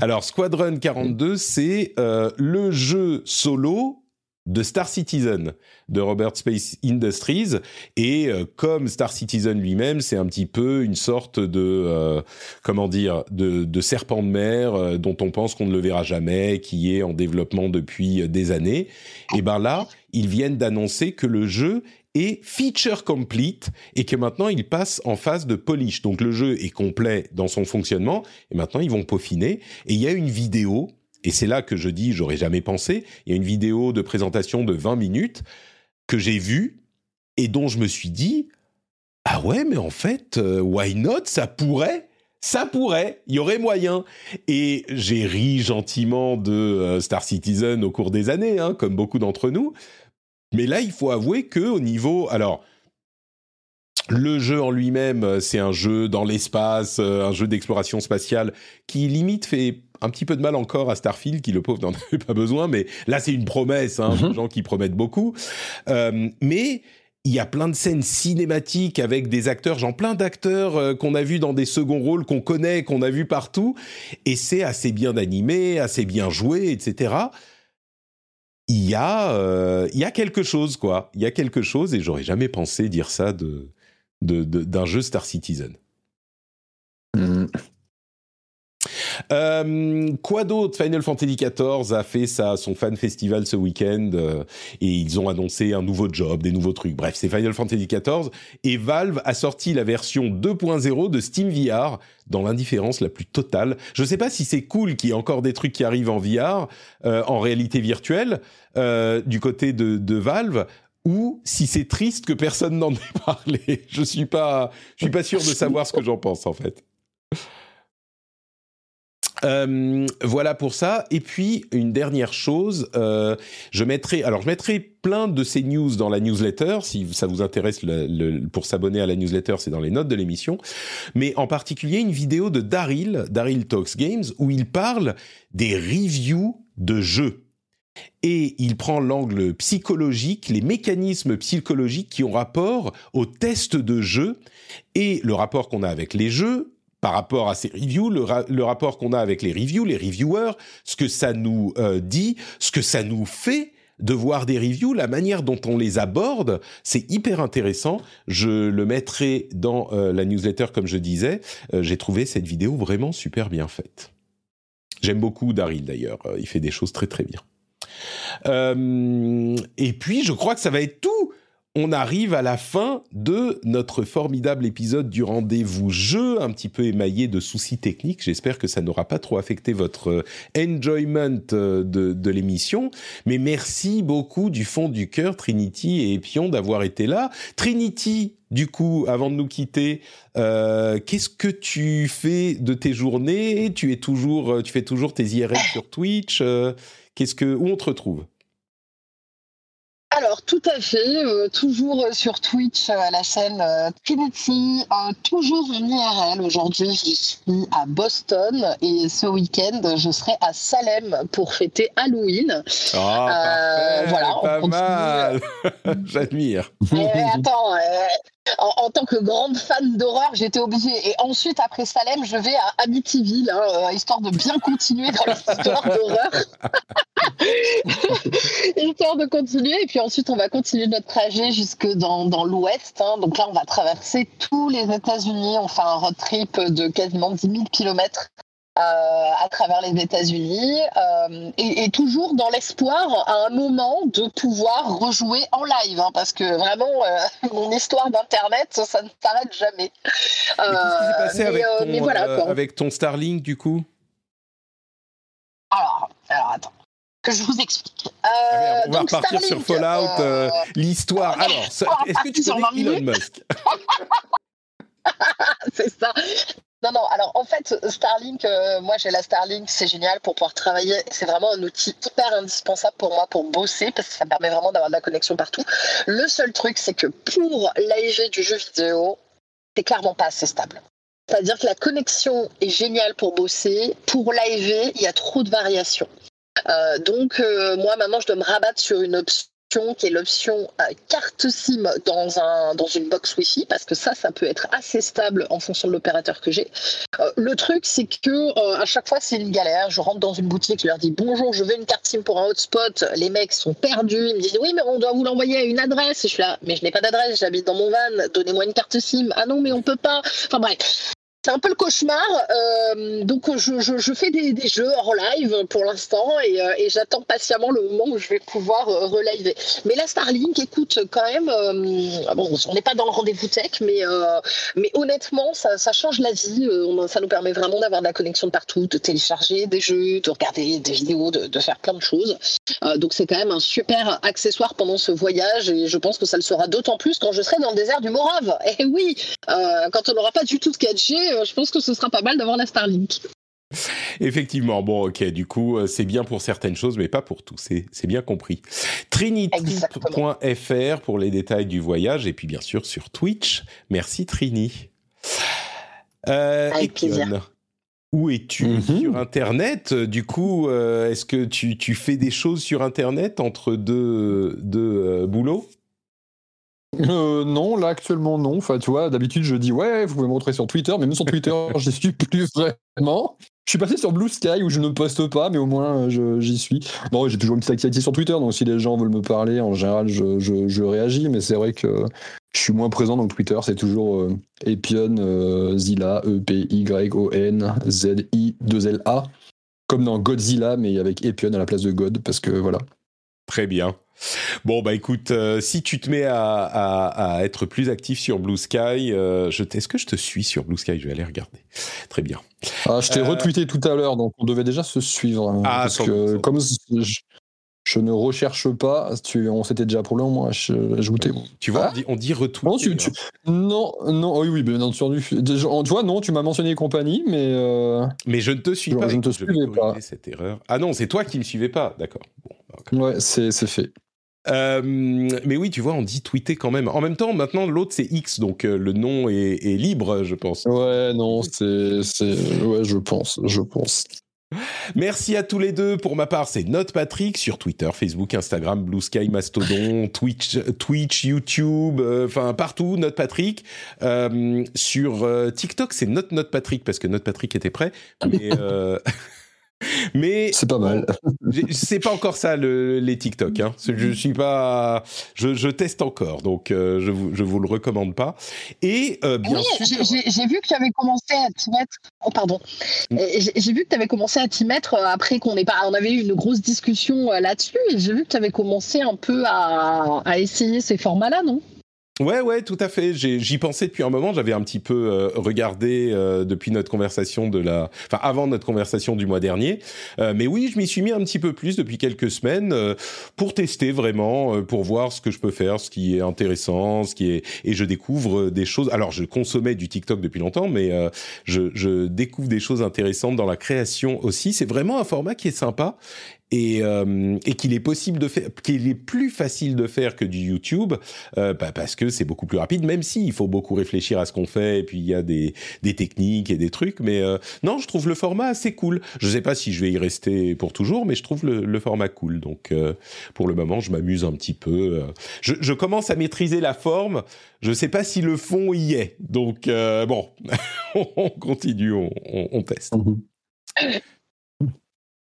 Alors Squadron 42, c'est euh, le jeu solo de Star Citizen de Robert Space Industries. Et euh, comme Star Citizen lui-même c'est un petit peu une sorte de euh, comment dire de, de serpent de mer euh, dont on pense qu'on ne le verra jamais qui est en développement depuis euh, des années. Et ben là ils viennent d'annoncer que le jeu est feature complete et que maintenant il passe en phase de polish. Donc le jeu est complet dans son fonctionnement et maintenant ils vont peaufiner. Et il y a une vidéo et c'est là que je dis, j'aurais jamais pensé. Il y a une vidéo de présentation de 20 minutes que j'ai vue et dont je me suis dit, ah ouais, mais en fait, euh, why not? Ça pourrait ça pourrait, il y aurait moyen. Et j'ai ri gentiment de euh, Star Citizen au cours des années, hein, comme beaucoup d'entre nous. Mais là, il faut avouer que au niveau, alors, le jeu en lui-même, euh, c'est un jeu dans l'espace, un jeu d'exploration spatiale qui limite fait un petit peu de mal encore à Starfield, qui le pauvre n'en avait pas besoin. Mais là, c'est une promesse, hein, Mhm. des gens qui promettent beaucoup. Euh, mais il y a plein de scènes cinématiques avec des acteurs, genre plein d'acteurs euh, qu'on a vus dans des seconds rôles, qu'on connaît, qu'on a vus partout, et c'est assez bien animé, assez bien joué, etc. Il y a, euh, il y a quelque chose, quoi. Il y a quelque chose, et j'aurais jamais pensé dire ça de- d'un jeu Star Citizen. Euh, quoi d'autre? Final Fantasy XIV a fait sa, son fan festival ce week-end euh, et ils ont annoncé un nouveau job, des nouveaux trucs. Bref, c'est Final Fantasy XIV et Valve a sorti la version 2.0 de Steam VR dans l'indifférence la plus totale. Je sais pas si c'est cool qu'il y ait encore des trucs qui arrivent en VR, euh, en réalité virtuelle, du côté de, de Valve. Ou si c'est triste que personne n'en ait parlé, je suis pas, je suis pas sûr de savoir ce que j'en pense en fait. Euh, voilà pour ça. Et puis une dernière chose, euh, je mettrai, alors je mettrai plein de ces news dans la newsletter. Si ça vous intéresse, pour s'abonner à la newsletter, c'est dans les notes de l'émission. Mais en particulier une vidéo de Daryl, Daryl Talks Games, où il parle des reviews de jeux. Et il prend l'angle psychologique, les mécanismes psychologiques qui ont rapport aux tests de jeux et le rapport qu'on a avec les jeux par rapport à ces reviews, le, ra- le rapport qu'on a avec les reviews, les reviewers, ce que ça nous euh, dit, ce que ça nous fait de voir des reviews, la manière dont on les aborde, c'est hyper intéressant. Je le mettrai dans euh, la newsletter comme je disais. Euh, J'ai trouvé cette vidéo vraiment super bien faite. J'aime beaucoup Daryl d'ailleurs, il fait des choses très très bien. Et puis, je crois que ça va être tout. On arrive à la fin de notre formidable épisode du rendez-vous jeu, un petit peu émaillé de soucis techniques. J'espère que ça n'aura pas trop affecté votre euh, enjoyment euh, de, de l'émission. Mais merci beaucoup du fond du cœur, Trinity et Epion, d'avoir été là. Trinity, du coup, avant de nous quitter, euh, qu'est-ce que tu fais de tes journées? Tu es toujours, euh, tu fais toujours tes IRL sur Twitch. euh, Qu'est-ce que où on te retrouve? Alors, tout à fait, euh, toujours sur Twitch euh, à la chaîne euh, Trinity, euh, toujours en IRL. Aujourd'hui, je suis à Boston et ce week-end, je serai à Salem pour fêter Halloween. Ah, Euh, parfait, voilà, on pas continue. mal. J'admire. Mais attends, en, tant que grande fan d'horreur, j'étais obligée. Et ensuite, après Salem, je vais à Amityville, hein, euh, histoire de bien continuer dans l'histoire d'horreur. histoire de continuer. Et puis ensuite, on va continuer notre trajet jusque dans, dans l'ouest. hein. Donc là, on va traverser tous les États-Unis. On fait un road trip de quasiment 10 000 kilomètres. Euh, à travers les États-Unis euh, et, et toujours dans l'espoir à un moment de pouvoir rejouer en live hein, parce que vraiment euh, mon histoire d'internet ça ne s'arrête jamais. Qu'est-ce qui s'est passé mais, avec, ton, mais voilà quoi. avec ton Starlink du coup? Alors, alors attends que je vous explique. Ah Euh, On va donc repartir sur Fallout, euh, euh, l'histoire. Alors, est-ce que tu connais 20 Elon Musk? C'est ça. Non, non, alors en fait, Starlink, euh, moi j'ai la Starlink, c'est génial pour pouvoir travailler. C'est vraiment un outil hyper indispensable pour moi pour bosser parce que ça me permet vraiment d'avoir de la connexion partout. Le seul truc, c'est que pour l'AIG du jeu vidéo, c'est clairement pas assez stable. C'est-à-dire que la connexion est géniale pour bosser. Pour l'AIV, il y a trop de variations. Euh, donc, euh, moi maintenant, je dois me rabattre sur une option qui est l'option euh, carte SIM dans, un, dans une box Wi-Fi, parce que ça, ça peut être assez stable en fonction de l'opérateur que j'ai. Euh, le truc, c'est que euh, à chaque fois, c'est une galère. Je rentre dans une boutique, je leur dis bonjour, je veux une carte SIM pour un hotspot. Les mecs sont perdus, ils me disent oui, mais on doit vous l'envoyer à une adresse. Et je suis là, mais je n'ai pas d'adresse, j'habite dans mon van, donnez-moi une carte SIM. Ah non, mais on peut pas. Enfin bref. C'est un peu le cauchemar. Euh, donc, je, je, je fais des, jeux hors live pour l'instant et, euh, et j'attends patiemment le moment où je vais pouvoir euh, reliver. Mais la Starlink, écoute, quand même, euh, bon, on n'est pas dans le rendez-vous tech, mais, euh, mais honnêtement, ça, change la vie. Ça nous permet vraiment d'avoir de la connexion de partout, de télécharger des jeux, de regarder des vidéos, de, faire plein de choses. donc, c'est quand même un super accessoire pendant ce voyage et je pense que ça le sera d'autant plus quand je serai dans le désert du Morave. Et oui, quand on n'aura pas du tout de 4G, euh, je pense que ce sera pas mal d'avoir la Starlink. Effectivement, bon, ok, du coup, euh, c'est bien pour certaines choses, mais pas pour tout, c'est bien compris. Trinity.fr pour les détails du voyage, et puis bien sûr sur Twitch. Merci Trini. Euh, Avec plaisir. Où es-tu mm -hmm. sur Internet? Du coup, euh, est-ce que tu, tu, fais des choses sur Internet entre deux, deux euh, boulots? Euh, non, là actuellement non. Enfin, tu vois, d'habitude je dis ouais, vous pouvez me montrer sur Twitter, mais même sur Twitter, j'y suis plus vraiment. Je suis passé sur Blue Sky où je ne poste pas, mais au moins j'y suis. Non, j'ai toujours une petite activité sur Twitter, donc si les gens veulent me parler, en général, je, je, je réagis, mais c'est vrai que je suis moins présent, donc Twitter, c'est toujours euh, Epion, euh, Zilla, E-P-Y-O-N, Z-I-2-L-A, comme dans Godzilla, mais avec Epion à la place de God, parce que voilà. Très bien. Bon bah écoute, euh, si tu te mets à, à, à, être plus actif sur Blue Sky, euh, est-ce que je te suis sur Blue Sky? Je vais aller regarder. Très bien. Ah, je t'ai euh... retweeté tout à l'heure, donc on devait déjà se suivre. Hein, Ah, parce sans que comme je, je, ne recherche pas, tu, on s'était déjà pour le moment ajouté. Tu vois, Ah on dit, on dit retweet. non, tu, tu- non, non, oui, oui, bien entendu. Tu vois, non, tu m'as mentionné compagnie, mais Mais je ne te suis Je- pas. je ne te suivais pas. cette erreur. Ah non, c'est toi qui me suivais pas. D'accord. Bon, d'accord. ouais, c'est fait. Euh, mais oui, tu vois, on dit tweeter quand même. En même temps, maintenant, l'autre c'est X, donc euh, le nom est, est libre, je pense. Ouais, non, c'est, ouais, je pense, je pense. Merci à tous les deux. Pour ma part, c'est Note Patrick sur Twitter, Facebook, Instagram, Blue Sky, Mastodon, Twitch, Twitch, YouTube, euh, enfin partout. Note Patrick. Sur TikTok, c'est Note Note Patrick parce que Note Patrick était prêt. Mais mais C'est pas mal. c'est pas encore ça le, les TikTok. Hein. Je suis pas, je, je teste encore, donc euh, je vous je vous le recommande pas. Et euh, bien oui, sûr. j'ai- vu que tu avais commencé à t'y mettre. Oh, pardon. Mm. Euh, J'ai vu que tu avais commencé à t'y mettre après qu'on ait pas. On avait eu une grosse discussion là-dessus et j'ai vu que tu avais commencé un peu à, à essayer ces formats-là, non? Ouais, ouais, tout à fait. J'y pensais depuis un moment. J'avais un petit peu euh, regardé euh, depuis notre conversation de la, enfin avant notre conversation du mois dernier. Euh, mais oui, je m'y suis mis un petit peu plus depuis quelques semaines euh, pour tester vraiment, euh, pour voir ce que je peux faire, ce qui est intéressant, ce qui est. Et je découvre des choses. Alors, je consommais du TikTok depuis longtemps, mais je, je découvre des choses intéressantes dans la création aussi. C'est vraiment un format qui est sympa et, euh, et qu'il est possible de faire, qu'il est plus facile de faire que du YouTube, euh, bah, parce que c'est beaucoup plus rapide, même si il faut beaucoup réfléchir à ce qu'on fait, et puis il y a des, techniques et des trucs, mais euh, non, je trouve le format assez cool. Je sais pas si je vais y rester pour toujours, mais je trouve le, format cool. Donc pour le moment, je m'amuse un petit peu. Je, commence à maîtriser la forme. Je sais pas si le fond y est. Donc bon, on continue, on, teste.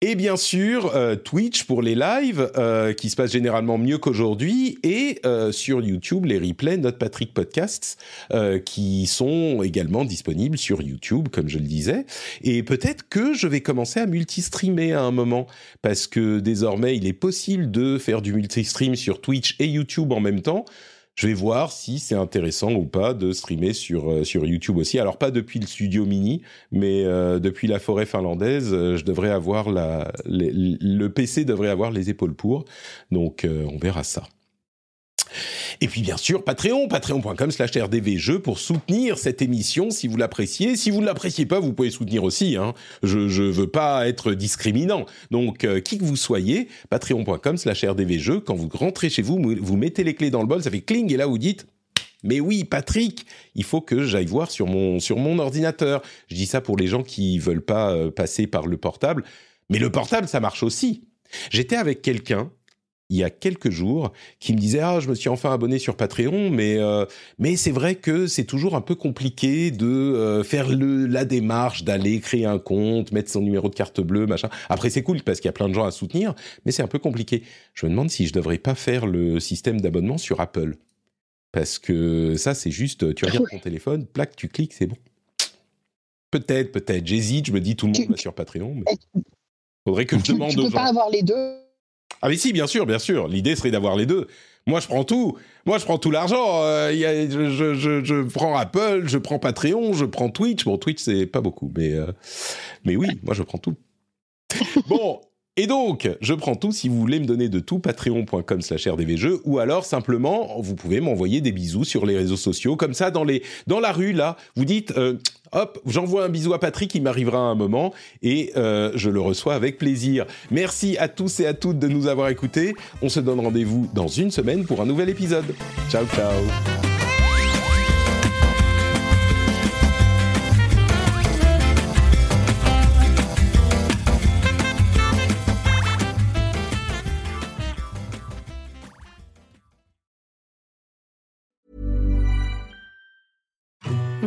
Et bien sûr, euh, Twitch pour les lives, euh, qui se passent généralement mieux qu'aujourd'hui, et euh, sur YouTube, les replays Notre Patrick Podcasts, euh, qui sont également disponibles sur YouTube, comme je le disais. Et peut-être que je vais commencer à multi-streamer à un moment, parce que désormais, il est possible de faire du multi-stream sur Twitch et YouTube en même temps. Je vais voir si c'est intéressant ou pas de streamer sur, euh, sur YouTube aussi. Alors pas depuis le studio mini, mais euh, depuis la forêt finlandaise, euh, je devrais avoir la, le PC devrait avoir les épaules pour. Donc euh, on verra ça. Et puis bien sûr, Patreon, patreon.com slash rdvjeux pour soutenir cette émission si vous l'appréciez. Si vous ne l'appréciez pas, vous pouvez soutenir aussi. Hein. Je je veux pas être discriminant. Donc, euh, qui que vous soyez, patreon.com slash rdvjeux, quand vous rentrez chez vous, vous vous mettez les clés dans le bol, ça fait cling, et là vous dites... Mais oui, Patrick, il faut que j'aille voir sur mon, sur mon ordinateur. Je dis ça pour les gens qui veulent pas euh, passer par le portable. Mais le portable, ça marche aussi. J'étais avec quelqu'un il y a quelques jours qui me disait ah je me suis enfin abonné sur Patreon mais euh, mais c'est vrai que c'est toujours un peu compliqué de euh, faire le la démarche d'aller créer un compte mettre son numéro de carte bleue machin après c'est cool parce qu'il y a plein de gens à soutenir mais c'est un peu compliqué je me demande si je devrais pas faire le système d'abonnement sur Apple parce que ça c'est juste tu regardes ton téléphone plaque tu cliques c'est bon Peut-être, peut-être. J'hésite, je me dis tout le monde Tu- va sur Patreon, mais faudrait que je demande tu aux peux gens. pas avoir les deux. Ah mais si, bien sûr, bien sûr. L'idée serait d'avoir les deux. Moi, je prends tout. Moi, je prends tout l'argent. Euh, je prends Apple, je prends Patreon, je prends Twitch. Bon, Twitch, c'est pas beaucoup, mais, euh, mais oui, moi, je prends tout. Bon, et donc, je prends tout. Si vous voulez me donner de tout, patreon.com slash rdvjeux, ou alors, simplement, vous pouvez m'envoyer des bisous sur les réseaux sociaux. Comme ça, dans, la rue, là, vous dites, euh, hop, j'envoie un bisou à Patrick, il m'arrivera à un moment, et euh, je le reçois avec plaisir. Merci à tous et à toutes de nous avoir écoutés. On se donne rendez-vous dans une semaine pour un nouvel épisode. Ciao, ciao.